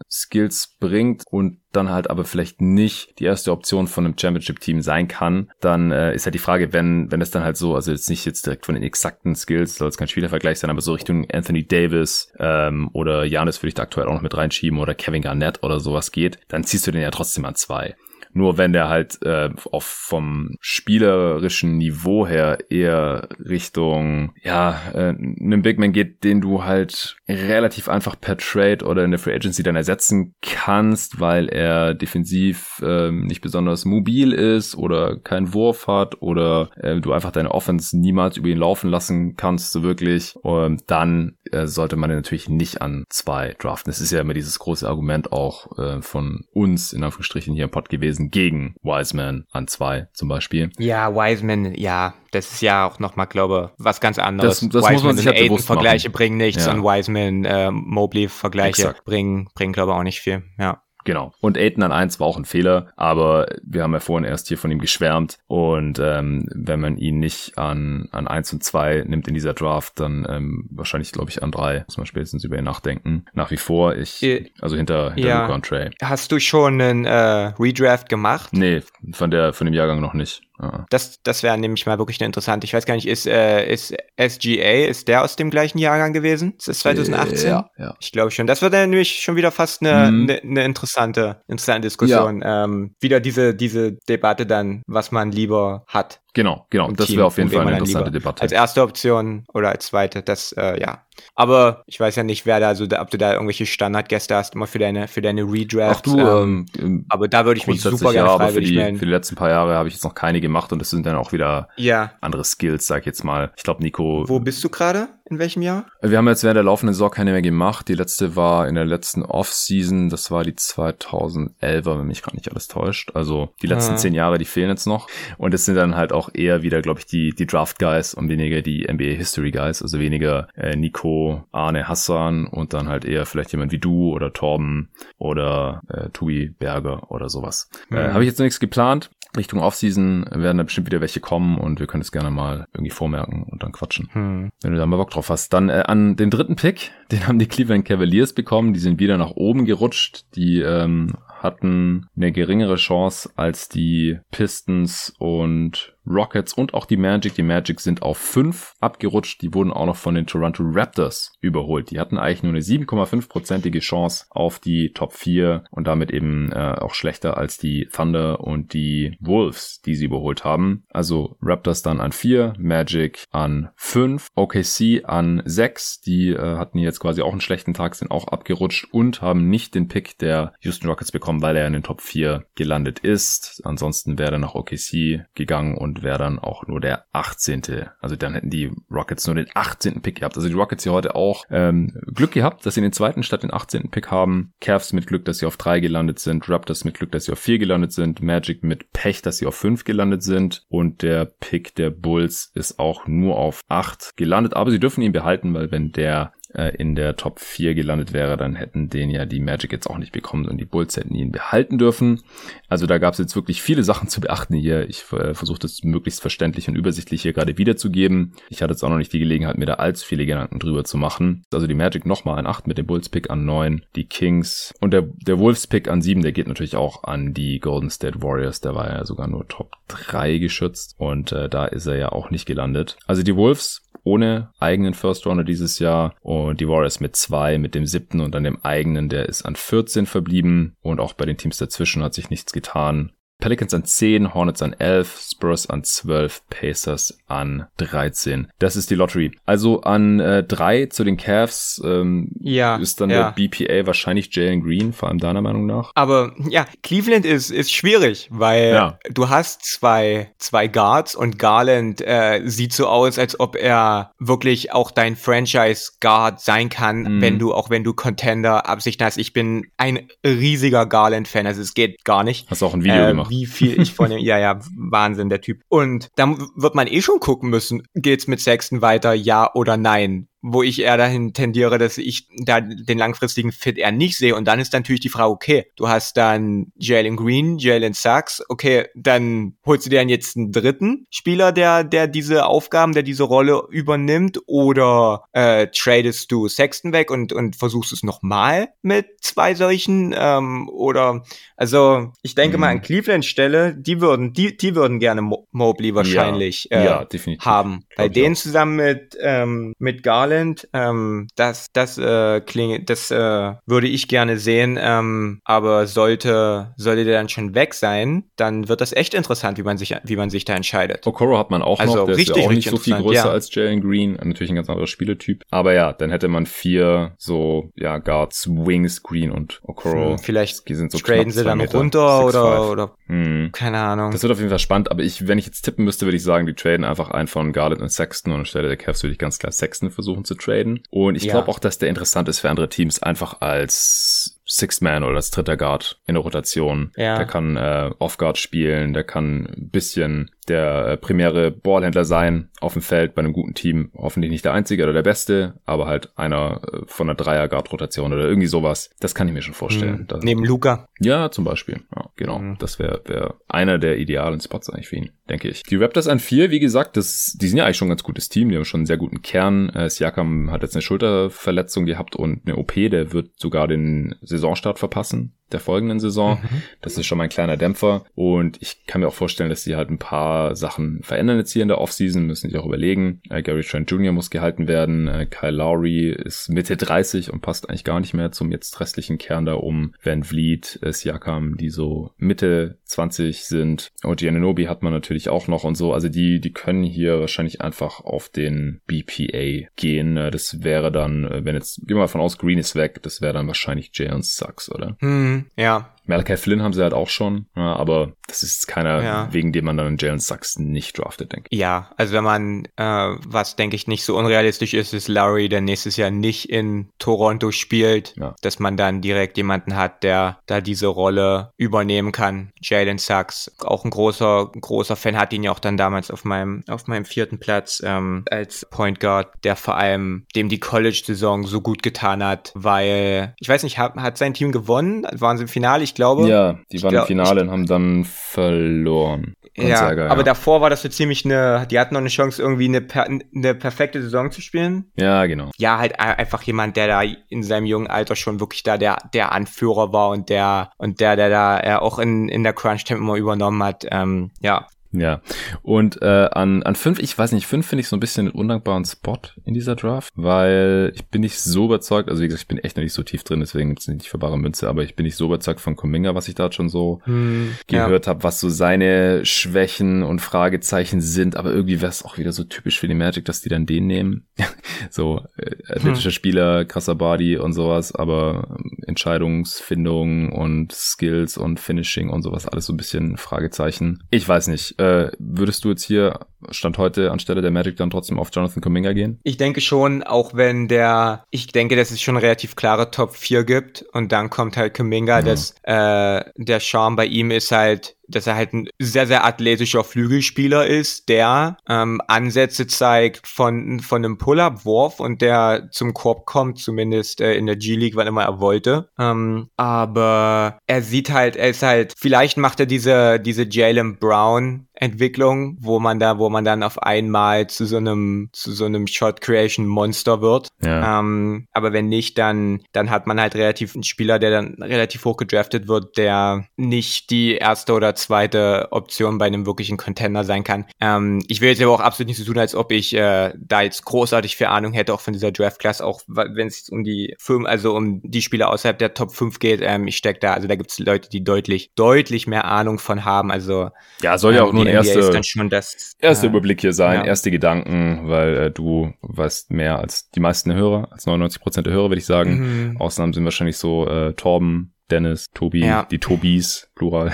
Speaker 1: Skills bringt und dann halt aber vielleicht nicht die erste Option von einem Championship-Team sein kann, dann äh, ist halt die Frage, wenn, wenn es dann halt so, also jetzt nicht jetzt direkt von den exakten Skills, soll es kein Spielervergleich sein, aber so Richtung Anthony Davis ähm, oder Janis würde ich da aktuell auch noch mit reinschieben oder Kevin Garnett oder sowas geht, dann ziehst du den ja trotzdem an zwei. Nur wenn der halt äh, auch vom spielerischen Niveau her eher Richtung, ja, äh, einem Big Man geht, den du halt relativ einfach per Trade oder in der Free Agency dann ersetzen kannst, weil er defensiv äh, nicht besonders mobil ist oder keinen Wurf hat oder äh, du einfach deine Offense niemals über ihn laufen lassen kannst, so wirklich, ähm, dann äh, sollte man den natürlich nicht an zwei draften. Das ist ja immer dieses große Argument auch äh, von uns in Anführungsstrichen hier im Pod gewesen, gegen Wiseman an zwei zum Beispiel.
Speaker 2: Ja, Wiseman, ja, das ist ja auch nochmal, glaube was ganz anderes.
Speaker 1: Das, das Wiseman muss man sich halt bewusst
Speaker 2: Vergleiche bringen nichts ja. und Wiseman, äh, Mobley Vergleiche bringen, bringen, glaube ich, auch nicht viel, ja.
Speaker 1: Genau. Und Aiden an eins war auch ein Fehler, aber wir haben ja vorhin erst hier von ihm geschwärmt und ähm, wenn man ihn nicht an, an eins und zwei nimmt in dieser Draft, dann ähm, wahrscheinlich, glaube ich, an drei muss man spätestens über ihn nachdenken. Nach wie vor, ich, äh, also hinter, hinter ja. Luca und Trey.
Speaker 2: Hast du schon einen äh, Redraft gemacht?
Speaker 1: Nee, von der, von dem Jahrgang noch nicht.
Speaker 2: Ah. Das, das wäre nämlich mal wirklich eine interessante. Ich weiß gar nicht, ist, äh, ist SGA, ist der aus dem gleichen Jahrgang gewesen? Ist das 2018? Ja, ja. Ich glaube schon. Das wird dann nämlich schon wieder fast eine, mhm. eine, eine interessante, interessante Diskussion. Ja. Ähm, wieder diese, diese Debatte dann, was man lieber hat.
Speaker 1: Genau, genau. Das wäre auf jeden Fall eine interessante Debatte.
Speaker 2: Als erste Option oder als zweite, das, äh, ja. Aber ich weiß ja nicht, wer da so, ob du da irgendwelche Standardgäste hast, immer für deine, für deine Redrafts. Ach
Speaker 1: du, ähm, ähm,
Speaker 2: aber da würde ich mich super gerne ja,
Speaker 1: für die, für die letzten paar Jahre habe ich jetzt noch keine gemacht und das sind dann auch wieder ja. andere Skills, sag ich jetzt mal. Ich glaube, Nico.
Speaker 2: Wo bist du gerade? In welchem Jahr?
Speaker 1: Wir haben jetzt während der laufenden Saison keine mehr gemacht. Die letzte war in der letzten Off-Season. Das war die 2011er, wenn mich gerade nicht alles täuscht. Also die letzten ah. zehn Jahre, die fehlen jetzt noch. Und es sind dann halt auch eher wieder, glaube ich, die, die Draft-Guys und weniger die NBA-History-Guys. Also weniger äh, Nico, Arne, Hassan und dann halt eher vielleicht jemand wie du oder Torben oder äh, Tui Berger oder sowas. Mhm. Äh, Habe ich jetzt noch nichts geplant. Richtung Offseason werden da bestimmt wieder welche kommen und wir können es gerne mal irgendwie vormerken und dann quatschen. Hm. Wenn du da mal Bock drauf hast. Dann äh, an den dritten Pick, den haben die Cleveland Cavaliers bekommen. Die sind wieder nach oben gerutscht. Die ähm, hatten eine geringere Chance als die Pistons und Rockets und auch die Magic. Die Magic sind auf 5 abgerutscht. Die wurden auch noch von den Toronto Raptors überholt. Die hatten eigentlich nur eine 7,5-prozentige Chance auf die Top 4 und damit eben äh, auch schlechter als die Thunder und die Wolves, die sie überholt haben. Also Raptors dann an 4, Magic an 5, OKC an 6. Die äh, hatten jetzt quasi auch einen schlechten Tag, sind auch abgerutscht und haben nicht den Pick der Houston Rockets bekommen, weil er in den Top 4 gelandet ist. Ansonsten wäre er nach OKC gegangen und wäre dann auch nur der 18. Also dann hätten die Rockets nur den 18. Pick gehabt. Also die Rockets hier heute auch ähm, Glück gehabt, dass sie den zweiten statt den 18. Pick haben. Cavs mit Glück, dass sie auf 3 gelandet sind. Raptors mit Glück, dass sie auf 4 gelandet sind. Magic mit Pech, dass sie auf 5 gelandet sind. Und der Pick der Bulls ist auch nur auf 8 gelandet. Aber sie dürfen ihn behalten, weil wenn der äh, in der Top 4 gelandet wäre, dann hätten den ja die Magic jetzt auch nicht bekommen und die Bulls hätten ihn behalten dürfen. Also da gab es jetzt wirklich viele Sachen zu beachten hier. Ich äh, versuche das möglichst verständlich und übersichtlich hier gerade wiederzugeben. Ich hatte jetzt auch noch nicht die Gelegenheit, mir da allzu viele Gedanken drüber zu machen. Also die Magic nochmal an 8 mit dem Bulls-Pick an 9, die Kings und der, der Wolves-Pick an 7, der geht natürlich auch an die Golden State Warriors. Der war ja sogar nur Top 3 geschützt und äh, da ist er ja auch nicht gelandet. Also die Wolves ohne eigenen First Rounder dieses Jahr und die Warriors mit zwei, mit dem siebten und dann dem eigenen, der ist an 14 verblieben und auch bei den Teams dazwischen hat sich nichts getan. Pelicans an 10, Hornets an 11, Spurs an 12, Pacers an 13. Das ist die Lottery. Also an äh, 3 zu den Cavs ähm, ja, ist dann ja. der BPA wahrscheinlich Jalen Green, vor allem deiner Meinung nach.
Speaker 2: Aber ja, Cleveland ist, ist schwierig, weil ja. du hast zwei, zwei Guards und Garland äh, sieht so aus, als ob er wirklich auch dein Franchise-Guard sein kann, mhm. wenn du, auch wenn du Contender-Absichten hast. Ich bin ein riesiger Garland-Fan, also es geht gar nicht.
Speaker 1: Hast auch ein Video äh, gemacht
Speaker 2: wie viel ich von dem, ja, ja, Wahnsinn, der Typ. Und da wird man eh schon gucken müssen, geht's mit Sexton weiter, ja oder nein wo ich eher dahin tendiere, dass ich da den langfristigen Fit eher nicht sehe. Und dann ist natürlich die Frage, okay, du hast dann Jalen Green, Jalen Sachs, okay, dann holst du dir dann jetzt einen dritten Spieler, der, der diese Aufgaben, der diese Rolle übernimmt, oder äh, tradest du Sexton weg und, und versuchst es nochmal mit zwei solchen, ähm, oder also ich denke mhm. mal an Cleveland Stelle, die würden, die, die würden gerne Mo Mobley wahrscheinlich
Speaker 1: ja, äh, ja,
Speaker 2: haben. Bei denen zusammen mit, ähm, mit Garland Talent. Ähm, das das äh, klingt, das äh, würde ich gerne sehen. Ähm, aber sollte sollte der dann schon weg sein, dann wird das echt interessant, wie man sich wie man sich da entscheidet.
Speaker 1: Okoro hat man auch also noch. Der richtig, ist ja auch nicht so viel größer ja. als Jalen Green. Natürlich ein ganz anderer Spieletyp. Aber ja, dann hätte man vier so ja Guards, Wings, Green und Okoro. Hm,
Speaker 2: vielleicht die sind so traden sie dann Meter, runter 6, oder oder hm. keine Ahnung.
Speaker 1: Das wird auf jeden Fall spannend. Aber ich, wenn ich jetzt tippen müsste, würde ich sagen, die traden einfach einen von Garland und Sexton und anstelle der Cavs würde ich ganz klar Sexton versuchen zu traden. Und ich ja. glaube auch, dass der interessant ist für andere Teams, einfach als Sixth Man oder als dritter Guard in der Rotation. Ja. Der kann äh, Off-Guard spielen, der kann ein bisschen der äh, primäre Ballhändler sein auf dem Feld bei einem guten Team. Hoffentlich nicht der einzige oder der beste, aber halt einer äh, von einer Dreier-Guard-Rotation oder irgendwie sowas. Das kann ich mir schon vorstellen.
Speaker 2: Mhm. Neben Luca?
Speaker 1: Ja, zum Beispiel. Ja, genau. Mhm. Das wäre wär einer der idealen Spots eigentlich für ihn, denke ich. Die Raptors an vier, wie gesagt, das, die sind ja eigentlich schon ein ganz gutes Team. Die haben schon einen sehr guten Kern. Äh, Siakam hat jetzt eine Schulterverletzung gehabt und eine OP. Der wird sogar den Saisonstart verpassen der folgenden Saison. Mhm. Das ist schon mal ein kleiner Dämpfer. Und ich kann mir auch vorstellen, dass sie halt ein paar Sachen verändern jetzt hier in der Offseason, müssen sich auch überlegen. Äh, Gary Trent Jr. muss gehalten werden. Äh, Kyle Lowry ist Mitte 30 und passt eigentlich gar nicht mehr zum jetzt restlichen Kern da um. Van Vliet, äh, Siakam, die so Mitte 20 sind. Und Giannobi hat man natürlich auch noch und so. Also die, die können hier wahrscheinlich einfach auf den BPA gehen. Äh, das wäre dann, äh, wenn jetzt, gehen wir mal von aus, Green ist weg, das wäre dann wahrscheinlich Jalen Sucks, oder?
Speaker 2: Mhm. Ja,
Speaker 1: Malachi Flynn haben sie halt auch schon, ja, aber das ist keiner, ja. wegen dem man dann Jalen Sachs nicht draftet, denke
Speaker 2: ich. Ja, also wenn man, äh, was denke ich nicht so unrealistisch ist, ist Larry, der nächstes Jahr nicht in Toronto spielt, ja. dass man dann direkt jemanden hat, der da diese Rolle übernehmen kann. Jalen Sachs, auch ein großer, großer Fan, hat ihn ja auch dann damals auf meinem, auf meinem vierten Platz ähm, als Point Guard, der vor allem dem die College-Saison so gut getan hat, weil, ich weiß nicht, hat, hat sein Team gewonnen? Waren sie im Finale? Ich glaube.
Speaker 1: Ja, die waren glaub, im Finale und haben dann verloren.
Speaker 2: Ja, Ärger, aber ja. davor war das so ziemlich eine, die hatten noch eine Chance, irgendwie eine, eine perfekte Saison zu spielen.
Speaker 1: Ja, genau.
Speaker 2: Ja, halt einfach jemand, der da in seinem jungen Alter schon wirklich da der, der Anführer war und der, und der, der da er auch in, in der Crunch-Time immer übernommen hat. Ähm, ja,
Speaker 1: ja, und äh, an, an fünf, ich weiß nicht, fünf finde ich so ein bisschen einen undankbaren Spot in dieser Draft, weil ich bin nicht so überzeugt, also wie gesagt, ich bin echt noch nicht so tief drin, deswegen ist es nicht für bare Münze, aber ich bin nicht so überzeugt von Kuminga, was ich da schon so hm, gehört ja. habe, was so seine Schwächen und Fragezeichen sind, aber irgendwie wäre es auch wieder so typisch für die Magic, dass die dann den nehmen. so äh, athletischer hm. Spieler, krasser Body und sowas, aber ähm, Entscheidungsfindung und Skills und Finishing und sowas, alles so ein bisschen Fragezeichen. Ich weiß nicht, äh, würdest du jetzt hier Stand heute anstelle der Magic dann trotzdem auf Jonathan Kuminga gehen?
Speaker 2: Ich denke schon, auch wenn der, ich denke, dass es schon relativ klare Top 4 gibt und dann kommt halt Kuminga, mhm. dass äh, der Charme bei ihm ist halt, dass er halt ein sehr, sehr athletischer Flügelspieler ist, der ähm, Ansätze zeigt von, von einem Pull-Up-Wurf und der zum Korb kommt, zumindest äh, in der G-League, wann immer er wollte. Ähm, aber er sieht halt, er ist halt, vielleicht macht er diese, diese Jalen Brown Entwicklung, wo man da, wo man dann auf einmal zu so einem, zu so einem Shot Creation Monster wird. Ja. Ähm, aber wenn nicht, dann, dann hat man halt relativ einen Spieler, der dann relativ hoch gedraftet wird, der nicht die erste oder zweite Option bei einem wirklichen Contender sein kann. Ähm, ich will jetzt aber auch absolut nicht so tun, als ob ich äh, da jetzt großartig viel Ahnung hätte, auch von dieser Draft Class, auch wenn es um die Firmen, also um die Spieler außerhalb der Top 5 geht. Ähm, ich stecke da, also da gibt es Leute, die deutlich, deutlich mehr Ahnung von haben. Also
Speaker 1: ja, soll ja auch ähm, nur ein erste,
Speaker 2: ist dann schon das,
Speaker 1: äh, Überblick hier sein, ja. erste Gedanken, weil äh, du weißt mehr als die meisten Hörer, als 99 Prozent der Hörer, würde ich sagen. Mhm. Ausnahmen sind wahrscheinlich so äh, Torben, Dennis, Tobi, ja. die Tobis, Plural,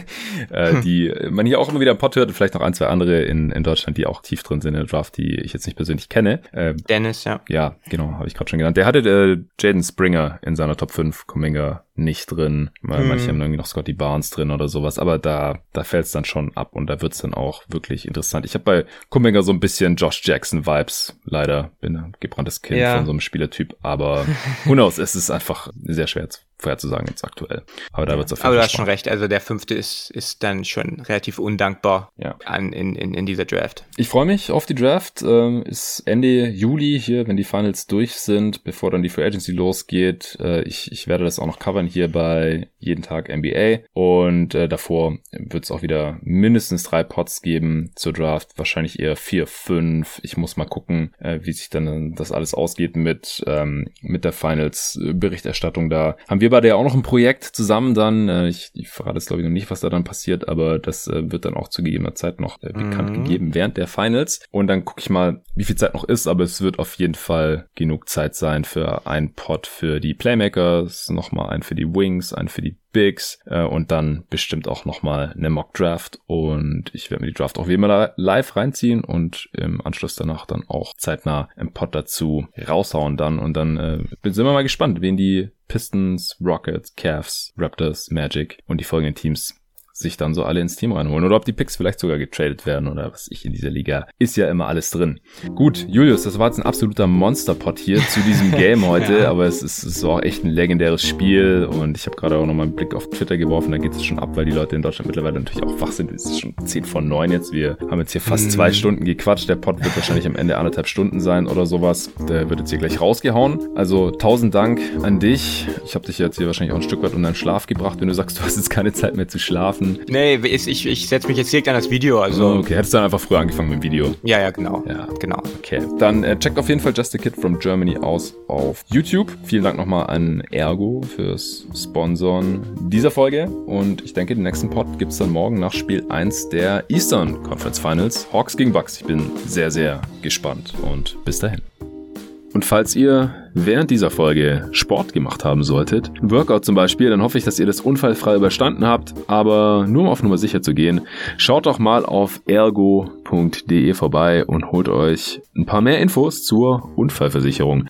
Speaker 1: äh, die man hier auch immer wieder im Pod hört, vielleicht noch ein, zwei andere in, in Deutschland, die auch tief drin sind in der Draft, die ich jetzt nicht persönlich kenne.
Speaker 2: Äh, Dennis, ja.
Speaker 1: Ja, genau, habe ich gerade schon genannt. Der hatte äh, Jaden Springer in seiner Top 5, Kuminga nicht drin, weil hm. manche haben irgendwie noch Scotty Barnes drin oder sowas, aber da, da fällt es dann schon ab und da wird's dann auch wirklich interessant. Ich habe bei Kuminga so ein bisschen Josh Jackson Vibes, leider, bin ein gebranntes Kind ja. von so einem Spielertyp, aber who knows, es ist einfach sehr schwer vorherzusagen jetzt aktuell. Aber da wird's auf jeden
Speaker 2: Aber du hast schon recht, also der fünfte ist, ist dann schon relativ undankbar
Speaker 1: ja.
Speaker 2: an, in, in, in dieser Draft.
Speaker 1: Ich freue mich auf die Draft. Ähm, ist Ende Juli hier, wenn die Finals durch sind, bevor dann die Free Agency losgeht. Äh, ich, ich werde das auch noch covern hier bei Jeden Tag NBA. Und äh, davor wird es auch wieder mindestens drei Pots geben zur Draft. Wahrscheinlich eher vier, fünf. Ich muss mal gucken, äh, wie sich dann das alles ausgeht mit, ähm, mit der Finals-Berichterstattung da. Haben wir beide ja auch noch ein Projekt zusammen dann. Äh, ich, ich verrate es glaube ich noch nicht, was da dann passiert, aber das äh, wird dann auch zu gegebener Zeit noch äh, bekannt mhm. gegeben während der Finals. Und dann gucke ich mal, wie viel Zeit noch ist, aber es wird auf jeden Fall genug Zeit sein für ein Pot für die Playmakers, nochmal ein für die Wings, ein für die Bigs äh, und dann bestimmt auch nochmal eine Mock Draft. Und ich werde mir die Draft auch wie immer live reinziehen und im Anschluss danach dann auch zeitnah im Pod dazu raushauen dann. Und dann äh, sind wir mal gespannt, wen die Pistons, Rockets, Cavs, Raptors, Magic und die folgenden Teams sich dann so alle ins Team reinholen oder ob die Picks vielleicht sogar getradet werden oder was ich in dieser Liga. Ist ja immer alles drin. Gut, Julius, das war jetzt ein absoluter Monsterpot hier zu diesem Game heute, ja. aber es ist, es auch echt ein legendäres Spiel und ich habe gerade auch nochmal einen Blick auf Twitter geworfen, da geht es schon ab, weil die Leute in Deutschland mittlerweile natürlich auch wach sind. Es ist schon 10 von 9 jetzt. Wir haben jetzt hier fast mhm. zwei Stunden gequatscht. Der Pot wird wahrscheinlich am Ende anderthalb Stunden sein oder sowas. Der wird jetzt hier gleich rausgehauen. Also tausend Dank an dich. Ich habe dich jetzt hier wahrscheinlich auch ein Stück weit um deinen Schlaf gebracht, wenn du sagst, du hast jetzt keine Zeit mehr zu schlafen schlafen.
Speaker 2: Nee, ich, ich, ich setze mich jetzt direkt an das Video. Also.
Speaker 1: Oh, okay, hättest du dann einfach früher angefangen mit dem Video.
Speaker 2: Ja, ja, genau.
Speaker 1: Ja, genau. Okay. Dann äh, checkt auf jeden Fall Just a Kid from Germany aus auf YouTube. Vielen Dank nochmal an Ergo fürs Sponsoren dieser Folge. Und ich denke, den nächsten Pod gibt es dann morgen nach Spiel 1 der Eastern Conference Finals. Hawks gegen Bucks. Ich bin sehr, sehr gespannt. Und bis dahin. Und falls ihr während dieser Folge Sport gemacht haben solltet, Workout zum Beispiel, dann hoffe ich, dass ihr das unfallfrei überstanden habt. Aber nur um auf Nummer sicher zu gehen, schaut doch mal auf ergo.de vorbei und holt euch ein paar mehr Infos zur Unfallversicherung.